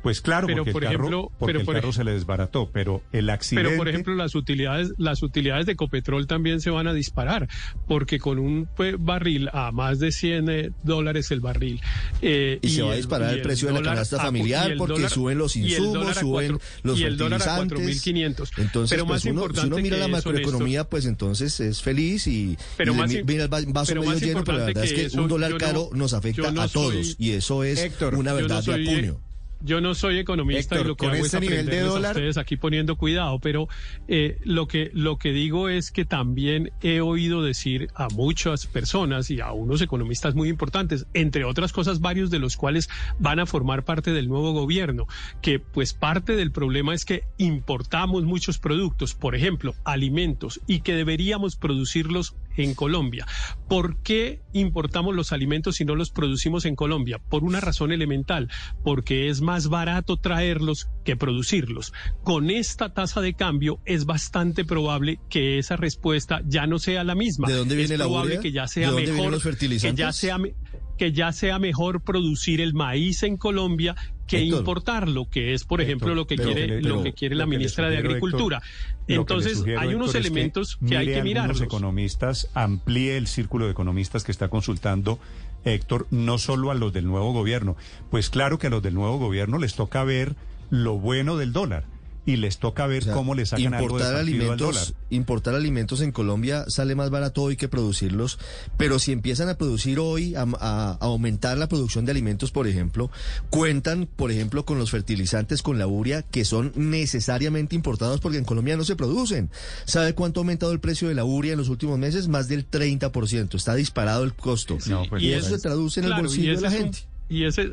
Pues claro, Pero, porque, por el, carro, ejemplo, porque pero el por carro ej- se le desbarató, pero el accidente... Pero por ejemplo las utilidades las utilidades de Ecopetrol también se van a disparar porque con un pues, barril a más de 100 eh, dólares el barril eh, Y se va a disparar el precio de la canasta familiar porque suben los insumos, suben cuatro- los y el dólar a fertilizantes. 4.500. Entonces, pero pues más uno, si uno mira la macroeconomía, pues entonces es feliz y, Pero y más mira el va- vaso medio lleno, pero la verdad es que eso, un dólar no- caro nos afecta no a soy- todos y eso es Héctor, una verdad de acuño. Yo no soy economista Héctor, y lo que hago este es nivel de a ustedes aquí poniendo cuidado, pero eh, lo que lo que digo es que también he oído decir a muchas personas y a unos economistas muy importantes, entre otras cosas varios de los cuales van a formar parte del nuevo gobierno, que pues parte del problema es que importamos muchos productos, por ejemplo, alimentos y que deberíamos producirlos en Colombia. ¿Por qué importamos los alimentos si no los producimos en Colombia? Por una razón elemental, porque es más barato traerlos que producirlos. Con esta tasa de cambio es bastante probable que esa respuesta ya no sea la misma. ¿De dónde viene es la probable que ya ¿De sea dónde vienen mejor los fertilizantes? que ya sea que ya sea mejor producir el maíz en Colombia que Héctor. importarlo, que es por Héctor, ejemplo lo que pero quiere lo que quiere la ministra de sugiero, Agricultura. Entonces, sugiero, hay unos es elementos que, hay que algunos mirarlos. economistas, amplíe el círculo de economistas que está consultando Héctor, no solo a los del nuevo gobierno. Pues claro que a los del nuevo gobierno les toca ver lo bueno del dólar y les toca ver O sea, cómo le sacan algo de al dólar. alimentos, importar alimentos en Colombia sale más barato hoy que producirlos, pero si empiezan a producir hoy, a, a- a aumentar la producción de alimentos, por ejemplo, cuentan, por ejemplo, con los fertilizantes, con la urea, que son necesariamente importados porque en Colombia no se producen. ¿Sabe cuánto ha aumentado el precio de la urea en los últimos meses? Más del 30%. Está disparado el costo. No, pues, y no, eso es- se traduce en Claro, el bolsillo de la un- gente. y ese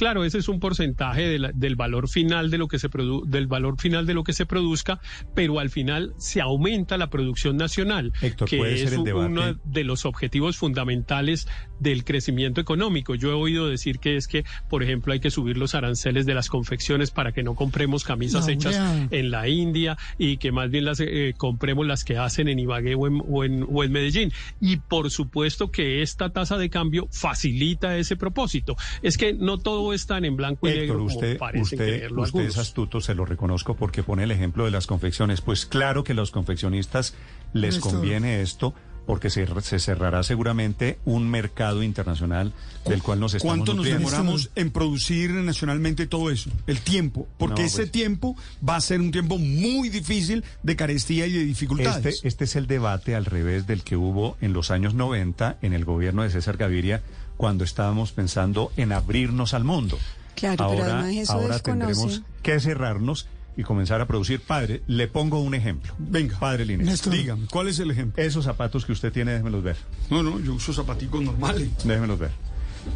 Claro, ese es un porcentaje de la- del valor final de lo que se produ- del valor final de lo que se produzca, pero al final se aumenta la producción nacional, Héctor, puede que ser es el debate. uno de los objetivos fundamentales del crecimiento económico. Yo he oído decir que es que, por ejemplo, hay que subir los aranceles de las confecciones para que no compremos camisas hechas en la India y que más bien las eh, compremos las que hacen en Ibagué o en, o en- o en Medellín. Y por supuesto que esta tasa de cambio facilita ese propósito. Es que no todo es tan en blanco y negro Héctor, como usted, parecen usted, creerlo usted es astuto, se lo reconozco porque pone el ejemplo de las confecciones. Pues claro que a los confeccionistas les Néstor. conviene esto porque se, se cerrará seguramente un mercado internacional del cual nos estamos ¿Cuánto nos nutriendo. demoramos en producir nacionalmente todo eso? El tiempo. Porque No, ese pues- tiempo va a ser un tiempo muy difícil de carestía y de dificultades. Este, este es el debate al revés del que hubo en los años 90 en el gobierno de César Gaviria cuando estábamos pensando en abrirnos al mundo. Claro, pero ahora además eso ahora tendremos que cerrarnos y comenzar a producir. Padre, le pongo un ejemplo. Venga, Padre Linés. Néstor, dígame, ¿cuál es el ejemplo? Esos zapatos que usted tiene, déjemelos ver. No, no, yo uso zapaticos normales. Déjemelos ver.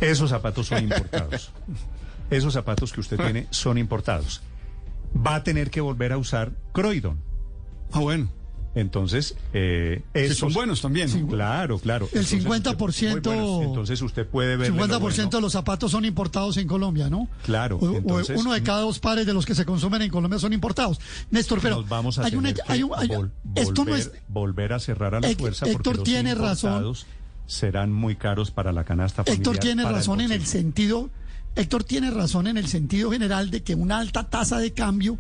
Esos zapatos son importados. [laughs] Esos zapatos que usted tiene son importados. Va a tener que volver a usar Croydon. Ah, bueno. Entonces, eh, esos- son buenos también. ¿no? Claro, claro. El Entonces, 50%, muy buenos. Entonces usted puede ver 50% de los zapatos son importados en Colombia, ¿no? Claro, O- entonces- uno de cada dos pares de los que se consumen en Colombia son importados. Néstor, pero nos vamos a hay una, que hay un- hay- vol- esto no es volver- volver a cerrar a la Héctor- fuerza porque Héctor los tiene razón. serán muy caros para la canasta familiar. Héctor tiene razón en el sentido, Héctor tiene razón en el sentido general de que una alta tasa de cambio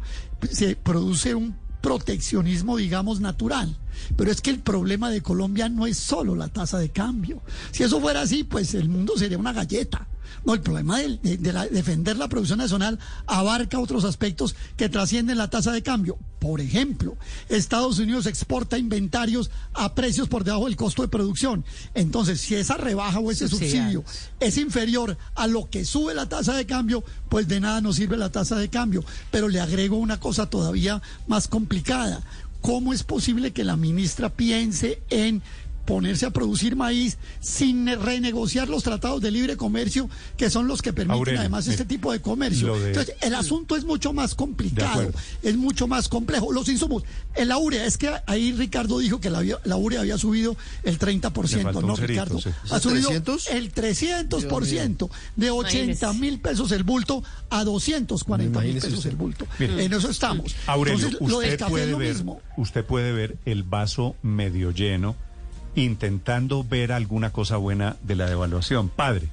se produce un proteccionismo, digamos, natural. Pero es que el problema de Colombia no es solo la tasa de cambio. Si eso fuera así, pues el mundo sería una galleta. No, el problema de, de- de la- defender la producción nacional abarca otros aspectos que trascienden la tasa de cambio. Por ejemplo, Estados Unidos exporta inventarios a precios por debajo del costo de producción. Entonces, si esa rebaja o ese subsidio es inferior a lo que sube la tasa de cambio, pues de nada nos sirve la tasa de cambio. Pero le agrego una cosa todavía más complicada. ¿Cómo es posible que la ministra piense en ponerse a producir maíz sin renegociar los tratados de libre comercio que son los que permiten Aurelio, además este tipo de comercio? de- Entonces, el asunto es mucho más complicado, es mucho más complejo. Los insumos, en la urea, es que ahí Ricardo dijo que la, la urea había subido el 30%, Le faltó ¿no, cerito, Ricardo? sí. Ha ¿Es subido 300? el 300%, de 80 mil pesos el bulto a 240 mil pesos usted. el bulto. Mire. en eso estamos. Aurelio, Entonces, lo del usted café es puede lo ver, mismo. usted puede ver el vaso medio lleno, intentando ver alguna cosa buena de la devaluación, padre.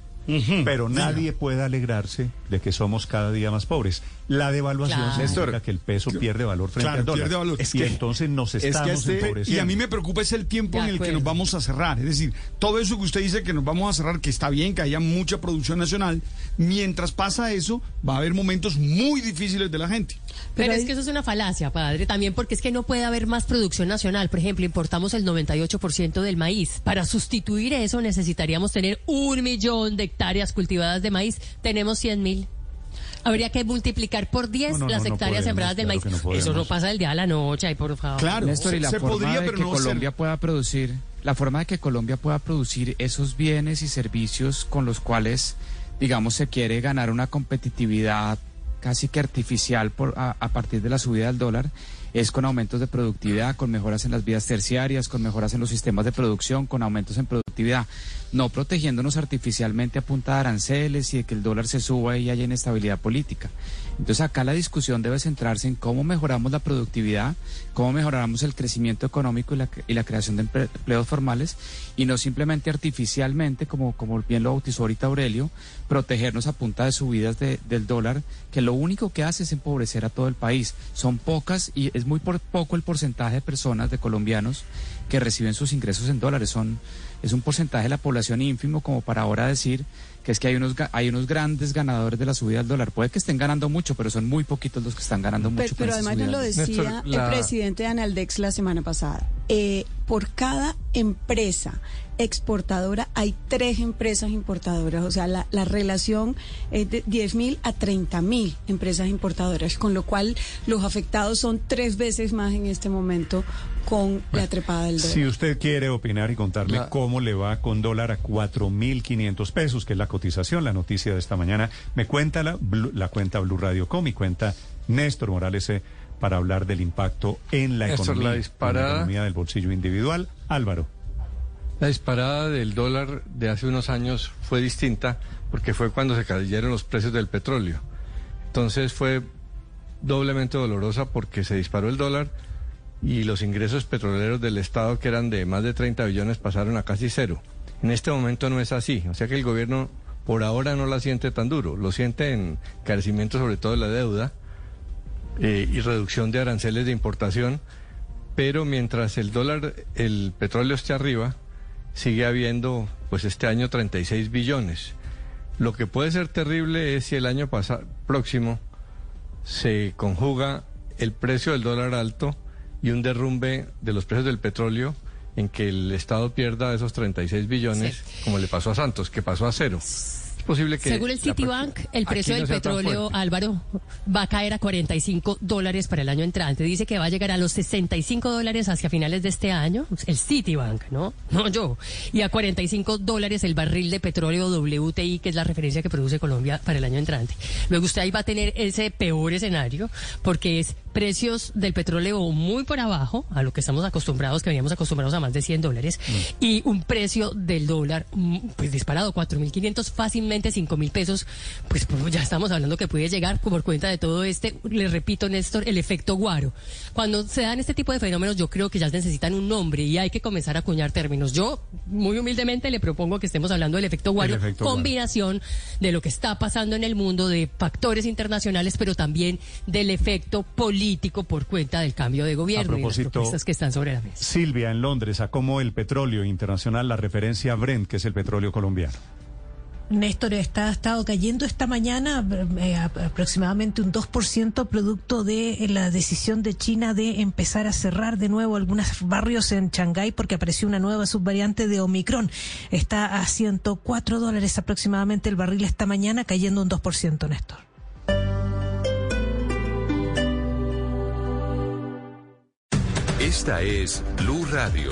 Pero nadie puede alegrarse de que somos cada día más pobres. La devaluación Claro. significa que el peso pierde valor frente Claro, al dólar. pierde valor. Es y que- entonces nos Es que estamos este- empobreciendo. y a mí me preocupa es el tiempo en el que nos vamos a cerrar. Es decir, todo eso que usted dice que nos vamos a cerrar, que está bien, que haya mucha producción nacional, mientras pasa eso, va a haber momentos muy difíciles de la gente. Pero, Pero es que eso es una falacia, padre, también porque es que no puede haber más producción nacional. Por ejemplo, importamos el 98% del maíz. Para sustituir eso necesitaríamos tener un millón de hectáreas cultivadas de maíz. Tenemos 100 mil. Habría que multiplicar por 10 No, no, las no, hectáreas sembradas del claro maíz. que no eso no pasa del día a la noche, ay, por favor. Claro, Néstor, y la se forma podría, de pero que no ser- Colombia pueda producir, la forma de que Colombia pueda producir esos bienes y servicios con los cuales, digamos, se quiere ganar una competitividad casi que artificial por, a, a partir de la subida del dólar, es con aumentos de productividad, con mejoras en las vías terciarias, con mejoras en los sistemas de producción, con aumentos en productividad, no protegiéndonos artificialmente a punta de aranceles y de que el dólar se suba y haya inestabilidad política. Entonces acá la discusión debe centrarse en cómo mejoramos la productividad, cómo mejoramos el crecimiento económico y la, y la creación de emple- empleos formales y no simplemente artificialmente, como, como bien lo bautizó ahorita Aurelio, protegernos a punta de subidas de- del dólar, que lo único que hace es empobrecer a todo el país. Son pocas y es muy por poco el porcentaje de personas, de colombianos, que reciben sus ingresos en dólares. Son, es un porcentaje de la población ínfimo como para ahora decir que es que hay unos, ga- hay unos grandes ganadores de la subida del dólar. Puede que estén ganando mucho, pero son muy poquitos los que están ganando mucho. Pero, pero además nos lo decía Néstor, la- el presidente de Analdex la semana pasada. Eh, por cada empresa exportadora hay tres empresas importadoras. O sea, la, la relación es de 10 mil a 30 mil empresas importadoras, con lo cual los afectados son tres veces más en este momento con la trepada del dólar. Si usted quiere opinar y contarme La- cómo le va con dólar a 4.500 pesos, que es la cotización, la noticia de esta mañana, me cuenta la, Blu- la cuenta Blue Radio Com y cuenta Néstor Morales eh, para hablar del impacto en la Néstor, economía, la en disparada- la economía del bolsillo individual. Álvaro. La disparada del dólar de hace unos años fue distinta porque fue cuando se cayeron los precios del petróleo. Entonces fue doblemente dolorosa porque se disparó el dólar y los ingresos petroleros del Estado, que eran de más de 30 billones, pasaron a casi cero. En este momento no es así, o sea que el gobierno por ahora no la siente tan duro, lo siente en carecimiento sobre todo de la deuda eh, y reducción de aranceles de importación, pero mientras el dólar, el petróleo esté arriba, sigue habiendo, pues este año 36 billones. Lo que puede ser terrible es si el año próximo se conjuga el precio del dólar alto y un derrumbe de los precios del petróleo en que el Estado pierda esos 36 billones, como le pasó a Santos, que pasó a cero. Es posible que... Según el Citibank, el precio no del petróleo. Álvaro, va a caer a 45 dólares para el año entrante. Dice que va a llegar a los 65 dólares hacia finales de este año. El Citibank, ¿no? [laughs] No yo. Y a 45 dólares el barril de petróleo WTI, que es la referencia que produce Colombia para el año entrante. Luego usted ahí va a tener ese peor escenario, porque es precios del petróleo muy por abajo a lo que estamos acostumbrados, que veníamos acostumbrados a más de 100 dólares, y un precio del dólar mm, pues disparado, 4.500, fácilmente 5.000 pesos, pues, pues, ya estamos hablando que puede llegar por cuenta de todo este, le repito Néstor, el efecto guaro. Cuando se dan este tipo de fenómenos yo creo que ya necesitan un nombre y hay que comenzar a acuñar términos. Yo muy humildemente le propongo que estemos hablando del efecto guaro, efecto guaro. combinación de lo que está pasando en el mundo, de factores internacionales, pero también del efecto político por cuenta del cambio de gobierno y de las propósito- propuestas que están sobre la mesa. Silvia, en Londres, a cómo el petróleo internacional, la referencia Brent, que es el petróleo colombiano. Néstor, está, ha estado cayendo esta mañana eh, aproximadamente un 2% producto de la decisión de China de empezar a cerrar de nuevo algunos barrios en Shanghái porque apareció una nueva subvariante de Omicron. Está a 104 dólares aproximadamente el barril esta mañana, cayendo un 2%, Néstor. Esta es Blue Radio.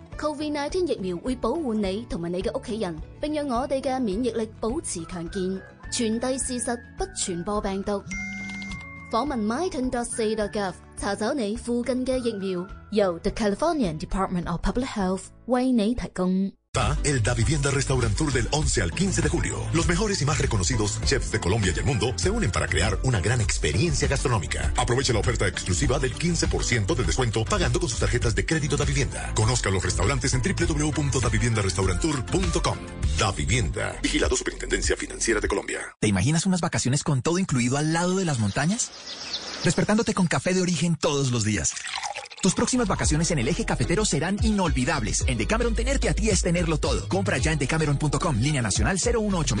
Covid-19 疫苗會保護你同埋你嘅屋企人，並讓我哋嘅免疫力保持強健。傳遞事實，不傳播病毒。訪問 myton.ca.gov 查找你附近嘅疫苗，由 The California Department of Public Health 為你提供。 El Da Vivienda Restaurant Tour del 11 al 15 de julio. Los mejores y más reconocidos chefs de Colombia y el mundo se unen para crear una gran experiencia gastronómica. Aproveche la oferta exclusiva del 15% de descuento pagando con sus tarjetas de crédito Da Vivienda. Conozca los restaurantes en www.daviviendarestauranttour.com. Da Vivienda. Vigilado Superintendencia Financiera de Colombia. ¿Te imaginas unas vacaciones con todo incluido al lado de las montañas? Despertándote con café de origen todos los días. Tus próximas vacaciones en el eje cafetero serán inolvidables. En Decameron tenerte a ti es tenerlo todo. Compra ya en decameron.com, línea nacional 018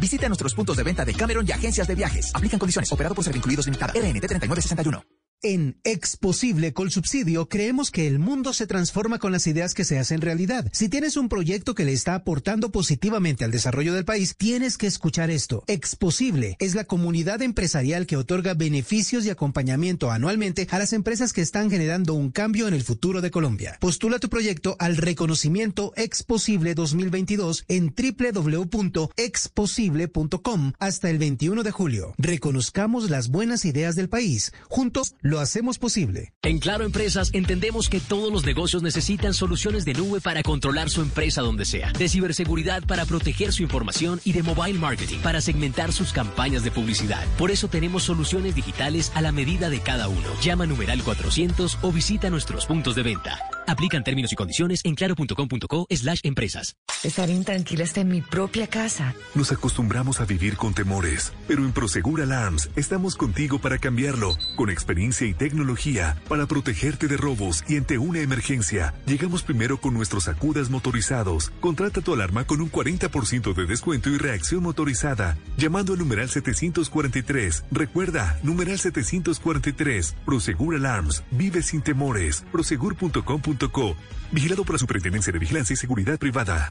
Visita nuestros puntos de venta de Cameron y agencias de viajes. Aplican condiciones. Operado por Servincluidos Limitada. RNT 3961. En Exposible Subsidio creemos que el mundo se transforma con las ideas que se hacen realidad. Si tienes un proyecto que le está aportando positivamente al desarrollo del país, tienes que escuchar esto. Exposible es la comunidad empresarial que otorga beneficios y acompañamiento anualmente a las empresas que están generando un cambio en el futuro de Colombia. Postula tu proyecto al reconocimiento Exposible 2022 en www.exposible.com hasta el 21 de julio. Reconozcamos las buenas ideas del país. Juntos lo hacemos posible. En Claro Empresas entendemos que todos los negocios necesitan soluciones de nube para controlar su empresa donde sea, de ciberseguridad para proteger su información y de mobile marketing para segmentar sus campañas de publicidad. Por eso tenemos soluciones digitales a la medida de cada uno. Llama numeral 400 o visita nuestros puntos de venta. Aplican términos y condiciones en claro.com.co slash empresas. Estar intranquila hasta en mi propia casa. Nos acostumbramos a vivir con temores, pero en Prosegur Alarms estamos contigo para cambiarlo, con experiencia y tecnología para protegerte de robos y ante una emergencia. Llegamos primero con nuestros acudas motorizados. Contrata tu alarma con un 40% de descuento y reacción motorizada, llamando al numeral 743. Recuerda, numeral 743. Prosegur Alarms. Vive sin temores. Prosegur.com.co. Vigilado por la Superintendencia de Vigilancia y Seguridad Privada.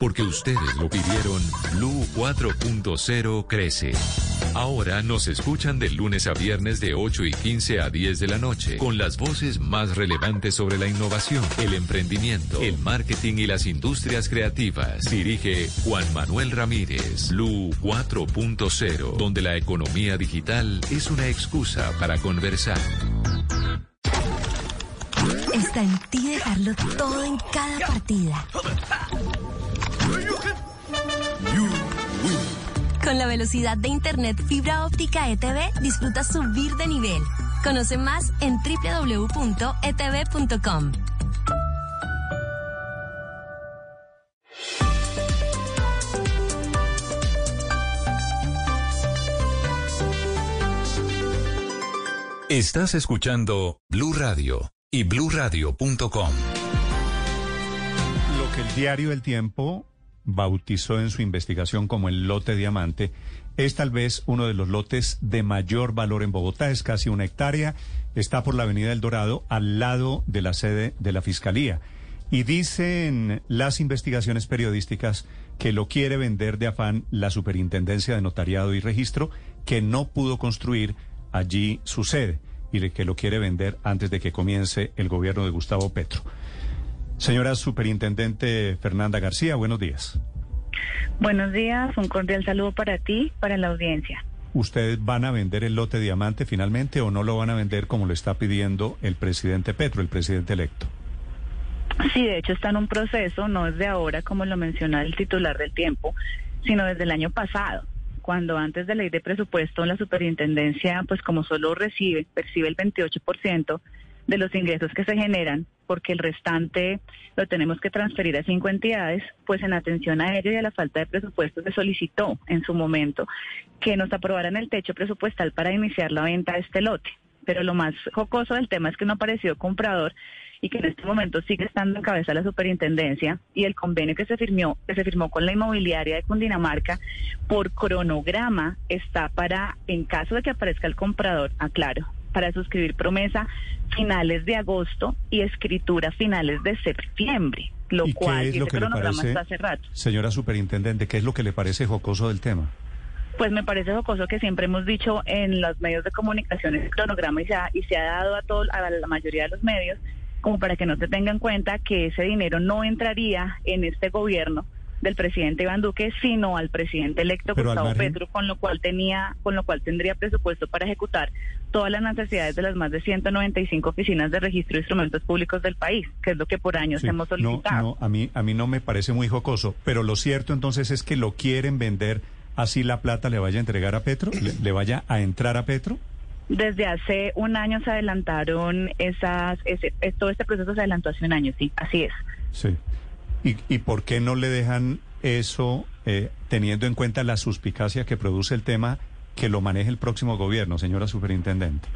Porque ustedes lo pidieron, Blue 4.0 crece. Ahora nos escuchan de lunes a viernes de 8 y 15 a 10 de la noche, con las voces más relevantes sobre la innovación, el emprendimiento, el marketing y las industrias creativas. Dirige Juan Manuel Ramírez, Blue 4.0, donde la economía digital es una excusa para conversar. Está en ti dejarlo todo en cada partida. Con la velocidad de Internet fibra óptica ETV, disfruta subir de nivel. Conoce más en www.etv.com. Estás escuchando Blue Radio y bluradio.com. Lo que el diario El Tiempo bautizó en su investigación como el lote diamante es tal vez uno de los lotes de mayor valor en Bogotá, es casi una hectárea, está por la Avenida El Dorado, al lado de la sede de la Fiscalía. Y dicen las investigaciones periodísticas que lo quiere vender de afán la Superintendencia de Notariado y Registro, que no pudo construir allí su sede y que lo quiere vender antes de que comience el gobierno de Gustavo Petro. Señora Superintendente Fernanda García, buenos días. Buenos días, un cordial saludo para ti, para la audiencia. ¿Ustedes van a vender el lote diamante finalmente o no lo van a vender como lo está pidiendo el presidente Petro, el presidente electo? Sí, de hecho está en un proceso, no es de ahora, como lo menciona el titular del tiempo, sino desde el año pasado, cuando antes de ley de presupuesto la superintendencia, pues como solo recibe, percibe el 28% de los ingresos que se generan, porque el restante lo tenemos que transferir a cinco entidades, pues en atención a ello y a la falta de presupuesto se solicitó en su momento que nos aprobaran el techo presupuestal para iniciar la venta de este lote. Pero lo más jocoso del tema es que no apareció comprador y que en este momento sigue estando en cabeza la superintendencia y el convenio que se firmó, que se firmó con la inmobiliaria de Cundinamarca por cronograma está para, en caso de que aparezca el comprador, aclaro, para suscribir promesa finales de agosto y escritura finales de septiembre, lo cual es lo que cronograma está hace rato. Señora superintendente, ¿qué es lo que le parece jocoso del tema? Pues me parece jocoso que siempre hemos dicho en los medios de comunicación el cronograma y se ha, y se ha dado a, todo, a la mayoría de los medios como para que no se tenga en cuenta que ese dinero no entraría en este gobierno del presidente Iván Duque, sino al presidente electo Gustavo Petro, con lo cual tenía, con lo cual tendría presupuesto para ejecutar todas las necesidades de las más de 195 oficinas de registro de instrumentos públicos del país, que es lo que por años hemos solicitado. No, a mí, a mí no me parece muy jocoso, pero lo cierto entonces es que lo quieren vender así la plata le vaya a entregar a Petro, le vaya a entrar a Petro. Desde hace un año se adelantaron esas, ese, todo este proceso se adelantó hace un año, sí, así es. Sí. ¿Y, y por qué no le dejan eso eh, teniendo en cuenta la suspicacia que produce el tema que lo maneje el próximo gobierno, señora superintendente?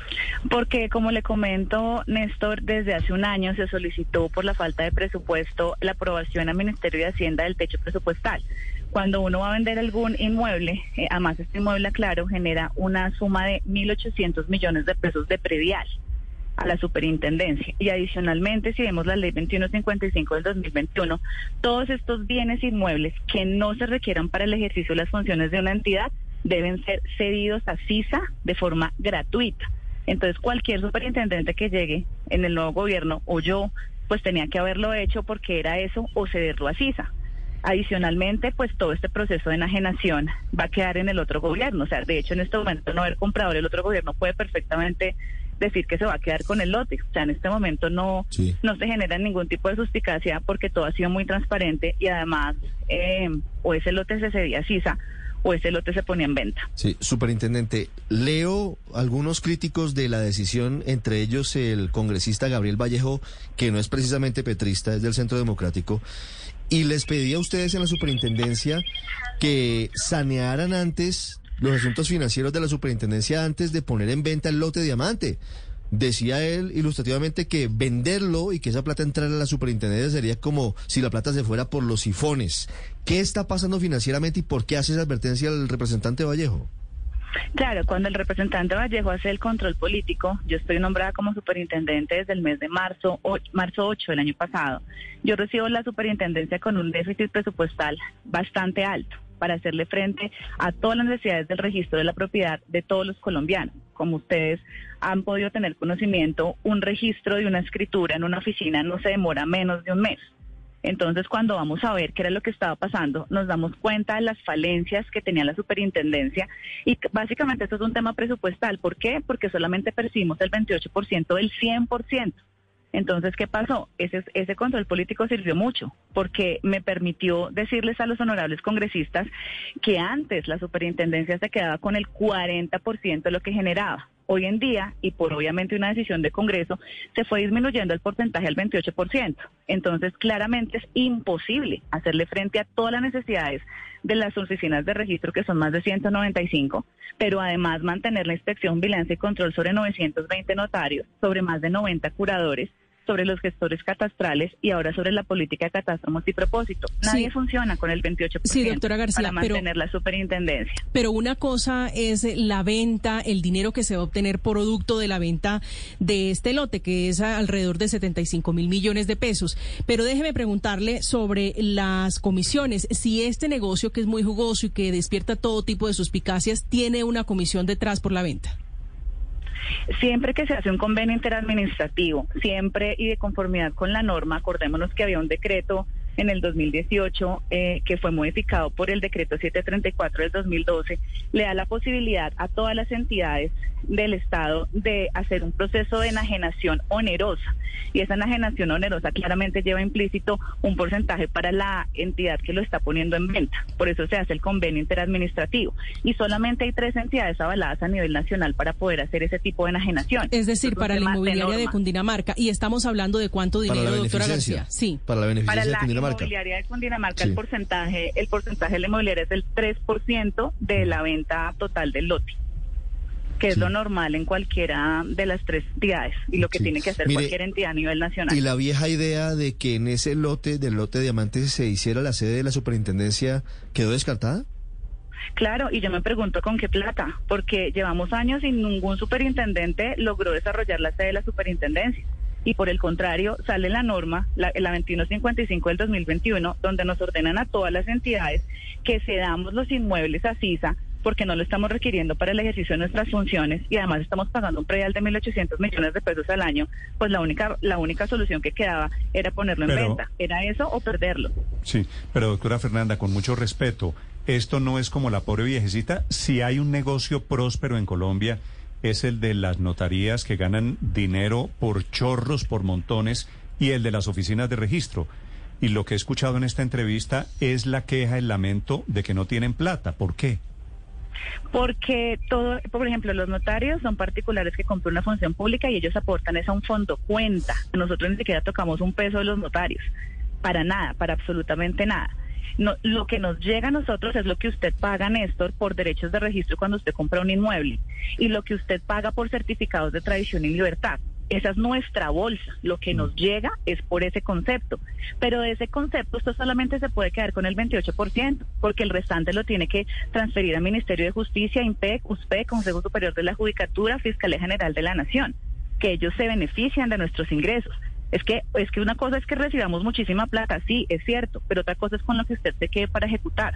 Porque, como le comento, Néstor, desde hace un año se solicitó por la falta de presupuesto la aprobación al Ministerio de Hacienda del techo presupuestal cuando uno va a vender algún inmueble, eh, además este inmueble, claro, genera una suma de 1.800 millones de pesos de predial a la superintendencia. Y adicionalmente, si vemos la ley 2155 del 2021, todos estos bienes inmuebles que no se requieran para el ejercicio de las funciones de una entidad deben ser cedidos a CISA de forma gratuita. Entonces, cualquier superintendente que llegue en el nuevo gobierno o yo, pues tenía que haberlo hecho porque era eso o cederlo a CISA. Adicionalmente, pues todo este proceso de enajenación va a quedar en el otro gobierno. O sea, de hecho, en este momento no haber comprador, el otro gobierno puede perfectamente decir que se va a quedar con el lote. O sea, en este momento no, no se genera ningún tipo de suspicacia porque todo ha sido muy transparente y además eh, o ese lote se cedía a CISA o ese lote se ponía en venta. Sí, superintendente, leo algunos críticos de la decisión, entre ellos el congresista Gabriel Vallejo, que no es precisamente petrista, es del Centro Democrático, y les pedí a ustedes en la superintendencia que sanearan antes los asuntos financieros de la superintendencia antes de poner en venta el lote diamante. Decía él ilustrativamente que venderlo y que esa plata entrara a la superintendencia sería como si la plata se fuera por los sifones. ¿Qué está pasando financieramente y por qué hace esa advertencia el representante Vallejo? Claro, cuando el representante Vallejo hace el control político, yo estoy nombrada como superintendente desde el mes de marzo, marzo 8 del año pasado. Yo recibo la superintendencia con un déficit presupuestal bastante alto para hacerle frente a todas las necesidades del registro de la propiedad de todos los colombianos. Como ustedes han podido tener conocimiento, un registro de una escritura en una oficina no se demora menos de un mes. Entonces, cuando vamos a ver qué era lo que estaba pasando, nos damos cuenta de las falencias que tenía la superintendencia y básicamente esto es un tema presupuestal. ¿Por qué? Porque solamente percibimos el 28% del 100%. Entonces, ¿qué pasó? Ese, ese control político sirvió mucho porque me permitió decirles a los honorables congresistas que antes la superintendencia se quedaba con el 40% de lo que generaba. Hoy en día, y por obviamente una decisión de Congreso, se fue disminuyendo el porcentaje al 28%. Entonces, claramente es imposible hacerle frente a todas las necesidades de las oficinas de registro, que son más de 195, pero además mantener la inspección, bilancia y control sobre 920 notarios, sobre más de 90 curadores sobre los gestores catastrales y ahora sobre la política de catastro multipropósito. Nadie funciona con el 28% sí, doctora García, para mantener la superintendencia. Pero una cosa es la venta, el dinero que se va a obtener producto de la venta de este lote, que es alrededor de 75 mil millones de pesos. Pero déjeme preguntarle sobre las comisiones. Si este negocio, que es muy jugoso y que despierta todo tipo de suspicacias, tiene una comisión detrás por la venta. Siempre que se hace un convenio interadministrativo, siempre y de conformidad con la norma, acordémonos que había un decreto en el 2018 eh, que fue modificado por el decreto 734 del 2012, le da la posibilidad a todas las entidades del Estado de hacer un proceso de enajenación onerosa. Y esa enajenación onerosa claramente lleva implícito un porcentaje para la entidad que lo está poniendo en venta. Por eso se hace el convenio interadministrativo. Y solamente hay tres entidades avaladas a nivel nacional para poder hacer ese tipo de enajenación. Es decir, para la inmobiliaria de, Cundinamarca. Y estamos hablando de cuánto dinero, doctora García. Sí. Para la beneficencia de Cundinamarca. La inmobiliaria de Cundinamarca, el porcentaje, el porcentaje de la inmobiliaria es el 3% de la venta total del lote que es lo normal en cualquiera de las tres entidades y lo que tiene que hacer cualquier entidad a nivel nacional. Y la vieja idea de que en ese lote, del lote de diamantes, se hiciera la sede de la superintendencia, ¿quedó descartada? Claro, y yo me pregunto con qué plata, porque llevamos años y ningún superintendente logró desarrollar la sede de la superintendencia. Y por el contrario, sale la norma, la, la 2155 del 2021, donde nos ordenan a todas las entidades que cedamos los inmuebles a CISA porque no lo estamos requiriendo para el ejercicio de nuestras funciones y además estamos pagando un predial de 1.800 millones de pesos al año, pues la única, la única solución que quedaba era ponerlo en venta. Era eso o perderlo. Sí, pero doctora Fernanda, con mucho respeto, esto no es como la pobre viejecita. Si hay un negocio próspero en Colombia, es el de las notarías que ganan dinero por chorros, por montones, y el de las oficinas de registro. Y lo que he escuchado en esta entrevista es la queja, el lamento de que no tienen plata. ¿Por qué? Porque todo, por ejemplo, los notarios son particulares que compran una función pública y ellos aportan esa un fondo cuenta. Nosotros ni siquiera tocamos un peso de los notarios. Para nada, para absolutamente nada. No, lo que nos llega a nosotros es lo que usted paga, Néstor, por derechos de registro cuando usted compra un inmueble y lo que usted paga por certificados de tradición y libertad. Esa es nuestra bolsa. Lo que nos llega es por ese concepto. Pero de ese concepto esto solamente se puede quedar con el 28%, porque el restante lo tiene que transferir al Ministerio de Justicia, IMPEC, USPE, Consejo Superior de la Judicatura, Fiscalía General de la Nación, que ellos se benefician de nuestros ingresos. Es que, es que una cosa es que recibamos muchísima plata, sí, es cierto, pero otra cosa es con lo que usted se quede para ejecutar.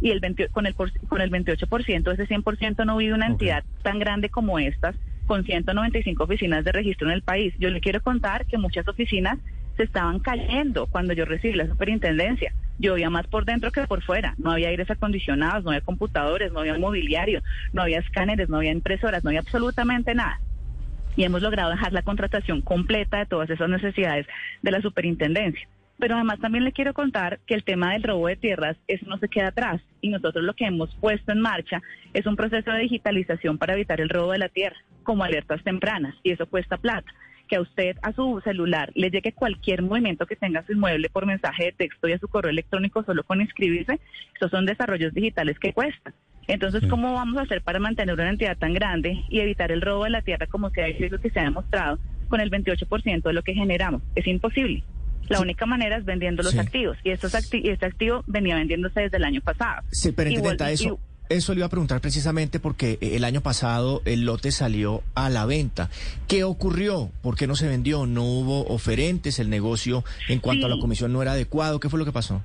Y el con, el, con el 28%, ese 100% no vive una entidad tan grande como estas, con 195 oficinas de registro en el país. Yo le quiero contar que muchas oficinas se estaban cayendo cuando yo recibí la superintendencia. Llovía más por dentro que por fuera. No había aires acondicionados, no había computadores, no había mobiliario, no había escáneres, no había impresoras, no había absolutamente nada y hemos logrado dejar la contratación completa de todas esas necesidades de la superintendencia. Pero además también le quiero contar que el tema del robo de tierras, no se queda atrás. Y nosotros lo que hemos puesto en marcha es un proceso de digitalización para evitar el robo de la tierra, como alertas tempranas. Y eso cuesta plata. Que a usted, a su celular, le llegue cualquier movimiento que tenga su inmueble por mensaje de texto y a su correo electrónico solo con inscribirse, esos son desarrollos digitales que cuestan. Entonces, ¿cómo vamos a hacer para mantener una entidad tan grande y evitar el robo de la tierra como se ha hecho y lo que se ha demostrado con el 28% de lo que generamos? Es imposible. La única manera es vendiendo los activos y estos este activo venía vendiéndose desde el año pasado. Sí, pero intenta eso. Eso le iba a preguntar precisamente porque eh, el año pasado el lote salió a la venta. ¿Qué ocurrió? ¿Por qué no se vendió? ¿No hubo oferentes? ¿El negocio en cuanto a la comisión no era adecuado? ¿Qué fue lo que pasó?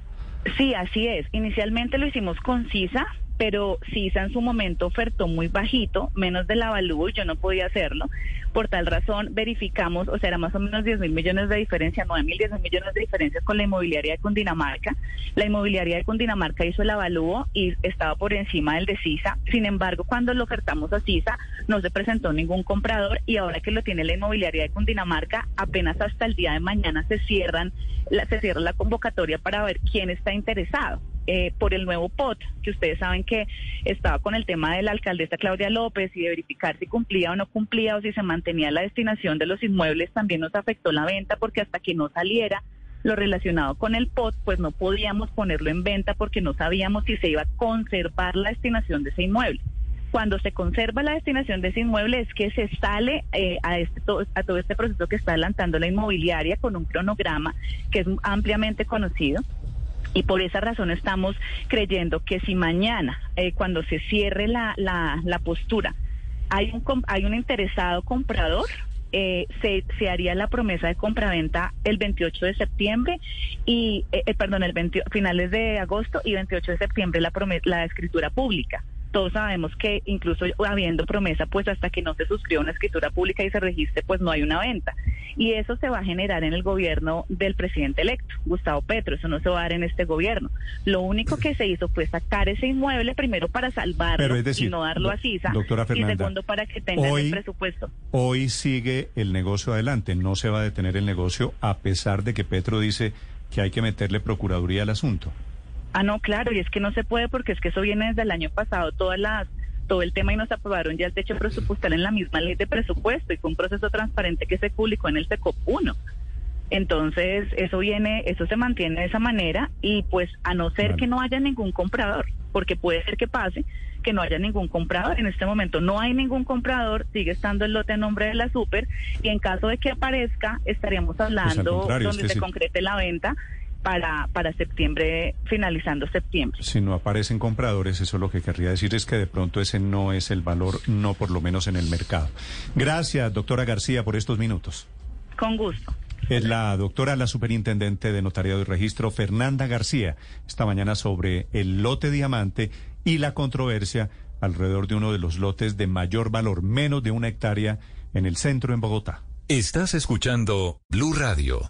Sí, así es. Inicialmente lo hicimos con CISA, pero CISA en su momento ofertó muy bajito, menos del avalúo, y yo no podía hacerlo. Por tal razón, verificamos, o sea, era más o menos 10 mil millones de diferencia, 9 mil, 10 mil millones de diferencia con la inmobiliaria de Cundinamarca. La inmobiliaria de Cundinamarca hizo el avalúo y estaba por encima del de CISA. Sin embargo, cuando lo ofertamos a CISA, no se presentó ningún comprador y ahora que lo tiene la inmobiliaria de Cundinamarca, apenas hasta el día de mañana se cierran, la, se cierra la convocatoria para ver quién está interesado. Eh, por el nuevo POT, que ustedes saben que estaba con el tema de la alcaldesa Claudia López y de verificar si cumplía o no cumplía o si se mantenía la destinación de los inmuebles, también nos afectó la venta porque hasta que no saliera lo relacionado con el POT, pues no podíamos ponerlo en venta porque no sabíamos si se iba a conservar la destinación de ese inmueble. Cuando se conserva la destinación de ese inmueble es que se sale eh, a, este, a todo este proceso que está adelantando la inmobiliaria con un cronograma que es ampliamente conocido y por esa razón estamos creyendo que si mañana, eh, cuando se cierre la, la, la, postura, hay un, hay un interesado comprador, eh, se, se, haría la promesa de compraventa el 28 de septiembre y, eh, perdón, el 20, finales de agosto y 28 de septiembre la, la escritura pública. Todos sabemos que incluso habiendo promesa, pues hasta que no se suscriba una escritura pública y se registre, pues no hay una venta. Y eso se va a generar en el gobierno del presidente electo, Gustavo Petro, eso no se va a dar en este gobierno. Lo único que se hizo fue sacar ese inmueble primero para salvarlo y no darlo a CISA, doctora y segundo para que tenga el presupuesto. Hoy sigue el negocio adelante, no se va a detener el negocio a pesar de que Petro dice que hay que meterle procuraduría al asunto. Ah, no, claro, y es que no se puede porque es que eso viene desde el año pasado, todas las todo el tema y nos aprobaron ya el techo presupuestal en la misma ley de presupuesto y fue un proceso transparente que se publicó en el SECOP 1. Entonces, eso viene, eso se mantiene de esa manera y pues a no ser que no haya ningún comprador, porque puede ser que pase que no haya ningún comprador. En este momento no hay ningún comprador, sigue estando el lote a nombre de la super y en caso de que aparezca estaríamos pues, hablando donde se concrete la venta para, para septiembre, finalizando septiembre. Si no aparecen compradores, eso lo que querría decir es que de pronto ese no es el valor, no por lo menos en el mercado. Gracias, doctora García, por estos minutos. Con gusto. Es la doctora, la superintendente de Notariado y Registro, Fernanda García, esta mañana sobre el lote diamante y la controversia alrededor de uno de los lotes de mayor valor, menos de una hectárea, en el centro en Bogotá. Estás escuchando Blue Radio.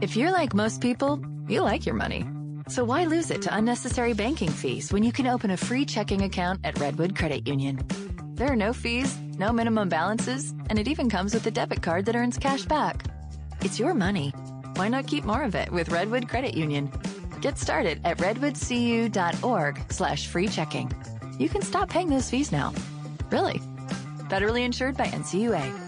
If you're like most people, you like your money. So why lose it to unnecessary banking fees when you can open a free checking account at Redwood Credit Union? There are no fees, no minimum balances, and it even comes with a debit card that earns cash back. It's your money. Why not keep more of it with Redwood Credit Union? Get started at redwoodcu.org slash free checking. You can stop paying those fees now. Really. Federally insured by NCUA.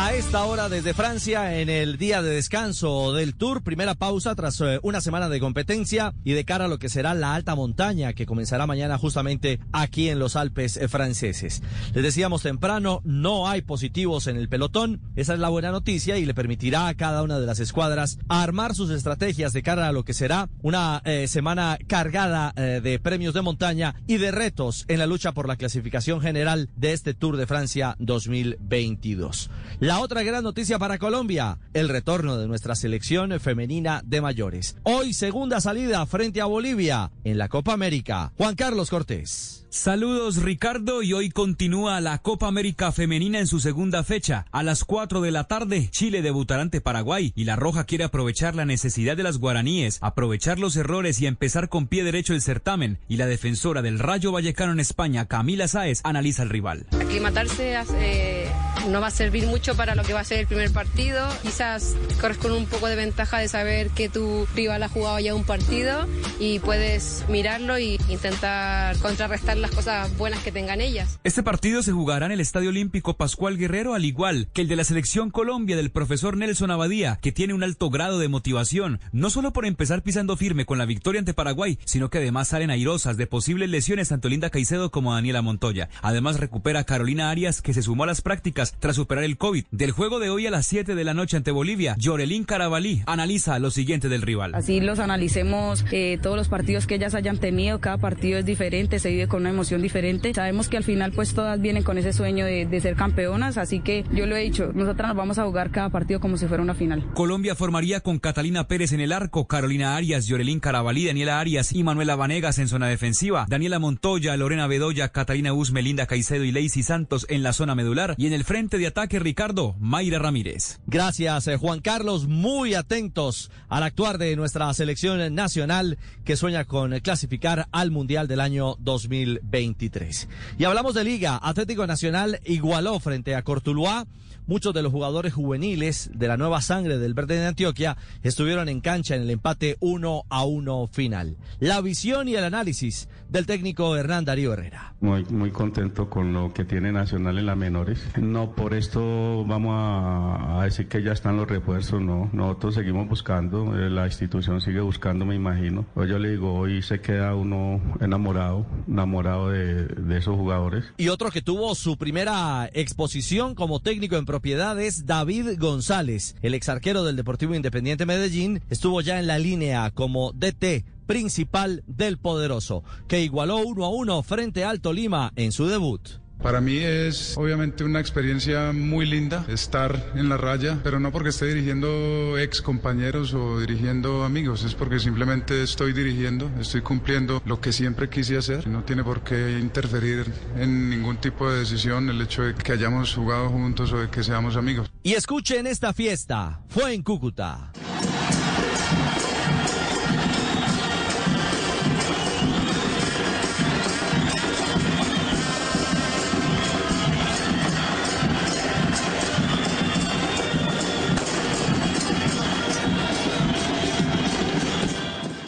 A esta hora desde Francia, en el día de descanso del Tour, primera pausa tras eh, una semana de competencia y de cara a lo que será la alta montaña que comenzará mañana justamente aquí en los Alpes eh, franceses. Les decíamos temprano, no hay positivos en el pelotón, esa es la buena noticia y le permitirá a cada una de las escuadras armar sus estrategias de cara a lo que será una eh, semana cargada de premios de montaña y de retos en la lucha por la clasificación general de este Tour de Francia 2022. La otra gran noticia para Colombia, el retorno de nuestra selección femenina de mayores. Hoy segunda salida frente a Bolivia en la Copa América. Juan Carlos Cortés. Saludos Ricardo y hoy continúa la Copa América Femenina en su segunda fecha. A las 4 de la tarde, Chile debutará ante Paraguay y la Roja quiere aprovechar la necesidad de las guaraníes, aprovechar los errores y empezar con pie derecho el certamen. Y la defensora del Rayo Vallecano en España, Camila Sáez, analiza el rival. Aclimatarse eh, no va a servir mucho para lo que va a ser el primer partido. Quizás corres con un poco de ventaja de saber que tu rival ha jugado ya un partido y puedes mirarlo e intentar contrarrestar las cosas buenas que tengan ellas. Este partido se jugará en el Estadio Olímpico Pascual Guerrero, al igual que el de la Selección Colombia del profesor Nelson Abadía, que tiene un alto grado de motivación, no solo por empezar pisando firme con la victoria ante Paraguay, sino que además salen airosas de posibles lesiones tanto Linda Caicedo como Daniela Montoya. Además recupera a Carolina Arias, que se sumó a las prácticas tras superar el COVID. Del juego de hoy a las 7 de la noche ante Bolivia, Yorelín Carabalí analiza lo siguiente del rival. Así los analicemos eh, todos los partidos que ellas hayan tenido, cada partido es diferente, se vive con emoción diferente. Sabemos que al final pues todas vienen con ese sueño de, ser campeonas, así que yo lo he dicho, nosotras nos vamos a jugar cada partido como si fuera una final. Colombia formaría con Catalina Pérez en el arco, Carolina Arias, Yorelín Carabalí, Daniela Arias y Manuela Vanegas en zona defensiva, Daniela Montoya, Lorena Bedoya, Catalina Usme, Linda Caicedo y Lacey Santos en la zona medular y en el frente de ataque Ricardo, Mayra Ramírez. Gracias eh, Juan Carlos, muy atentos al actuar de nuestra selección nacional que sueña con clasificar al Mundial del año 2020. Y hablamos de Liga. Atlético Nacional igualó frente a Cortuluá muchos de los jugadores juveniles de la nueva sangre del Verde de Antioquia estuvieron en cancha en el empate 1 a 1 final. La visión y el análisis del técnico Hernán Darío Herrera. Muy, muy contento con lo que tiene Nacional en las menores. No por esto vamos a, a decir que ya están los refuerzos, no. Nosotros seguimos buscando, eh, la institución sigue buscando, me imagino. Hoy yo le digo, hoy se queda uno enamorado, enamorado de, de esos jugadores. Y otro que tuvo su primera exposición como técnico en propiedad es David González, el ex arquero del Deportivo Independiente Medellín, estuvo ya en la línea como DT principal del poderoso, que igualó uno a uno frente a Alto Lima en su debut. Para mí es obviamente una experiencia muy linda estar en la raya, pero no porque esté dirigiendo ex compañeros o dirigiendo amigos, es porque simplemente estoy dirigiendo, estoy cumpliendo lo que siempre quise hacer. No tiene por qué interferir en ningún tipo de decisión el hecho de que hayamos jugado juntos o de que seamos amigos. Y escuchen esta fiesta, fue en Cúcuta.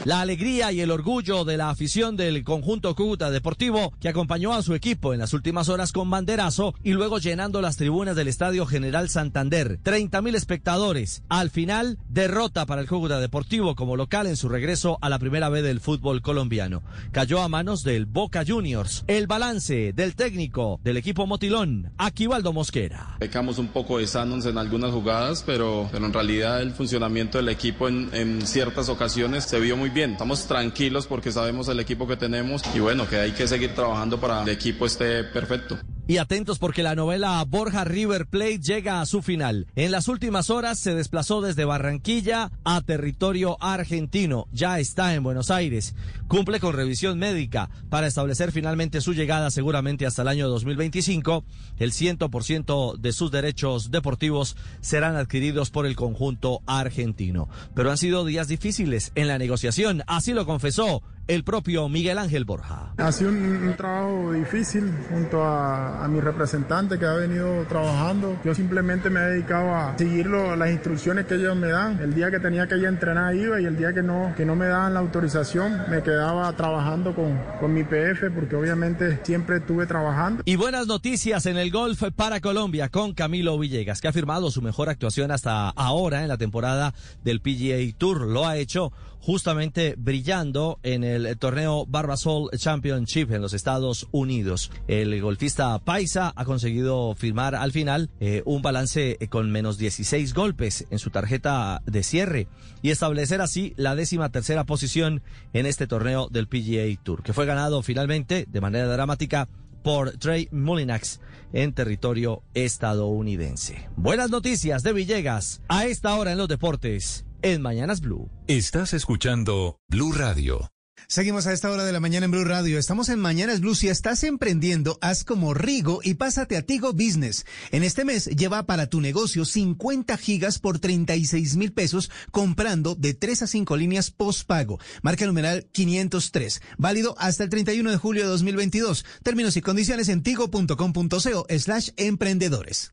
La alegría y el orgullo de la afición del conjunto Cúcuta Deportivo que acompañó a su equipo en las últimas horas con banderazo y luego llenando las tribunas del Estadio General Santander. 30 mil espectadores. Al final, derrota para el Cúcuta Deportivo como local en su regreso a la primera vez del fútbol colombiano. Cayó a manos del Boca Juniors. El balance del técnico del equipo Motilón, Aquivaldo Mosquera. Pecamos un poco de sanos en algunas jugadas, pero, pero en realidad el funcionamiento del equipo en, en ciertas ocasiones se vio muy bien. Estamos tranquilos porque sabemos el equipo que tenemos y bueno, que hay que seguir trabajando para que el equipo esté perfecto. Y atentos porque la novela Borja River Plate llega a su final. En las últimas horas se desplazó desde Barranquilla a territorio argentino. Ya está en Buenos Aires. Cumple con revisión médica para establecer finalmente su llegada seguramente hasta el año 2025. El 100% de sus derechos deportivos serán adquiridos por el conjunto argentino. Pero han sido días difíciles en la negociación. Así lo confesó el propio Miguel Ángel Borja. Ha sido un, un trabajo difícil junto a, a, mi representante que ha venido trabajando. Yo simplemente me he dedicado a seguir lo, las instrucciones que ellos me dan. El día que tenía que ir a entrenar iba y el día que no, que no me daban la autorización me quedaba trabajando con, con mi PF porque obviamente siempre estuve trabajando. Y buenas noticias en el golf para Colombia con Camilo Villegas que ha firmado su mejor actuación hasta ahora en la temporada del PGA Tour. Lo ha hecho justamente brillando en el torneo Barbasol Championship en los Estados Unidos. El golfista Paisa ha conseguido firmar al final eh, un balance con menos 16 golpes en su tarjeta de cierre y establecer así la décima tercera posición en este torneo del PGA Tour, que fue ganado finalmente de manera dramática por Trey Mullinax en territorio estadounidense. Buenas noticias de Villegas a esta hora en los deportes en Mañanas Blue. Estás escuchando Blue Radio. Seguimos a esta hora de la mañana en Blue Radio. Estamos en Mañanas Blue. Si estás emprendiendo, haz como Rigo y pásate a Tigo Business. En este mes lleva para tu negocio 50 gigas por 36 mil pesos comprando de 3 a 5 líneas postpago. Marca numeral 503. Válido hasta el 31 de julio de 2022. Términos y condiciones en tigo.com.co slash emprendedores.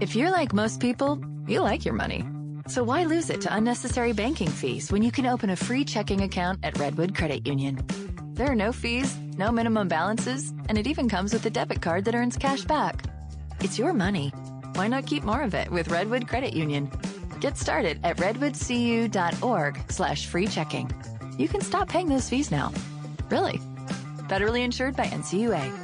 If you're like most people, you like your money. So why lose it to unnecessary banking fees when you can open a free checking account at Redwood Credit Union? There are no fees, no minimum balances, and it even comes with a debit card that earns cash back. It's your money. Why not keep more of it with Redwood Credit Union? Get started at redwoodcu.org slash free checking. You can stop paying those fees now. Really. Federally insured by NCUA.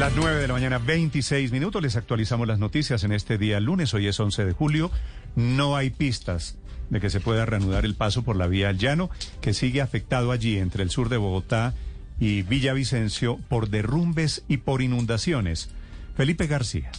Las 9 de la mañana, 26 minutos. Les actualizamos las noticias en este día lunes. Hoy es 11 de julio. No hay pistas de que se pueda reanudar el paso por la vía al llano, que sigue afectado allí entre el sur de Bogotá y Villavicencio por derrumbes y por inundaciones. Felipe García.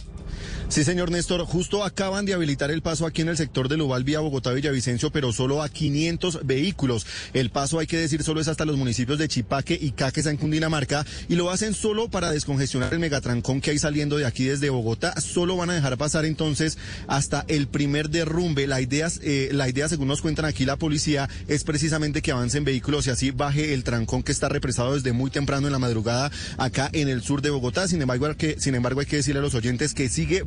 Sí, señor Néstor, justo acaban de habilitar el paso aquí en el sector del Ubal vía Bogotá-Villavicencio, pero solo a 500 vehículos. El paso, hay que decir, solo es hasta los municipios de Chipaque y Caques en Cundinamarca y lo hacen solo para descongestionar el megatrancón que hay saliendo de aquí desde Bogotá. Solo van a dejar pasar entonces hasta el primer derrumbe. La idea, eh, la idea, según nos cuentan aquí la policía, es precisamente que avancen vehículos y así baje el trancón que está represado desde muy temprano en la madrugada acá en el sur de Bogotá. Sin embargo, sin embargo, hay que decirle a los oyentes que sigue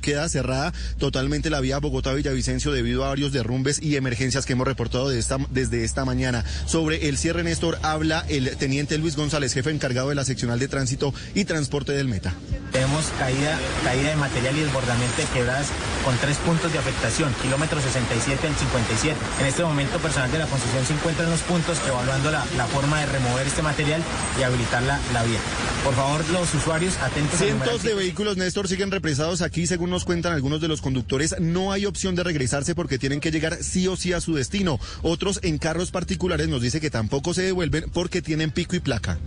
queda cerrada totalmente la vía Bogotá-Villavicencio debido a varios derrumbes y emergencias que hemos reportado de esta, desde esta mañana. Sobre el cierre, Néstor, habla el teniente Luis González, jefe encargado de la seccional de tránsito y transporte del Meta. Tenemos caída, caída de material y desbordamiento de quebradas con tres puntos de afectación, kilómetro 67 al 57. En este momento, personal de la construcción se encuentra en los puntos evaluando la, la forma de remover este material y habilitar la, la vía. Por favor, los usuarios atentos. Cientos de vehículos, Néstor, siguen represados aquí según nos cuentan algunos de los conductores, no hay opción de regresarse porque tienen que llegar sí o sí a su destino. Otros en carros particulares nos dice que tampoco se devuelven porque tienen pico y placa.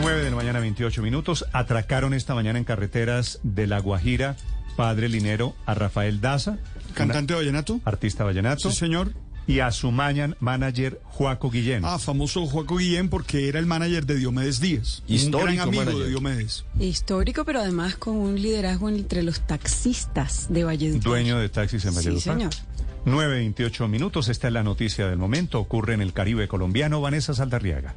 9 de la mañana, 28 minutos. Atracaron esta mañana en carreteras de La Guajira, padre Linero, a Rafael Daza. Cantante de vallenato. Artista vallenato. Sí, señor y a su manager Juaco Guillén. Ah, famoso Juaco Guillén porque era el manager de Diomedes Díaz. Histórico un gran amigo de Diomedes. Histórico, pero además con un liderazgo entre los taxistas de Valledupar. Dueño de taxis en Valledupar. Sí, señor. 9.28 minutos, esta es la noticia del momento, ocurre en el Caribe colombiano, Vanessa Saldarriaga.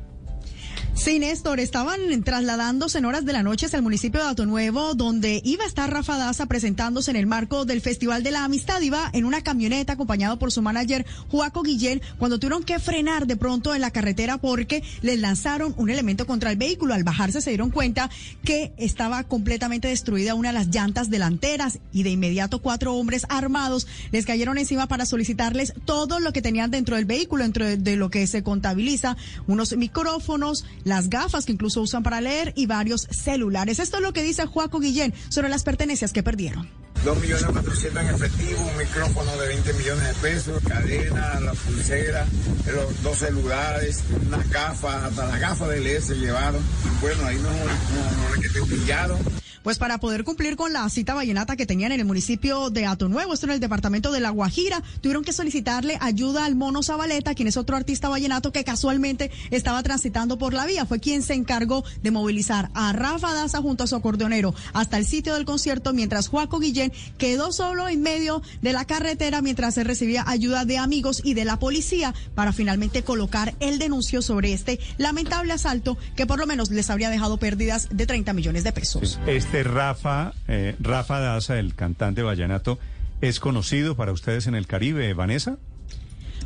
Sí, Néstor, estaban trasladándose en horas de la noche hacia el municipio de Ato Nuevo, donde iba a estar Rafa Daza presentándose en el marco del Festival de la Amistad. Iba en una camioneta acompañado por su manager Juaco Guillén, cuando tuvieron que frenar de pronto en la carretera porque les lanzaron un elemento contra el vehículo. Al bajarse se dieron cuenta que estaba completamente destruida una de las llantas delanteras y de inmediato cuatro hombres armados les cayeron encima para solicitarles todo lo que tenían dentro del vehículo, dentro de lo que se contabiliza, unos micrófonos, las gafas que incluso usan para leer y varios celulares. Esto es lo que dice Juaco Guillén sobre las pertenencias que perdieron. Dos millones cuatrocientos en efectivo, un micrófono de 20 millones de pesos, cadena, la pulsera, los dos celulares, unas gafas, hasta las gafas de leer se llevaron. Bueno, ahí no, no, no, no humillado pues para poder cumplir con la cita vallenata que tenían en el municipio de Ato Nuevo, esto en el departamento de La Guajira, tuvieron que solicitarle ayuda al Mono Zabaleta, quien es otro artista vallenato que casualmente estaba transitando por la vía. Fue quien se encargó de movilizar a Rafa Daza junto a su acordeonero hasta el sitio del concierto, mientras Juaco Guillén quedó solo en medio de la carretera mientras se recibía ayuda de amigos y de la policía para finalmente colocar el denuncio sobre este lamentable asalto que por lo menos les habría dejado pérdidas de 30 millones de pesos. Este Rafa, eh, Rafa Daza, el cantante vallenato, ¿es conocido para ustedes en el Caribe, Vanessa?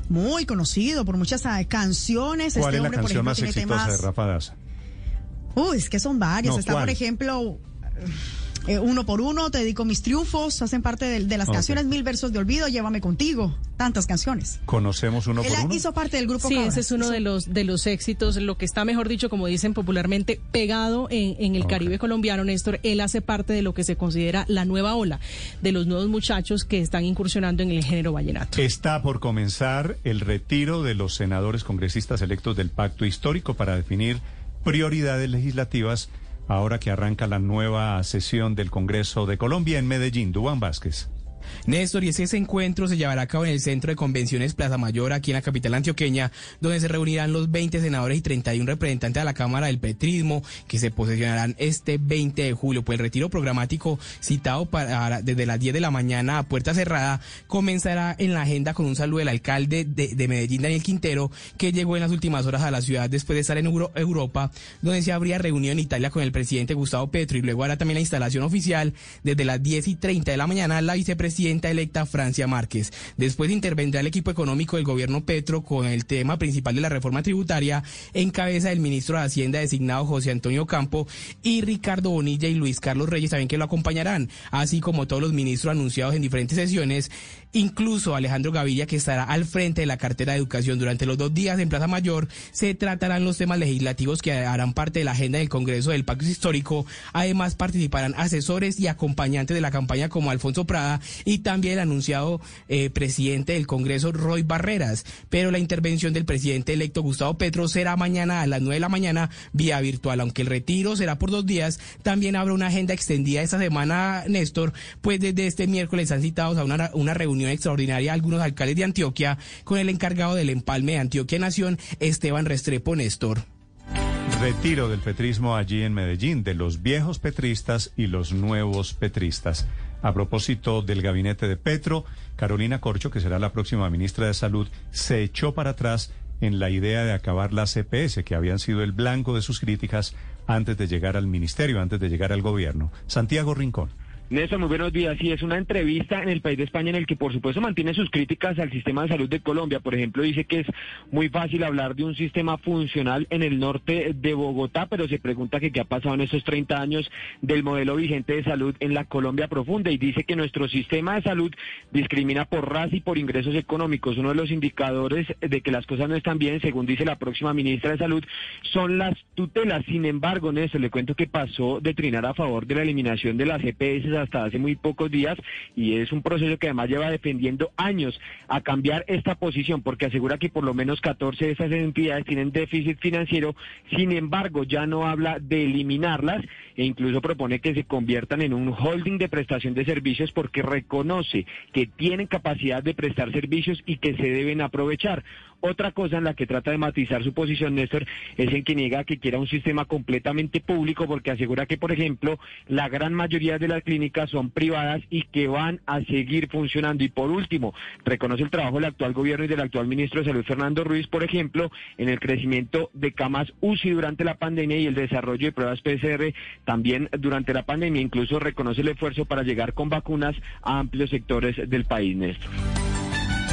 Muy conocido por muchas ah, canciones. ¿Cuál este es la canción más exitosa de Rafa Daza? Uy, es que son varias. Está, por ejemplo... Eh, uno por uno, te dedico mis triunfos, hacen parte de, las canciones Mil Versos de Olvido, Llévame Contigo, tantas canciones. ¿Conocemos uno por uno? hizo parte del grupo Sí, ese es uno de los, de los éxitos, lo que está, mejor dicho, como dicen popularmente, pegado en, el Caribe colombiano, Néstor. Él hace parte de lo que se considera la nueva ola de los nuevos muchachos que están incursionando en el género vallenato. Está por comenzar el retiro de los senadores congresistas electos del pacto histórico para definir prioridades legislativas ahora que arranca la nueva sesión del Congreso de Colombia en Medellín. Dubán Vázquez. Néstor, y ese encuentro se llevará a cabo en el Centro de Convenciones Plaza Mayor, aquí en la capital antioqueña, donde se reunirán los 20 senadores y 31 representantes de la Cámara del Petrismo, que se posesionarán este 20 de julio. Pues el retiro programático citado para, desde las 10 de la mañana a puerta cerrada comenzará en la agenda con un saludo del alcalde de, Medellín, Daniel Quintero, que llegó en las últimas horas a la ciudad después de estar en Europa, donde se habría reunido en Italia con el presidente Gustavo Petro y luego hará también la instalación oficial desde las 10 y 30 de la mañana la vicepresidenta presidenta electa Francia Márquez. Después intervendrá el equipo económico del gobierno Petro con el tema principal de la reforma tributaria en cabeza del ministro de Hacienda designado José Antonio Campo y Ricardo Bonilla y Luis Carlos Reyes también que lo acompañarán, así como todos los ministros anunciados en diferentes sesiones Incluso Alejandro Gaviria, que estará al frente de la cartera de educación durante los dos días en Plaza Mayor, se tratarán los temas legislativos que harán parte de la agenda del Congreso del Pacto Histórico. Además, participarán asesores y acompañantes de la campaña como Alfonso Prada y también el anunciado eh, presidente del Congreso, Roy Barreras. Pero la intervención del presidente electo Gustavo Petro será mañana a las 9 de la mañana vía virtual, aunque el retiro será por dos días. También habrá una agenda extendida esta semana, Néstor, pues desde este miércoles han citado a una reunión extraordinaria algunos alcaldes de Antioquia con el encargado del empalme de Antioquia Nación, Esteban Restrepo Néstor. Retiro del petrismo allí en Medellín, de los viejos petristas y los nuevos petristas. A propósito del gabinete de Petro, Carolina Corcho, que será la próxima ministra de Salud, se echó para atrás en la idea de acabar las CPS, que habían sido el blanco de sus críticas antes de llegar al ministerio, antes de llegar al gobierno. Santiago Rincón. Néstor, muy buenos días. Sí, es una entrevista en el país de España en el que, por supuesto, mantiene sus críticas al sistema de salud de Colombia. Por ejemplo, dice que es muy fácil hablar de un sistema funcional en el norte de Bogotá, pero se pregunta qué ha pasado en estos 30 años del modelo vigente de salud en la Colombia profunda y dice que nuestro sistema de salud discrimina por raza y por ingresos económicos. Uno de los indicadores de que las cosas no están bien, según dice la próxima ministra de Salud, son las tutelas. Sin embargo, Néstor, le cuento que pasó de trinar a favor de la eliminación de las EPS hasta hace muy pocos días y es un proceso que además lleva defendiendo años a cambiar esta posición porque asegura que por lo menos 14 de esas entidades tienen déficit financiero, sin embargo ya no habla de eliminarlas e incluso propone que se conviertan en un holding de prestación de servicios porque reconoce que tienen capacidad de prestar servicios y que se deben aprovechar. Otra cosa en la que trata de matizar su posición, Néstor, es en que niega que quiera un sistema completamente público porque asegura que, por ejemplo, la gran mayoría de las clínicas son privadas y que van a seguir funcionando. Y por último, reconoce el trabajo del actual gobierno y del actual ministro de Salud, Fernando Ruiz, por ejemplo, en el crecimiento de camas UCI durante la pandemia y el desarrollo de pruebas PCR también durante la pandemia. Incluso reconoce el esfuerzo para llegar con vacunas a amplios sectores del país, Néstor.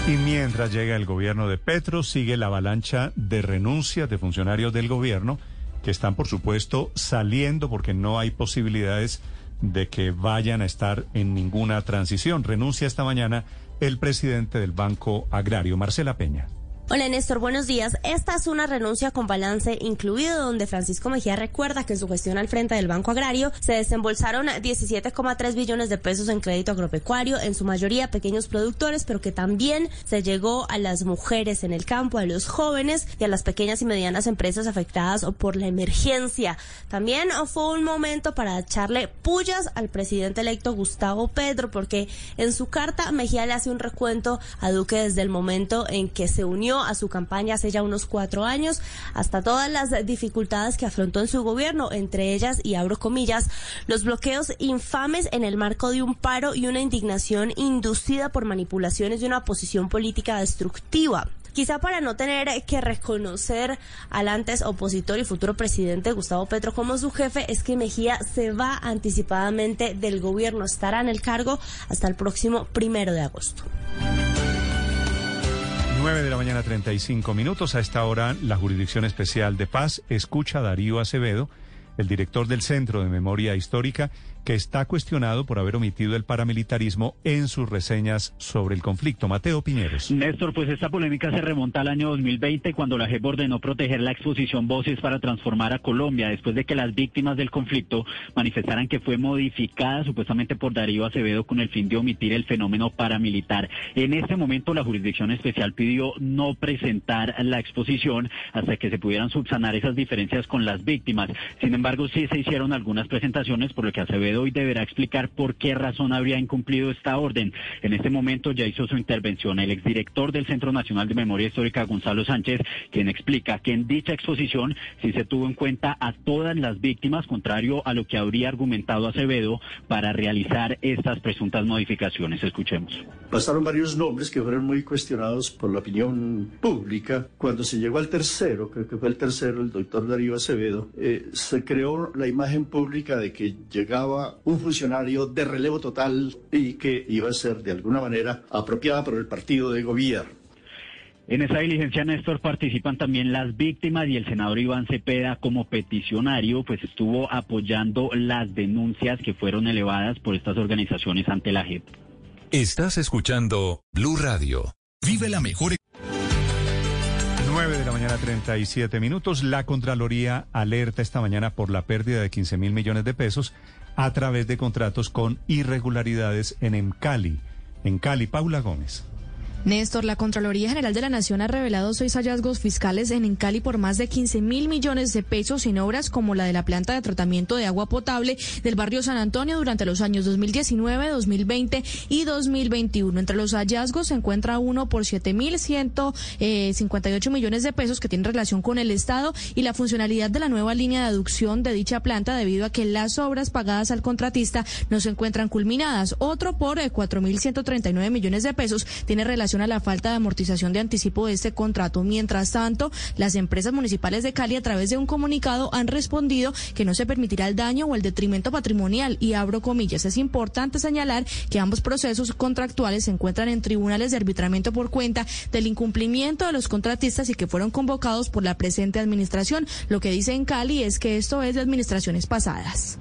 Y mientras llega el gobierno de Petro, sigue la avalancha de renuncias de funcionarios del gobierno que están, por supuesto, saliendo porque no hay posibilidades de que vayan a estar en ninguna transición. Renuncia esta mañana el presidente del Banco Agrario, Marcela Peña. Hola Néstor, buenos días. Esta es una renuncia con balance incluido donde Francisco Mejía recuerda que en su gestión al frente del Banco Agrario se desembolsaron 17,3 billones de pesos en crédito agropecuario, en su mayoría pequeños productores, pero que también se llegó a las mujeres en el campo, a los jóvenes y a las pequeñas y medianas empresas afectadas por la emergencia. También fue un momento para echarle pullas al presidente electo Gustavo Pedro, porque en su carta Mejía le hace un recuento a Duque desde el momento en que se unió a su campaña hace ya unos cuatro años, hasta todas las dificultades que afrontó en su gobierno, entre ellas, y abro comillas, los bloqueos infames en el marco de un paro y una indignación inducida por manipulaciones de una oposición política destructiva quizá para no tener que reconocer al antes opositor y futuro presidente Gustavo Petro como su jefe, es que Mejía se va anticipadamente del gobierno, estará en el cargo hasta el próximo primero de agosto. 9 de la mañana 35 minutos. A esta hora, la Jurisdicción Especial de Paz escucha a Darío Acevedo, el director del Centro de Memoria Histórica, que está cuestionado por haber omitido el paramilitarismo en sus reseñas sobre el conflicto. Mateo Piñeros. Néstor, pues esta polémica se remonta al año 2020 cuando la JEP ordenó proteger la exposición Voces para transformar a Colombia después de que las víctimas del conflicto manifestaran que fue modificada supuestamente por Darío Acevedo con el fin de omitir el fenómeno paramilitar. En este momento la Jurisdicción Especial pidió no presentar la exposición hasta que se pudieran subsanar esas diferencias con las víctimas. Sin embargo, sí se hicieron algunas presentaciones por lo que Acevedo hoy deberá explicar por qué razón habría incumplido esta orden. En este momento ya hizo su intervención el exdirector del Centro Nacional de Memoria Histórica, Gonzalo Sánchez, quien explica que en dicha exposición sí se tuvo en cuenta a todas las víctimas, contrario a lo que habría argumentado Acevedo para realizar estas presuntas modificaciones. Escuchemos. Pasaron varios nombres que fueron muy cuestionados por la opinión pública. Cuando se llegó al tercero, creo que fue el tercero, el doctor Darío Acevedo, eh, se creó la imagen pública de que llegaba un funcionario de relevo total y que iba a ser de alguna manera apropiada por el partido de gobierno. En esa diligencia, Néstor, participan también las víctimas y el senador Iván Cepeda como peticionario, pues estuvo apoyando las denuncias que fueron elevadas por estas organizaciones ante la JEP. Estás escuchando Blue Radio. Vive la mejor. 9 de la mañana, 37 minutos. La Contraloría alerta esta mañana por la pérdida de 15 mil millones de pesos a través de contratos con irregularidades en Emcali, en Cali. Paula Gómez. Néstor, la Contraloría General de la Nación ha revelado seis hallazgos fiscales en Cali por más de 15 mil millones de pesos en obras como la de la planta de tratamiento de agua potable del barrio San Antonio durante los años 2019, 2020 y 2021. Entre los hallazgos se encuentra uno por 7 mil 158 millones de pesos que tiene relación con el Estado y la funcionalidad de la nueva línea de aducción de dicha planta debido a que las obras pagadas al contratista no se encuentran culminadas. Otro por 4 mil 139 millones de pesos tiene relación a la falta de amortización de anticipo de este contrato. Mientras tanto, las empresas municipales de Cali a través de un comunicado han respondido que no se permitirá el daño o el detrimento patrimonial y abro comillas. Es importante señalar que ambos procesos contractuales se encuentran en tribunales de arbitramiento por cuenta del incumplimiento de los contratistas y que fueron convocados por la presente administración. Lo que dice en Cali es que esto es de administraciones pasadas.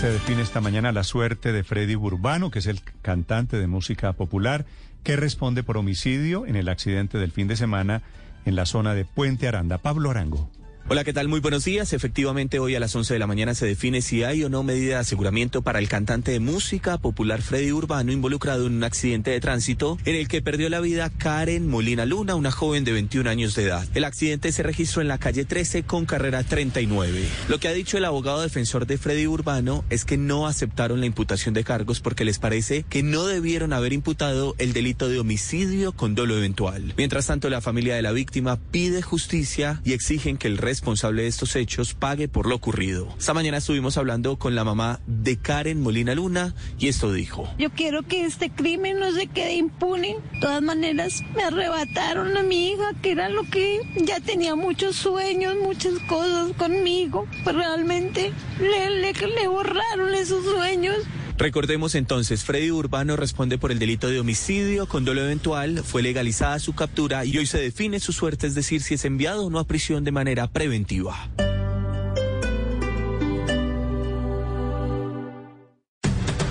Se define esta mañana la suerte de Freddy Burbano, que es el cantante de música popular que responde por homicidio en el accidente del fin de semana en la zona de Puente Aranda. Pablo Arango. Hola, ¿qué tal? Muy buenos días. Efectivamente, hoy a las 11 de la mañana se define si hay o no medida de aseguramiento para el cantante de música popular Freddy Urbano involucrado en un accidente de tránsito en el que perdió la vida Karen Molina Luna, una joven de 21 años de edad. El accidente se registró en la calle 13 con carrera 39. Lo que ha dicho el abogado defensor de Freddy Urbano es que no aceptaron la imputación de cargos porque les parece que no debieron haber imputado el delito de homicidio con dolo eventual. Mientras tanto, la familia de la víctima pide justicia y exigen que el resto responsable de estos hechos pague por lo ocurrido. Esta mañana estuvimos hablando con la mamá de Karen Molina Luna y esto dijo. Yo quiero que este crimen no se quede impune. De todas maneras, me arrebataron a mi hija, que era lo que ya tenía muchos sueños, muchas cosas conmigo. Pero realmente le, le, le borraron esos sueños. Recordemos entonces, Freddy Urbano responde por el delito de homicidio con dolo eventual, fue legalizada su captura y hoy se define su suerte, es decir, si es enviado o no a prisión de manera preventiva.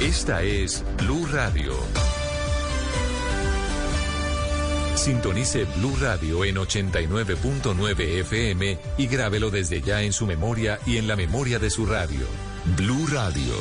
Esta es Blue Radio. Sintonice Blue Radio en 89.9 FM y grábelo desde ya en su memoria y en la memoria de su radio. Blue Radio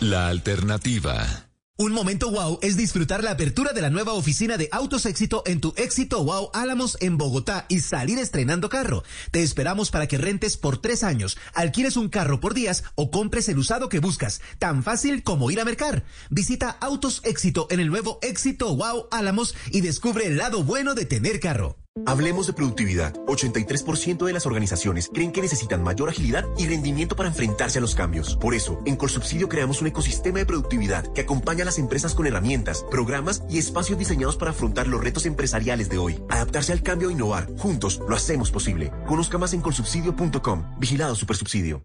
la alternativa. Un momento wow es disfrutar la apertura de la nueva oficina de Autos Éxito en tu Éxito Wow Álamos en Bogotá y salir estrenando carro. Te esperamos para que rentes por tres años, alquiles un carro por días o compres el usado que buscas. Tan fácil como ir a mercar. Visita Autos Éxito en el nuevo Éxito Wow Álamos y descubre el lado bueno de tener carro. Hablemos de productividad. 83% de las organizaciones creen que necesitan mayor agilidad y rendimiento para enfrentarse a los cambios. Por eso, en Colsubsidio creamos un ecosistema de productividad que acompaña a las empresas con herramientas, programas y espacios diseñados para afrontar los retos empresariales de hoy. Adaptarse al cambio e innovar. Juntos lo hacemos posible. Conozca más en colsubsidio.com. Vigilado Supersubsidio.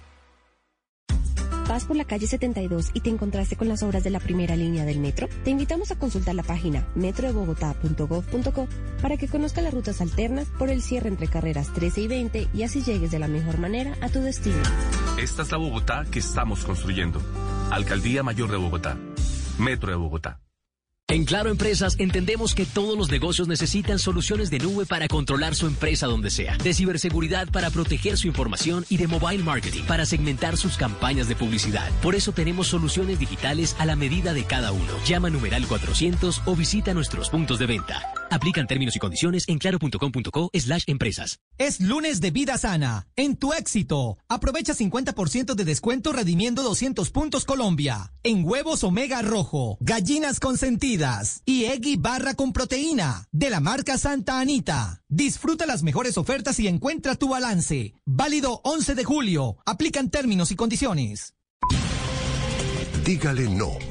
¿Vas por la calle 72 y te encontraste con las obras de la primera línea del metro? Te invitamos a consultar la página metrodebogotá.gov.co para que conozcas las rutas alternas por el cierre entre carreras 13 y 20 y así llegues de la mejor manera a tu destino. Esta es la Bogotá que estamos construyendo. Alcaldía Mayor de Bogotá. Metro de Bogotá. En Claro Empresas entendemos que todos los negocios necesitan soluciones de nube para controlar su empresa donde sea, de ciberseguridad para proteger su información y de mobile marketing para segmentar sus campañas de publicidad. Por eso tenemos soluciones digitales a la medida de cada uno. Llama numeral 400 o visita nuestros puntos de venta. Aplican términos y condiciones en claro.com.co slash empresas. Es lunes de vida sana. En tu éxito. Aprovecha 50% de descuento redimiendo 200 puntos Colombia. En huevos Omega Rojo, gallinas consentidas y Eggy barra con proteína de la marca Santa Anita. Disfruta las mejores ofertas y encuentra tu balance. Válido 11 de julio. Aplican términos y condiciones. Dígale no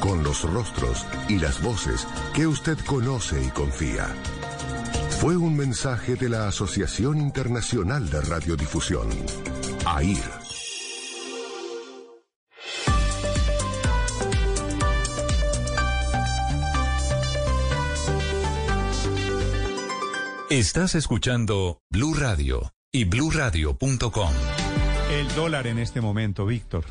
con los rostros y las voces que usted conoce y confía. Fue un mensaje de la Asociación Internacional de Radiodifusión, AIR. Estás escuchando Blue Radio y bluradio.com. El dólar en este momento, Víctor.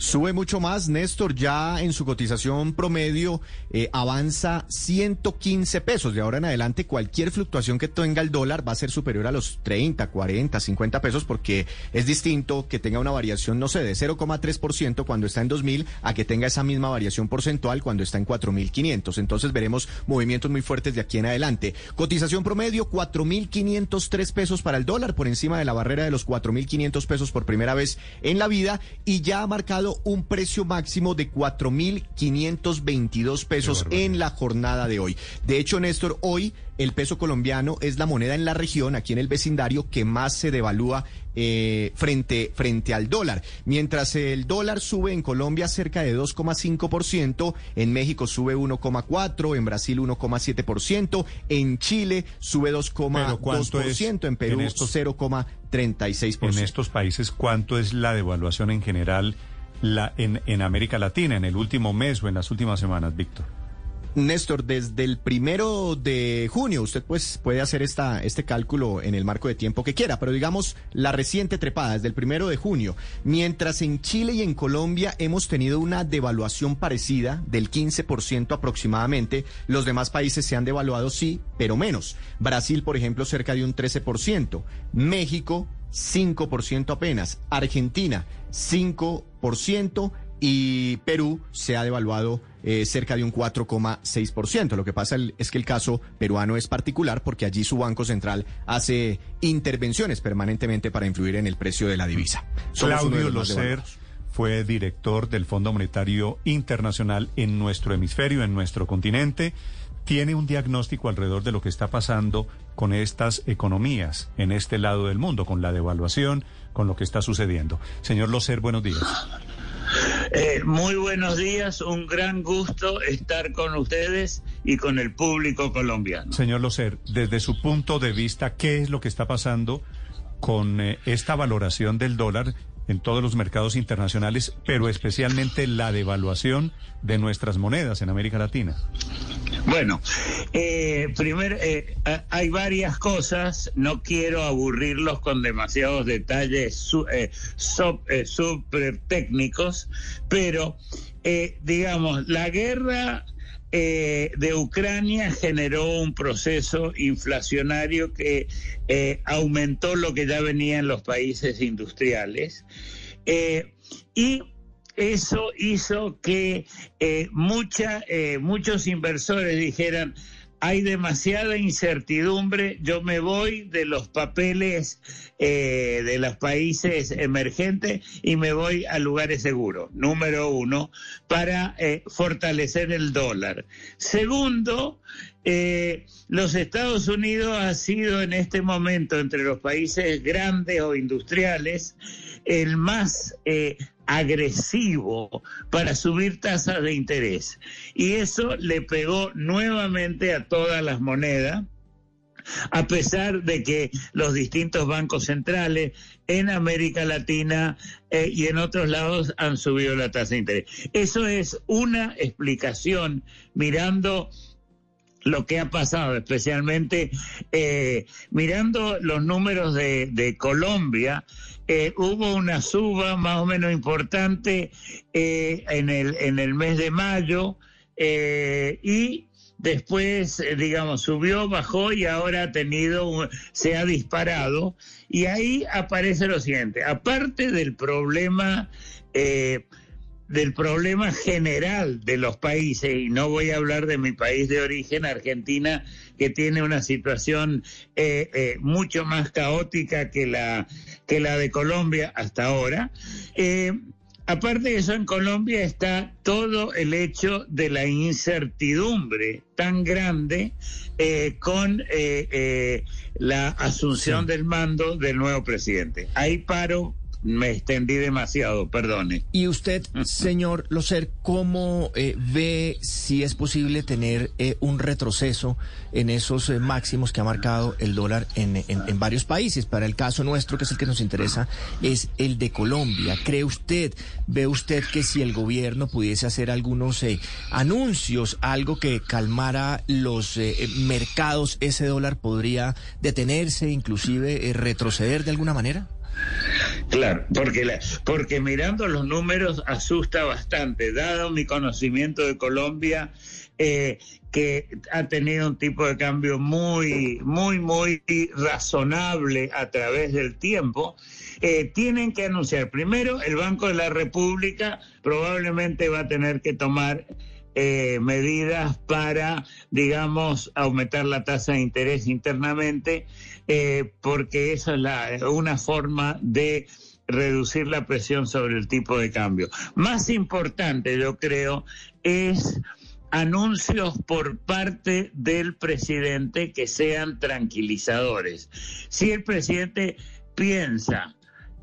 Sube mucho más, Néstor, ya en su cotización promedio eh, avanza 115 pesos. De ahora en adelante, cualquier fluctuación que tenga el dólar va a ser superior a los 30, 40, 50 pesos porque es distinto que tenga una variación, no sé, de 0,3% cuando está en 2.000 a que tenga esa misma variación porcentual cuando está en 4.500. Entonces veremos movimientos muy fuertes de aquí en adelante. Cotización promedio, 4.503 pesos para el dólar, por encima de la barrera de los 4.500 pesos por primera vez en la vida y ya ha marcado un precio máximo de 4.522 pesos en la jornada de hoy. De hecho, Néstor, hoy el peso colombiano es la moneda en la región, aquí en el vecindario, que más se devalúa eh, frente, frente al dólar. Mientras el dólar sube en Colombia cerca de 2,5%, en México sube 1,4%, en Brasil 1,7%, en Chile sube 2,2%, en Perú 0,36%. En estos países, ¿cuánto es la devaluación en general? La, en, América Latina en el último mes o en las últimas semanas, Víctor? Néstor, desde el primero de junio, usted pues puede hacer esta, este cálculo en el marco de tiempo que quiera, pero digamos la reciente trepada, desde el primero de junio, mientras en Chile y en Colombia hemos tenido una devaluación parecida del 15% aproximadamente, los demás países se han devaluado sí, pero menos. Brasil, por ejemplo, cerca de un 13%, México 5% apenas, Argentina 5% y Perú se ha devaluado eh, cerca de un 4,6%. Lo que pasa es que el caso peruano es particular porque allí su Banco Central hace intervenciones permanentemente para influir en el precio de la divisa. Claudio Locer fue director del Fondo Monetario Internacional en nuestro hemisferio, en nuestro continente tiene un diagnóstico alrededor de lo que está pasando con estas economías en este lado del mundo, con la devaluación, con lo que está sucediendo. Señor Locer, buenos días. Eh, muy buenos días, un gran gusto estar con ustedes y con el público colombiano. Señor Locer, desde su punto de vista, ¿qué es lo que está pasando con eh, esta valoración del dólar en todos los mercados internacionales, pero especialmente la devaluación de nuestras monedas en América Latina? Bueno, eh, primero, eh, hay varias cosas, no quiero aburrirlos con demasiados detalles super eh, técnicos, pero digamos, la guerra de Ucrania generó un proceso inflacionario que aumentó lo que ya venía en los países industriales. Y eso hizo que eh, eh, muchos inversores dijeran, hay demasiada incertidumbre, yo me voy de los papeles eh, de los países emergentes y me voy a lugares seguros, número uno, para fortalecer el dólar. Segundo, los Estados Unidos ha sido en este momento entre los países grandes o industriales el más agresivo para subir tasas de interés. Y eso le pegó nuevamente a todas las monedas a pesar de que los distintos bancos centrales en América Latina eh, y en otros lados han subido la tasa de interés. Eso es una explicación mirando lo que ha pasado, especialmente eh, mirando los números de, de Colombia, eh, hubo una suba más o menos importante eh, en, el, en el mes de mayo eh, y después, digamos, subió, bajó y ahora ha tenido, se ha disparado. Y ahí aparece lo siguiente, aparte del problema del problema general de los países, y no voy a hablar de mi país de origen, Argentina, que tiene una situación eh, eh, mucho más caótica que la, que la de Colombia hasta ahora. Eh, aparte de eso, en Colombia está todo el hecho de la incertidumbre tan grande eh, con la asunción del mando del nuevo presidente. Ahí paro me extendí demasiado, perdone. Y usted, señor Locer, ¿cómo eh, ve si es posible tener eh, un retroceso en esos eh, máximos que ha marcado el dólar en, en, varios países? Para el caso nuestro, que es el que nos interesa, es el de Colombia. ¿Cree usted, ve usted que si el gobierno pudiese hacer algunos anuncios, algo que calmara los mercados, ese dólar podría detenerse, inclusive retroceder de alguna manera? Claro, porque, la, porque mirando los números asusta bastante, dado mi conocimiento de Colombia, eh, que ha tenido un tipo de cambio muy, muy, muy razonable a través del tiempo, eh, tienen que anunciar. Primero, el Banco de la República probablemente va a tener que tomar eh, medidas para, digamos, aumentar la tasa de interés internamente, eh, porque esa es la, una forma de reducir la presión sobre el tipo de cambio. Más importante, yo creo, es anuncios por parte del presidente que sean tranquilizadores. Si el presidente piensa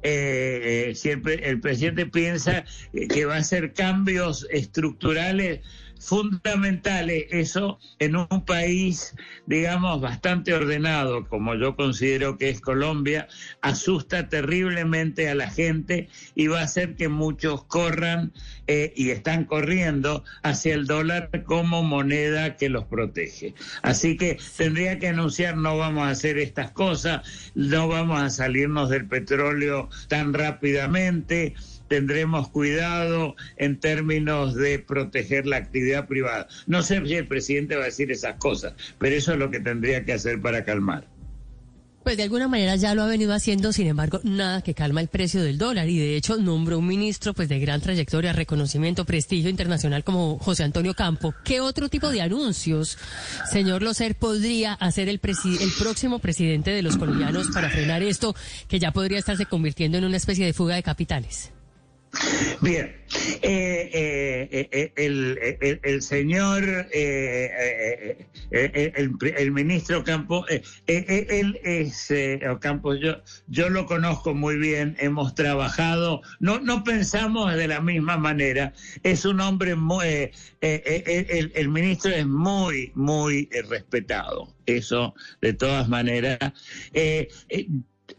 eh, si el, presidente piensa que va a hacer cambios estructurales fundamentales, eso en un país, digamos, bastante ordenado, como yo considero que es Colombia, asusta terriblemente a la gente y va a hacer que muchos corran eh, y están corriendo hacia el dólar como moneda que los protege. Así que tendría que anunciar, no vamos a hacer estas cosas, no vamos a salirnos del petróleo tan rápidamente tendremos cuidado en términos de proteger la actividad privada. No sé si el presidente va a decir esas cosas, pero eso es lo que tendría que hacer para calmar. Pues de alguna manera ya lo ha venido haciendo, sin embargo, nada que calma el precio del dólar y de hecho nombró un ministro pues de gran trayectoria, reconocimiento, prestigio internacional como José Antonio Campo. ¿Qué otro tipo de anuncios, señor Locer, podría hacer el, el próximo presidente de los colombianos para frenar esto que ya podría estarse convirtiendo en una especie de fuga de capitales? Bien, eh, eh, eh, el, el, señor, el, el, ministro Campos, él es, Campos, yo, yo lo conozco muy bien, hemos trabajado, no, no pensamos de la misma manera, es un hombre muy, el, ministro es muy, muy respetado, eso de todas maneras.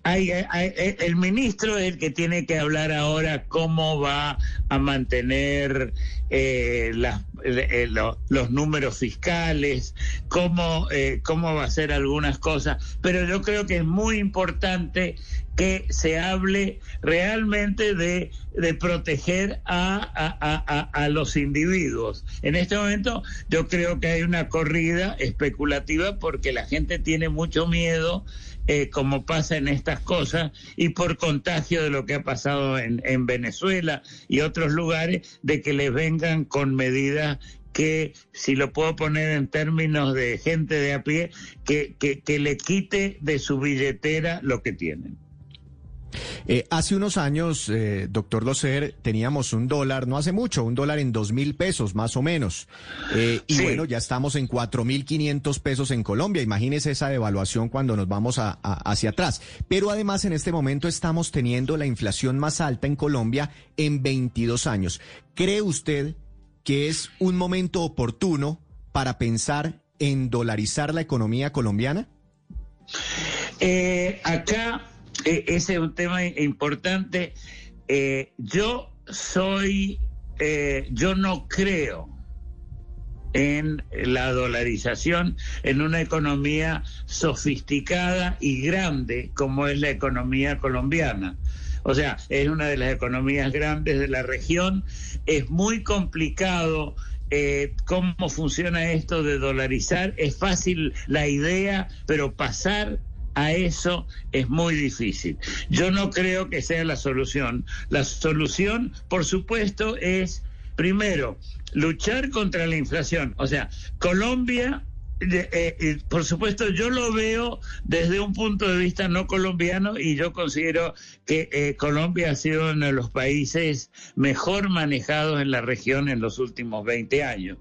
Eh, el ministro es el que tiene que hablar ahora cómo va a mantener eh, eh, los números fiscales, cómo, cómo va a hacer algunas cosas, pero yo creo que es muy importante que se hable realmente de, de proteger a, a, los individuos. En este momento yo creo que hay una corrida especulativa porque la gente tiene mucho miedo eh, como pasa en estas cosas, y por contagio de lo que ha pasado en, en Venezuela y otros lugares, de que les vengan con medidas que, si lo puedo poner en términos de gente de a pie, que, que, que le quite de su billetera lo que tienen. Eh, hace unos años, eh, doctor Locer, teníamos un dólar, no hace mucho, un dólar en dos mil pesos, más o menos. Eh, y bueno, ya estamos en cuatro mil quinientos pesos en Colombia. Imagínese esa devaluación cuando nos vamos a, hacia atrás. Pero además, en este momento estamos teniendo la inflación más alta en Colombia en 22 años. ¿Cree usted que es un momento oportuno para pensar en dolarizar la economía colombiana? acá ese es un tema importante. Eh, yo soy, eh, yo no creo en la dolarización en una economía sofisticada y grande como es la economía colombiana. O sea, es una de las economías grandes de la región. Es muy complicado eh, cómo funciona esto de dolarizar. Es fácil la idea, pero pasar a eso es muy difícil. Yo no creo que sea la solución. La solución, por supuesto, es, primero, luchar contra la inflación. O sea, Colombia eh, por supuesto, yo lo veo desde un punto de vista no colombiano y yo considero que Colombia ha sido uno de los países mejor manejados en la región en los últimos 20 años.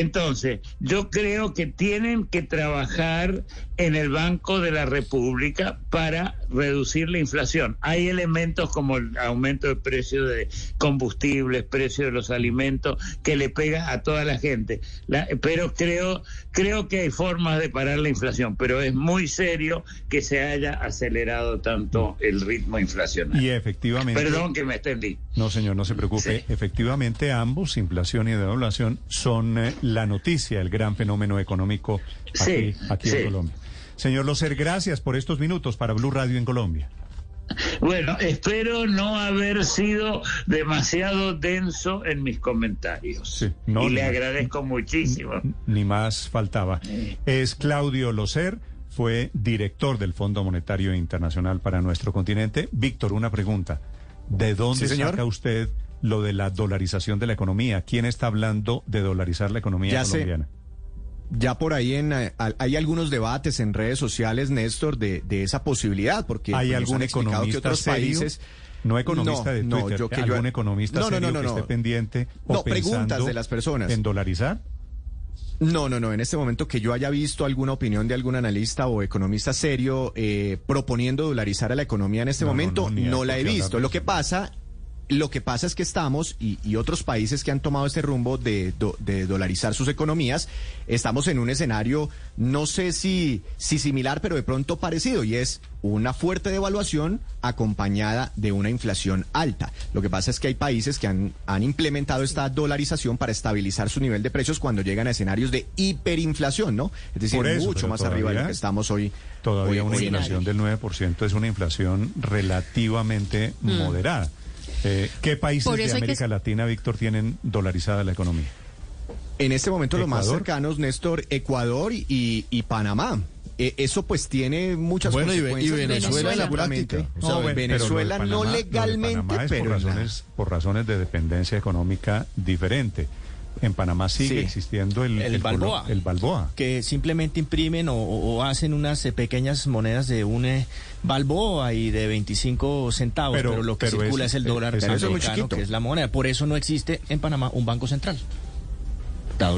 Entonces, yo creo que tienen que trabajar en el Banco de la República para reducir la inflación. Hay elementos como el aumento del precio de combustibles, precio de los alimentos, que le pega a toda la gente. pero creo, creo que hay formas de parar la inflación, pero es muy serio que se haya acelerado tanto el ritmo inflacionario. Y efectivamente. Perdón que me extendí. No, señor, no se preocupe. Efectivamente, ambos, inflación y devaluación, son eh, la noticia, el gran fenómeno económico aquí, aquí en Colombia. Señor Locer, gracias por estos minutos para Blue Radio en Colombia. Bueno, espero no haber sido demasiado denso en mis comentarios. y le agradezco muchísimo. Ni más faltaba. Es Claudio Locer, fue director del Fondo Monetario Internacional para nuestro continente. Víctor, una pregunta. ¿De dónde saca usted lo de la dolarización de la economía? ¿Quién está hablando de dolarizar la economía colombiana? Ya por ahí en, eh, hay algunos debates en redes sociales, Néstor, de, de esa posibilidad, porque hay algún economista que otros países no economista de Twitter, no, yo, que algún economista no, no, que esté pendiente o preguntas de las personas en dolarizar. No, no, no. En este momento que yo haya visto alguna opinión de algún analista o economista serio eh, proponiendo dolarizar a la economía en este momento, no, la he visto. Lo que pasa lo que pasa es que estamos, y, otros países que han tomado este rumbo de, de, dolarizar sus economías, estamos en un escenario, no sé si, si similar, pero de pronto parecido, y es una fuerte devaluación acompañada de una inflación alta. Lo que pasa es que hay países que han, han implementado esta dolarización para estabilizar su nivel de precios cuando llegan a escenarios de hiperinflación, ¿no? Es decir, mucho más arriba de lo que estamos hoy. Todavía una inflación del 9% es una inflación relativamente mm. moderada. Eh, ¿Qué países de América Latina, Víctor, tienen dolarizada la economía? En este momento los más cercanos, Néstor, Ecuador y, Panamá. Eh, eso pues tiene muchas bueno, consecuencias. Y, Venezuela en la práctica. No, Venezuela no legalmente, pero... Por razones, por razones de dependencia económica diferente. En Panamá sigue existiendo el, el, balboa, el, balboa, Que simplemente imprimen o, hacen unas eh, pequeñas monedas de un eh, balboa y de 25 centavos, pero, lo que circula es, el dólar americano, que es la moneda. Por eso no existe en Panamá un banco central.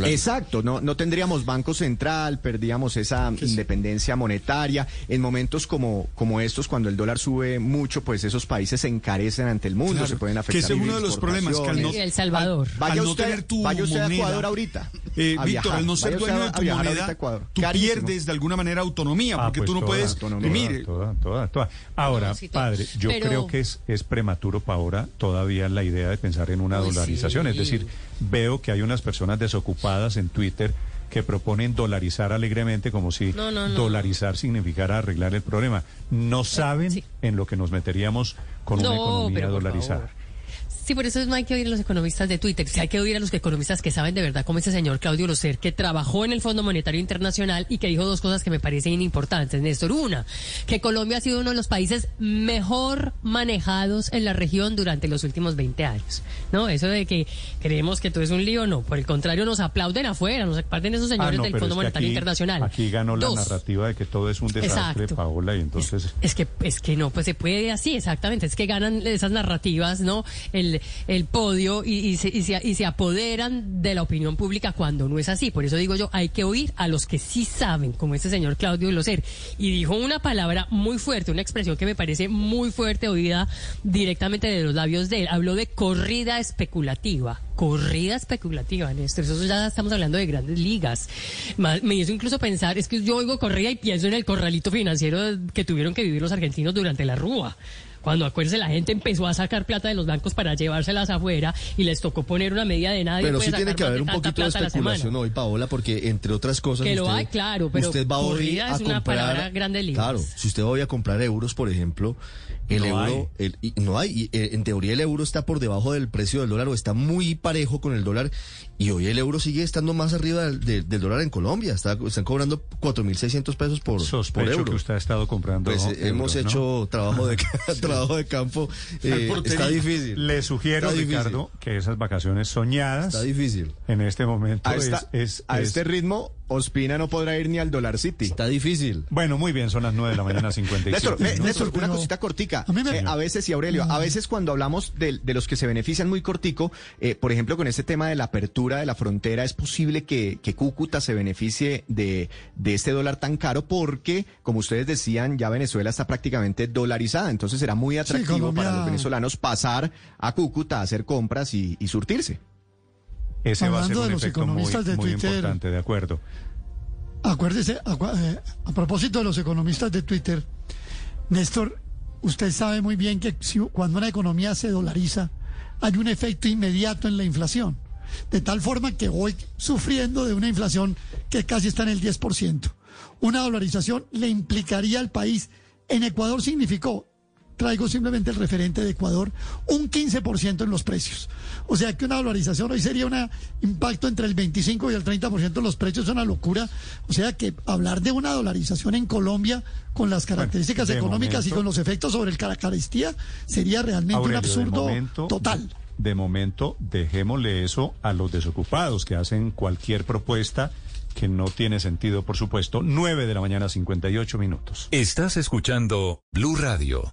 Exacto, no, no tendríamos banco central, perdíamos esa independencia monetaria. En momentos como, como estos, cuando el dólar sube mucho, pues esos países se encarecen ante el mundo, se pueden afectar. Que es uno de los problemas que al no, El Salvador. vaya usted, tener tu vaya usted a Ecuador ahorita. Eh, Víctor, al no ser dueño de tu moneda, tú pierdes de alguna manera autonomía, ah, porque pues tú no puedes imprimir. Toda, toda, toda, Ahora, padre, yo creo que es, es prematuro para ahora todavía la idea de pensar en una dolarización. Es decir, veo que hay unas personas desocupadas en Twitter que proponen dolarizar alegremente como si dolarizar significara arreglar el problema. No saben en lo que nos meteríamos con una economía dolarizada. Sí, por eso no hay que oír a los economistas de Twitter, sí hay que oír a los economistas que saben de verdad, como ese señor Claudio Locer, que trabajó en el Fondo Monetario Internacional y que dijo dos cosas que me parecen importantes, Néstor. Una, que Colombia ha sido uno de los países mejor manejados en la región durante los últimos 20 años. ¿No? Eso de que creemos que todo es un lío, no. Por el contrario, nos aplauden afuera, nos aplauden esos señores ah, del Fondo Monetario Internacional. Aquí ganó la narrativa de que todo es un desastre, Paola, y entonces... Es, que, es que no, pues se puede así, exactamente. Es que ganan esas narrativas, ¿no? El, el, podio y, se, y, se, apoderan de la opinión pública cuando no es así. Por eso digo yo, hay que oír a los que sí saben, como este señor Claudio Locer. Y dijo una palabra muy fuerte, una expresión que me parece muy fuerte, oída directamente de los labios de él. Habló de corrida especulativa corrida especulativa, Néstor. Eso ya estamos hablando de grandes ligas. Me hizo incluso pensar, es que yo oigo corrida y pienso en el corralito financiero que tuvieron que vivir los argentinos durante la Rúa cuando acuérdense la gente empezó a sacar plata de los bancos para llevárselas afuera y les tocó poner una medida de nadie. Pero sí tiene que haber un poquito de especulación hoy, Paola, porque entre otras cosas. Que lo hay, claro, pero usted va hoy a es comprar, una palabra grande Claro, si usted va a comprar euros, por ejemplo, el euro, no hay, eh, en teoría el euro está por debajo del precio del dólar o está muy parejo con el dólar Y hoy el euro sigue estando más arriba del, del- del dólar en Colombia. Está- están cobrando 4.600 pesos por, por Sospecho euro. que usted ha estado comprando. Pues eh, euros, hemos ¿no? hecho trabajo de [laughs] trabajo de campo. eh, está difícil. Le sugiero, difícil. Ricardo, que esas vacaciones soñadas. Está difícil. En este momento A, es, a es- este ritmo, Ospina no podrá ir ni al Dollar City. Está difícil. Bueno, muy bien, son las 9 de la mañana, [laughs] 55 Néstor, eh. Néstor, una cosita cortica. Eh, a veces, y Aurelio, a veces cuando hablamos de, de los que se benefician muy cortico, eh, por ejemplo, con este tema de la apertura de la frontera, es posible que, que Cúcuta se beneficie de, de este dólar tan caro porque, como ustedes decían, ya Venezuela está prácticamente dolarizada. Entonces será muy atractivo para los venezolanos pasar a Cúcuta a hacer compras y, y surtirse. Ese va a ser Hablando un de los efecto muy, economistas de muy Twitter. importante, de acuerdo. Acuérdese, eh, a propósito de los economistas de Twitter, Néstor, usted sabe muy bien que si- cuando una economía se dolariza, hay un efecto inmediato en la inflación. De tal forma que voy sufriendo de una inflación que casi está en el 10%. Una dolarización le implicaría al país, en Ecuador significó, traigo simplemente el referente de Ecuador, un 15% en los precios. O sea que una dolarización hoy sería un impacto entre el 25 y el 30% en los precios, es una locura. O sea que hablar de una dolarización en Colombia con las características económicas y con los efectos sobre el caracteristía sería realmente Aurelio, un de absurdo momento- total. De momento, dejémosle eso a los desocupados que hacen cualquier propuesta que no tiene sentido, por supuesto. 9 de la mañana, 58 minutos. Estás escuchando Blue Radio.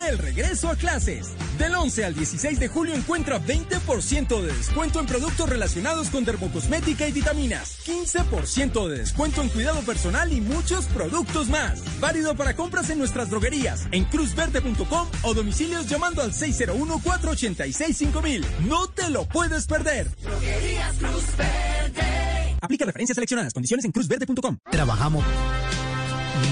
El regreso a clases. Del 11 al 16 de julio encuentra 20% de descuento en productos relacionados con dermocosmética y vitaminas. 15% de descuento en cuidado personal y muchos productos más. Válido para compras en nuestras droguerías, en cruzverde.com o domicilios llamando al 601-486-5000. No te lo puedes perder. Droguerías Cruz Verde. Aplica referencias seleccionadas. Condiciones en cruzverde.com. Trabajamos.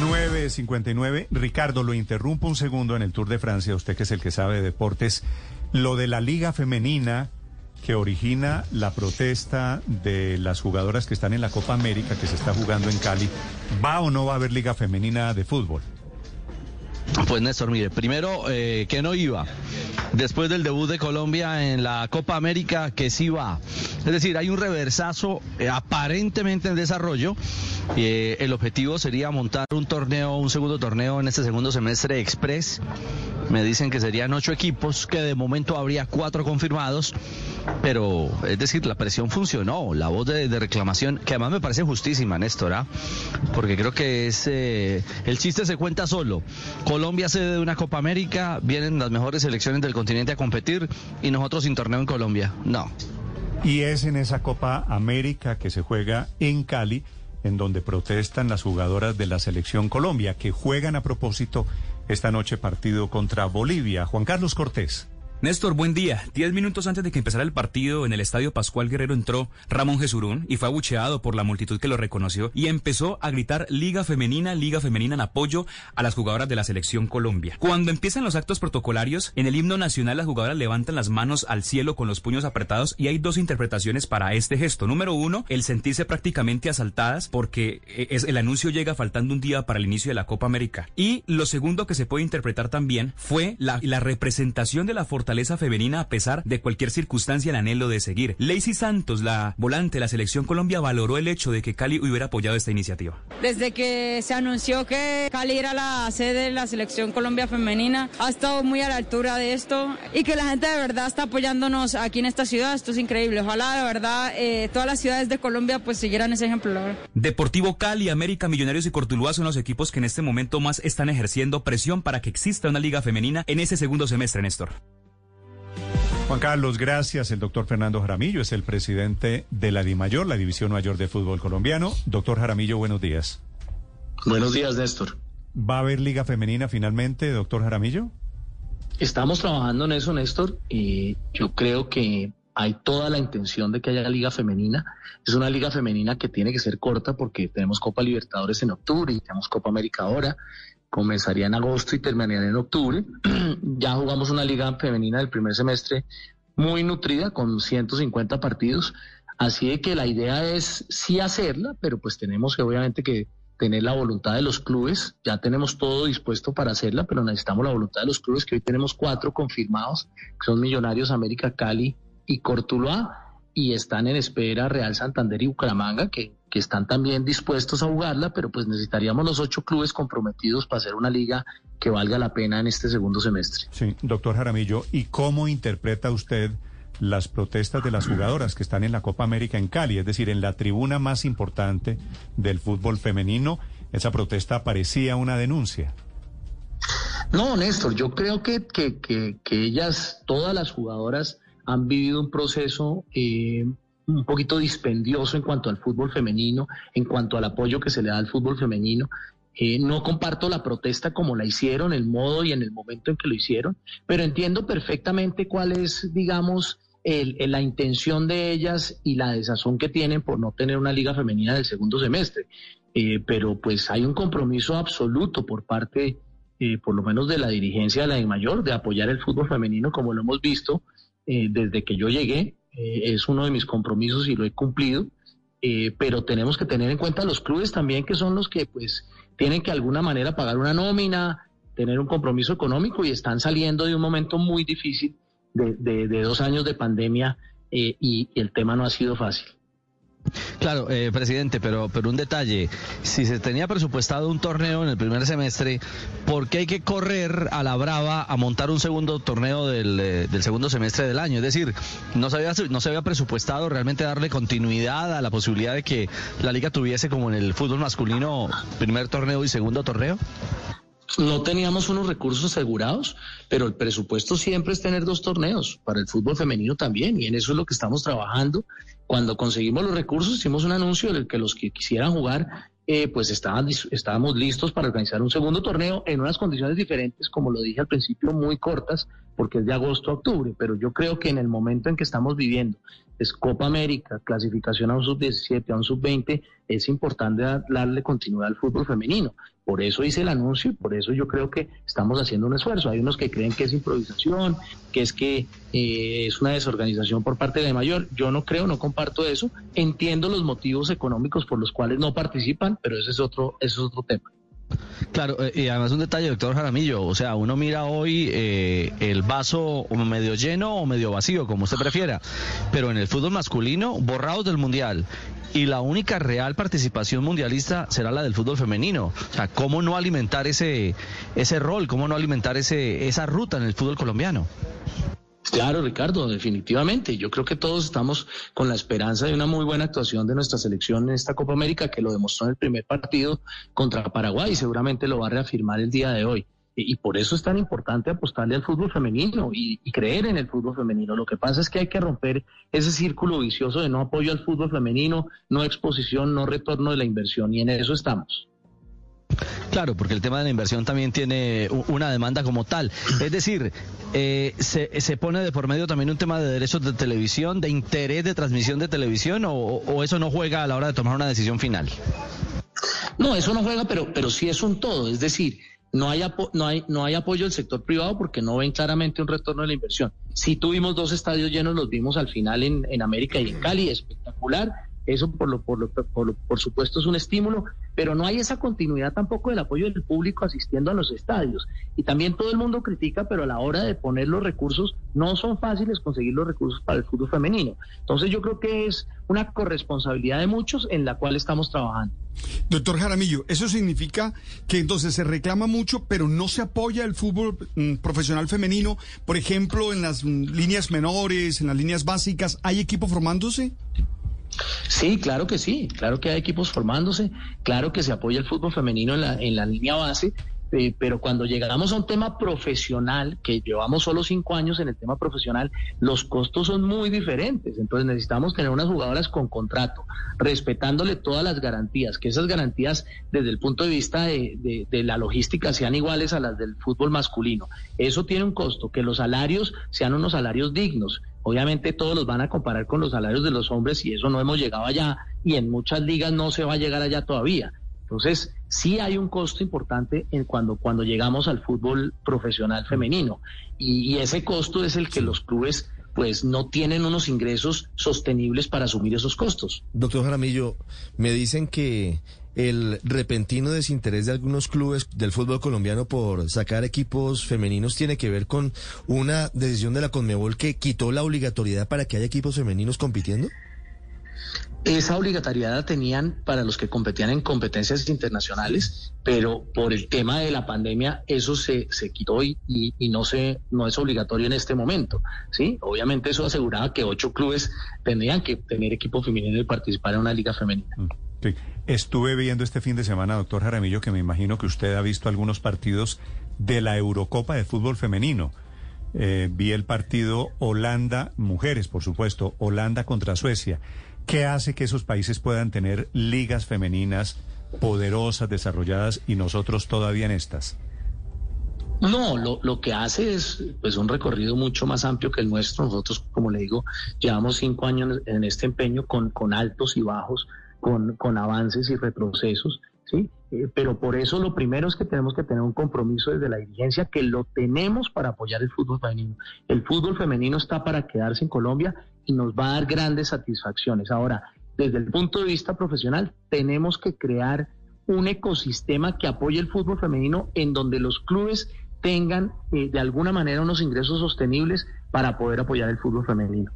9.59. Ricardo, lo interrumpo un segundo en el Tour de Francia, usted que es el que sabe de deportes. Lo de la liga femenina que origina la protesta de las jugadoras que están en la Copa América que se está jugando en Cali, ¿va o no va a haber liga femenina de fútbol? Pues Néstor, mire, primero eh, que no iba. Después del debut de Colombia en la Copa América, que sí va. Es decir, hay un reversazo eh, aparentemente en desarrollo. Eh, el objetivo sería montar un torneo, un segundo torneo en este segundo semestre express. Me dicen que serían ocho equipos, que de momento habría cuatro confirmados. Pero, es decir, la presión funcionó. La voz de, reclamación, que además me parece justísima, Néstor, ¿ah? porque creo que es el chiste se cuenta solo. Colombia sede de una Copa América, vienen las mejores selecciones del continente a competir y nosotros sin torneo en Colombia. No. Y es en esa Copa América que se juega en Cali, en donde protestan las jugadoras de la selección Colombia, que juegan a propósito esta noche partido contra Bolivia. Juan Carlos Cortés. Néstor, buen día. Diez minutos antes de que empezara el partido, en el estadio Pascual Guerrero entró Ramón Jesurún y fue abucheado por la multitud que lo reconoció y empezó a gritar Liga Femenina, Liga Femenina en apoyo a las jugadoras de la selección Colombia. Cuando empiezan los actos protocolarios, en el himno nacional las jugadoras levantan las manos al cielo con los puños apretados y hay dos interpretaciones para este gesto. Número uno, el sentirse prácticamente asaltadas porque eh, es, el anuncio llega faltando un día para el inicio de la Copa América. Y lo segundo que se puede interpretar también fue la, la representación de la fortaleza femenina a pesar de cualquier circunstancia el anhelo de seguir. Lacey Santos, la volante de la selección Colombia, valoró el hecho de que Cali hubiera apoyado esta iniciativa. Desde que se anunció que Cali era la sede de la selección Colombia femenina, ha estado muy a la altura de esto y que la gente de verdad está apoyándonos aquí en esta ciudad, esto es increíble. Ojalá de verdad eh, todas las ciudades de Colombia pues siguieran ese ejemplo. la. Deportivo Cali, América, Millonarios y Cortuluá son los equipos que en este momento más están ejerciendo presión para que exista una liga femenina en ese segundo semestre, Néstor. Juan Carlos, gracias. El doctor Fernando Jaramillo es el presidente de la DIMAYOR, la División Mayor de Fútbol Colombiano. Doctor Jaramillo, buenos días. Buenos días, Néstor. ¿Va a haber liga femenina finalmente, doctor Jaramillo? Estamos trabajando en eso, Néstor, y yo creo que hay toda la intención de que haya liga femenina. Es una liga femenina que tiene que ser corta porque tenemos Copa Libertadores en octubre y tenemos Copa América ahora. Comenzaría en agosto y terminaría en octubre. [clears throat] ya jugamos una liga femenina del primer semestre muy nutrida con 150 partidos. Así de que la idea es sí hacerla, pero pues tenemos que obviamente que tener la voluntad de los clubes. Ya tenemos todo dispuesto para hacerla, pero necesitamos la voluntad de los clubes, que hoy tenemos cuatro confirmados, que son Millonarios, América, Cali y Cortuluá, y están en espera Real Santander y Bucaramanga, que, que están también dispuestos a jugarla, pero pues necesitaríamos los ocho clubes comprometidos para hacer una liga que valga la pena en este segundo semestre. Sí, doctor Jaramillo, ¿y cómo interpreta usted las protestas de las jugadoras que están en la Copa América en Cali, es decir, en la tribuna más importante del fútbol femenino. Esa protesta parecía una denuncia. No, Néstor, yo creo que, que, que, ellas, todas las jugadoras, han vivido un proceso eh, un poquito dispendioso en cuanto al fútbol femenino, en cuanto al apoyo que se le da al fútbol femenino. Eh, no comparto la protesta como la hicieron, el modo y en el momento en que lo hicieron, pero entiendo perfectamente cuál es, digamos, la intención de ellas y la desazón que tienen por no tener una liga femenina del segundo semestre. Eh, pero pues hay un compromiso absoluto por parte, eh, por lo menos de la dirigencia de la mayor, de apoyar el fútbol femenino como lo hemos visto eh, desde que yo llegué. Es uno de mis compromisos y lo he cumplido. pero tenemos que tener en cuenta los clubes también que son los que pues tienen que de alguna manera pagar una nómina, tener un compromiso económico y están saliendo de un momento muy difícil de, dos años de pandemia eh, y, el tema no ha sido fácil. Claro, eh, presidente, pero, pero un detalle, si se tenía presupuestado un torneo en el primer semestre, ¿por qué hay que correr a la brava a montar un segundo torneo del, eh, del segundo semestre del año? Es decir, ¿no se, había, ¿no se había presupuestado realmente darle continuidad a la posibilidad de que la liga tuviese como en el fútbol masculino primer torneo y segundo torneo? No teníamos unos recursos asegurados, pero el presupuesto siempre es tener dos torneos, para el fútbol femenino también, y en eso es lo que estamos trabajando. Cuando conseguimos los recursos, hicimos un anuncio del que los que quisieran jugar, eh, pues estaban, estábamos listos para organizar un segundo torneo en unas condiciones diferentes, como lo dije al principio, muy cortas, porque es de agosto a octubre, pero yo creo que en el momento en que estamos viviendo, es Copa América, clasificación a un sub-17, a un sub-20, es importante darle continuidad al fútbol femenino. Por eso hice el anuncio y por eso yo creo que estamos haciendo un esfuerzo. Hay unos que creen que es improvisación, que es que eh, es una desorganización por parte de mayor. Yo no creo, no comparto eso. Entiendo los motivos económicos por los cuales no participan, pero ese es otro, ese es otro tema. Claro, eh, y además un detalle, doctor Jaramillo, o sea, uno mira hoy eh, el vaso medio lleno o medio vacío, como usted prefiera, pero en el fútbol masculino, borrados del Mundial, y la única real participación mundialista será la del fútbol femenino. O sea, ¿cómo no alimentar ese, ese rol, cómo no alimentar ese, esa ruta en el fútbol colombiano? Claro, Ricardo, definitivamente. Yo creo que todos estamos con la esperanza de una muy buena actuación de nuestra selección en esta Copa América, que lo demostró en el primer partido contra Paraguay y seguramente lo va a reafirmar el día de hoy. Y, por eso es tan importante apostarle al fútbol femenino y, y, creer en el fútbol femenino. Lo que pasa es que hay que romper ese círculo vicioso de no apoyo al fútbol femenino, no exposición, no retorno de la inversión, y en eso estamos. Claro, porque el tema de la inversión también tiene una demanda como tal. Es decir, eh, se, pone de por medio también un tema de derechos de televisión, de interés de transmisión de televisión, o, eso no juega a la hora de tomar una decisión final. No, eso no juega, pero, pero sí es un todo. Es decir, no hay, no, hay, no hay apoyo del sector privado porque no ven claramente un retorno de la inversión. Sí tuvimos dos estadios llenos, los vimos al final en, en América y en Cali, espectacular eso por, lo, por, lo, por, por, supuesto es un estímulo, pero no hay esa continuidad tampoco del apoyo del público asistiendo a los estadios. Y también todo el mundo critica, pero a la hora de poner los recursos no son fáciles conseguir los recursos para el fútbol femenino. Entonces yo creo que es una corresponsabilidad de muchos en la cual estamos trabajando. Doctor Jaramillo, eso significa que entonces se reclama mucho, pero no se apoya el fútbol mm, profesional femenino. Por ejemplo, en las mm, líneas menores, en las líneas básicas, ¿hay equipo formándose? Sí, claro que sí, claro que hay equipos formándose, claro que se apoya el fútbol femenino en la, en la línea base, eh, pero cuando llegamos a un tema profesional, que llevamos solo cinco años en el tema profesional, los costos son muy diferentes. Entonces necesitamos tener unas jugadoras con contrato, respetándole todas las garantías, que esas garantías desde el punto de vista de, de la logística sean iguales a las del fútbol masculino. Eso tiene un costo, que los salarios sean unos salarios dignos Obviamente todos los van a comparar con los salarios de los hombres y eso no hemos llegado allá y en muchas ligas no se va a llegar allá todavía. Entonces, sí hay un costo importante en cuando, cuando llegamos al fútbol profesional femenino y, y ese costo es el que los clubes pues no tienen unos ingresos sostenibles para asumir esos costos. Doctor Jaramillo, me dicen que el repentino desinterés de algunos clubes del fútbol colombiano por sacar equipos femeninos tiene que ver con una decisión de la Conmebol que quitó la obligatoriedad para que haya equipos femeninos compitiendo. Esa obligatoriedad la tenían para los que competían en competencias internacionales, pero por el tema de la pandemia eso se, se quitó y, y, y no, se, no es obligatorio en este momento. ¿sí? Obviamente eso aseguraba que ocho clubes tendrían que tener equipo femenino y participar en una liga femenina. Sí. Estuve viendo este fin de semana, doctor Jaramillo, que me imagino que usted ha visto algunos partidos de la Eurocopa de fútbol femenino. Eh, vi el partido Holanda, mujeres, por supuesto, Holanda contra Suecia. ¿Qué hace que esos países puedan tener ligas femeninas poderosas, desarrolladas y nosotros todavía en estas? No, lo, lo, que hace es pues un recorrido mucho más amplio que el nuestro. Nosotros, como le digo, llevamos cinco años en este empeño con, con altos y bajos, con, con avances y retrocesos, ¿sí? Eh, pero por eso lo primero es que tenemos que tener un compromiso desde la dirigencia que lo tenemos para apoyar el fútbol femenino. El fútbol femenino está para quedarse en Colombia y nos va a dar grandes satisfacciones. Ahora, desde el punto de vista profesional, tenemos que crear un ecosistema que apoye el fútbol femenino en donde los clubes tengan eh, de alguna manera unos ingresos sostenibles para poder apoyar el fútbol femenino.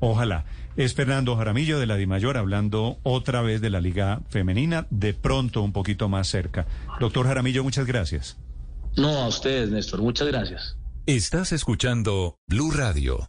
Ojalá. Es Fernando Jaramillo de la Dimayor hablando otra vez de la Liga Femenina, de pronto un poquito más cerca. Doctor Jaramillo, muchas gracias. No, a ustedes, Néstor, muchas gracias. Estás escuchando Blue Radio.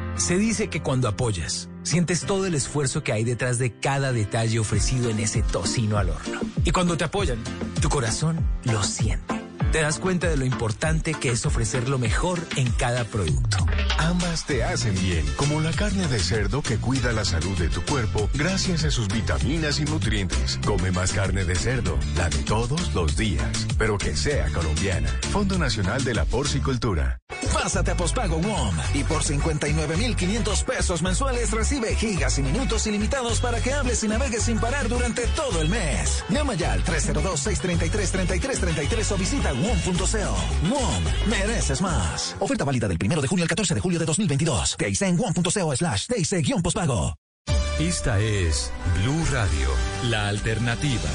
Se dice que cuando apoyas, sientes todo el esfuerzo que hay detrás de cada detalle ofrecido en ese tocino al horno. Y cuando te apoyan, tu corazón lo siente. Te das cuenta de lo importante que es ofrecer lo mejor en cada producto. Ambas te hacen bien, como la carne de cerdo que cuida la salud de tu cuerpo gracias a sus vitaminas y nutrientes. Come más carne de cerdo, la de todos los días, pero que sea colombiana. Fondo Nacional de la Porcicultura. Pásate a pospago WOM y por 59,500 pesos mensuales recibe gigas y minutos ilimitados para que hables y navegues sin parar durante todo el mes. Llama ya al 302-633-3333 o visita WOM.co. WOM, mereces más. Oferta válida del 1 de junio al 14 de julio de 2022. Que en WOM.co slash pospago Esta es Blue Radio, la alternativa.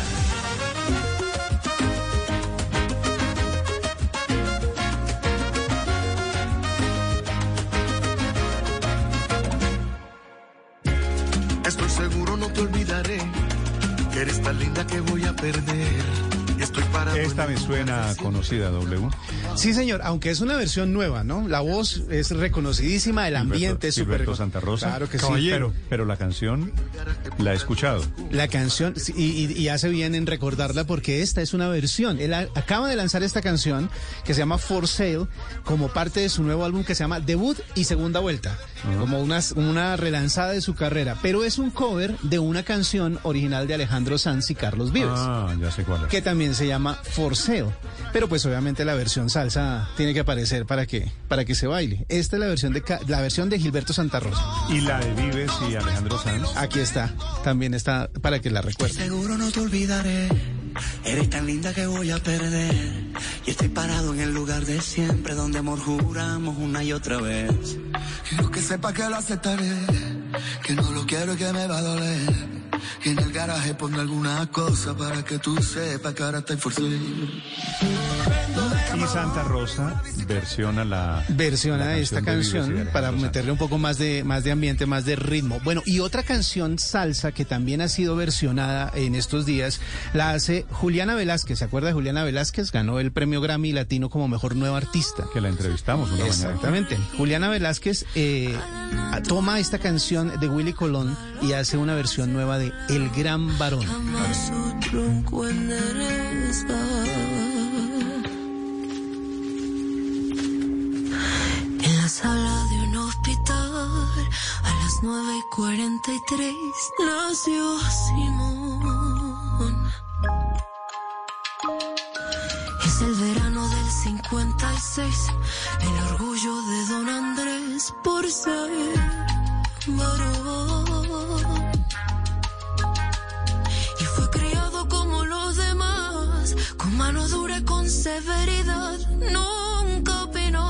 Esta me suena conocida, W. Sí, señor, aunque es una versión nueva, ¿no? La voz es reconocidísima, el ambiente es súper... Gilberto Santa Rosa. Claro que Caballero. sí. Pero, pero la canción la he escuchado. La canción, sí, y, y, hace bien en recordarla porque esta es una versión. Él a, acaba de lanzar esta canción que se llama For Sale como parte de su nuevo álbum que se llama Debut y Segunda Vuelta. Uh -huh. Como una, una relanzada de su carrera. Pero es un cover de una canción original de Alejandro Sanz y Carlos Vives. Ah, ya sé cuál es. Que también se llama For Sale. Pero pues obviamente la versión salsa tiene que aparecer para que, para que se baile. Esta es la versión de la versión de Gilberto Santa Rosa. ¿Y la de Vives y Alejandro Sanz? Aquí está. También está para que la recuerden. Seguro no te olvidaré. Eres tan linda que voy a perder. Y estoy parado en el lugar de siempre donde amor juramos una y otra vez. Quiero que sepa que lo aceptaré. Que no lo quiero y que me va a doler. Y en el garaje pongo alguna cosa para que tú sepas que ahora. Y Santa Rosa versiona la versiona la esta canción para meterle un poco más de más de ambiente, más de ritmo. Bueno, y otra canción salsa que también ha sido versionada en estos días la hace Juliana Velázquez. ¿Se acuerda de Juliana Velázquez? Ganó el premio Grammy Latino como mejor nueva artista. Que la entrevistamos una mañana. Exactamente. Juliana Velázquez eh, toma esta canción de Willy Colón y hace una versión nueva de El Gran Varón. En la sala de un hospital, a las 9 y 43, nació Simón. Es el verano del 56, el orgullo de don Andrés por ser varón. Mano dura con severidad, nunca opinó.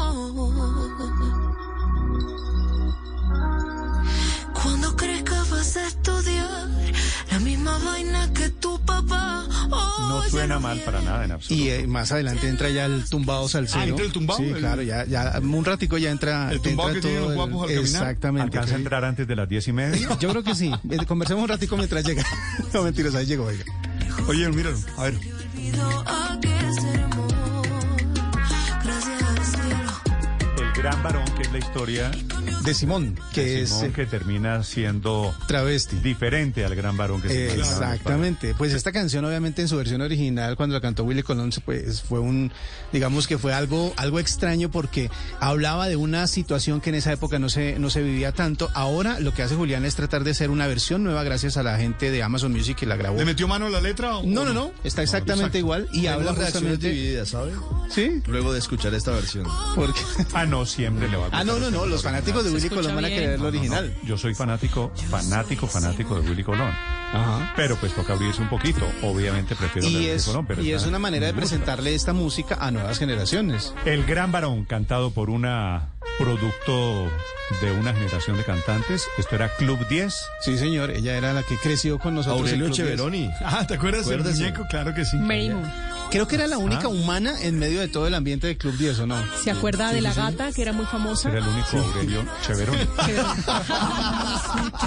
Cuando crezca vas a estudiar la misma vaina que tu papá. No suena mal para nada en absoluto. Y eh, más adelante entra ya el tumbado salsero. Ah, ¿entra el tumbado? Sí, El- claro, ya, ya un ratico ya entra. El tumbado entra que tienen todo los el- guapos al caminar. Exactamente. ¿Alcanza a entrar antes de las diez y media? [laughs] Yo creo que sí. Conversemos un ratico mientras llega. [laughs] No mentiras, ahí llegó, oiga. Oye, míralo, a ver. sido again. Gran varón, que es la historia de Simón, que de es Simón, eh, que termina siendo travesti. diferente al gran varón que se Exactamente. Pues esta canción, obviamente, en su versión original, cuando la cantó Willy Colón, pues fue un, digamos que fue algo, algo extraño porque hablaba de una situación que en esa época no se, no se vivía tanto. Ahora lo que hace Julián es tratar de hacer una versión nueva gracias a la gente de Amazon Music que la grabó. ¿Le metió mano a la letra? o- No, no, no. Está exactamente igual y habla justamente. divididas, ¿sabe? Sí. Luego de escuchar esta versión. Porque... Ah, no, siempre le va a Ah, no, no, no. Los fanáticos de Willy Colón van a querer lo original. Yo soy fanático, fanático, fanático de Willy Colón. Ajá. Pero pues toca abrirse un poquito. Obviamente prefiero la de Y Willy es, Colón, pero y es una manera de presentarle esta música a nuevas generaciones. El Gran Varón, cantado por una producto de una generación de cantantes. Esto era Club 10. Sí, señor. Ella era la que creció con nosotros. Aurelio en Club 10. Echeveroni. Ah, ¿te acuerdas del muñeco? Claro que sí. Mary Moon. Creo que era la única Ah. humana en medio de todo el ambiente del Club 10, ¿o no? ¿Se acuerda de la gata que era muy famosa? Era el único Aurelio Cheverón. [laughs] Su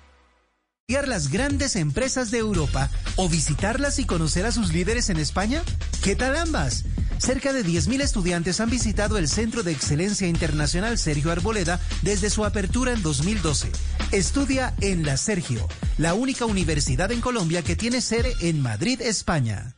¿Estudiar las grandes empresas de Europa o visitarlas y conocer a sus líderes en España? ¿Qué tal ambas? Cerca de 10.000 estudiantes han visitado el Centro de Excelencia Internacional Sergio Arboleda desde su apertura en 2012. Estudia en la Sergio, la única universidad en Colombia que tiene sede en Madrid, España.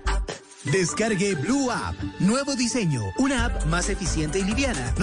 Descargue Blue App. Nuevo diseño. Una app más eficiente y liviana.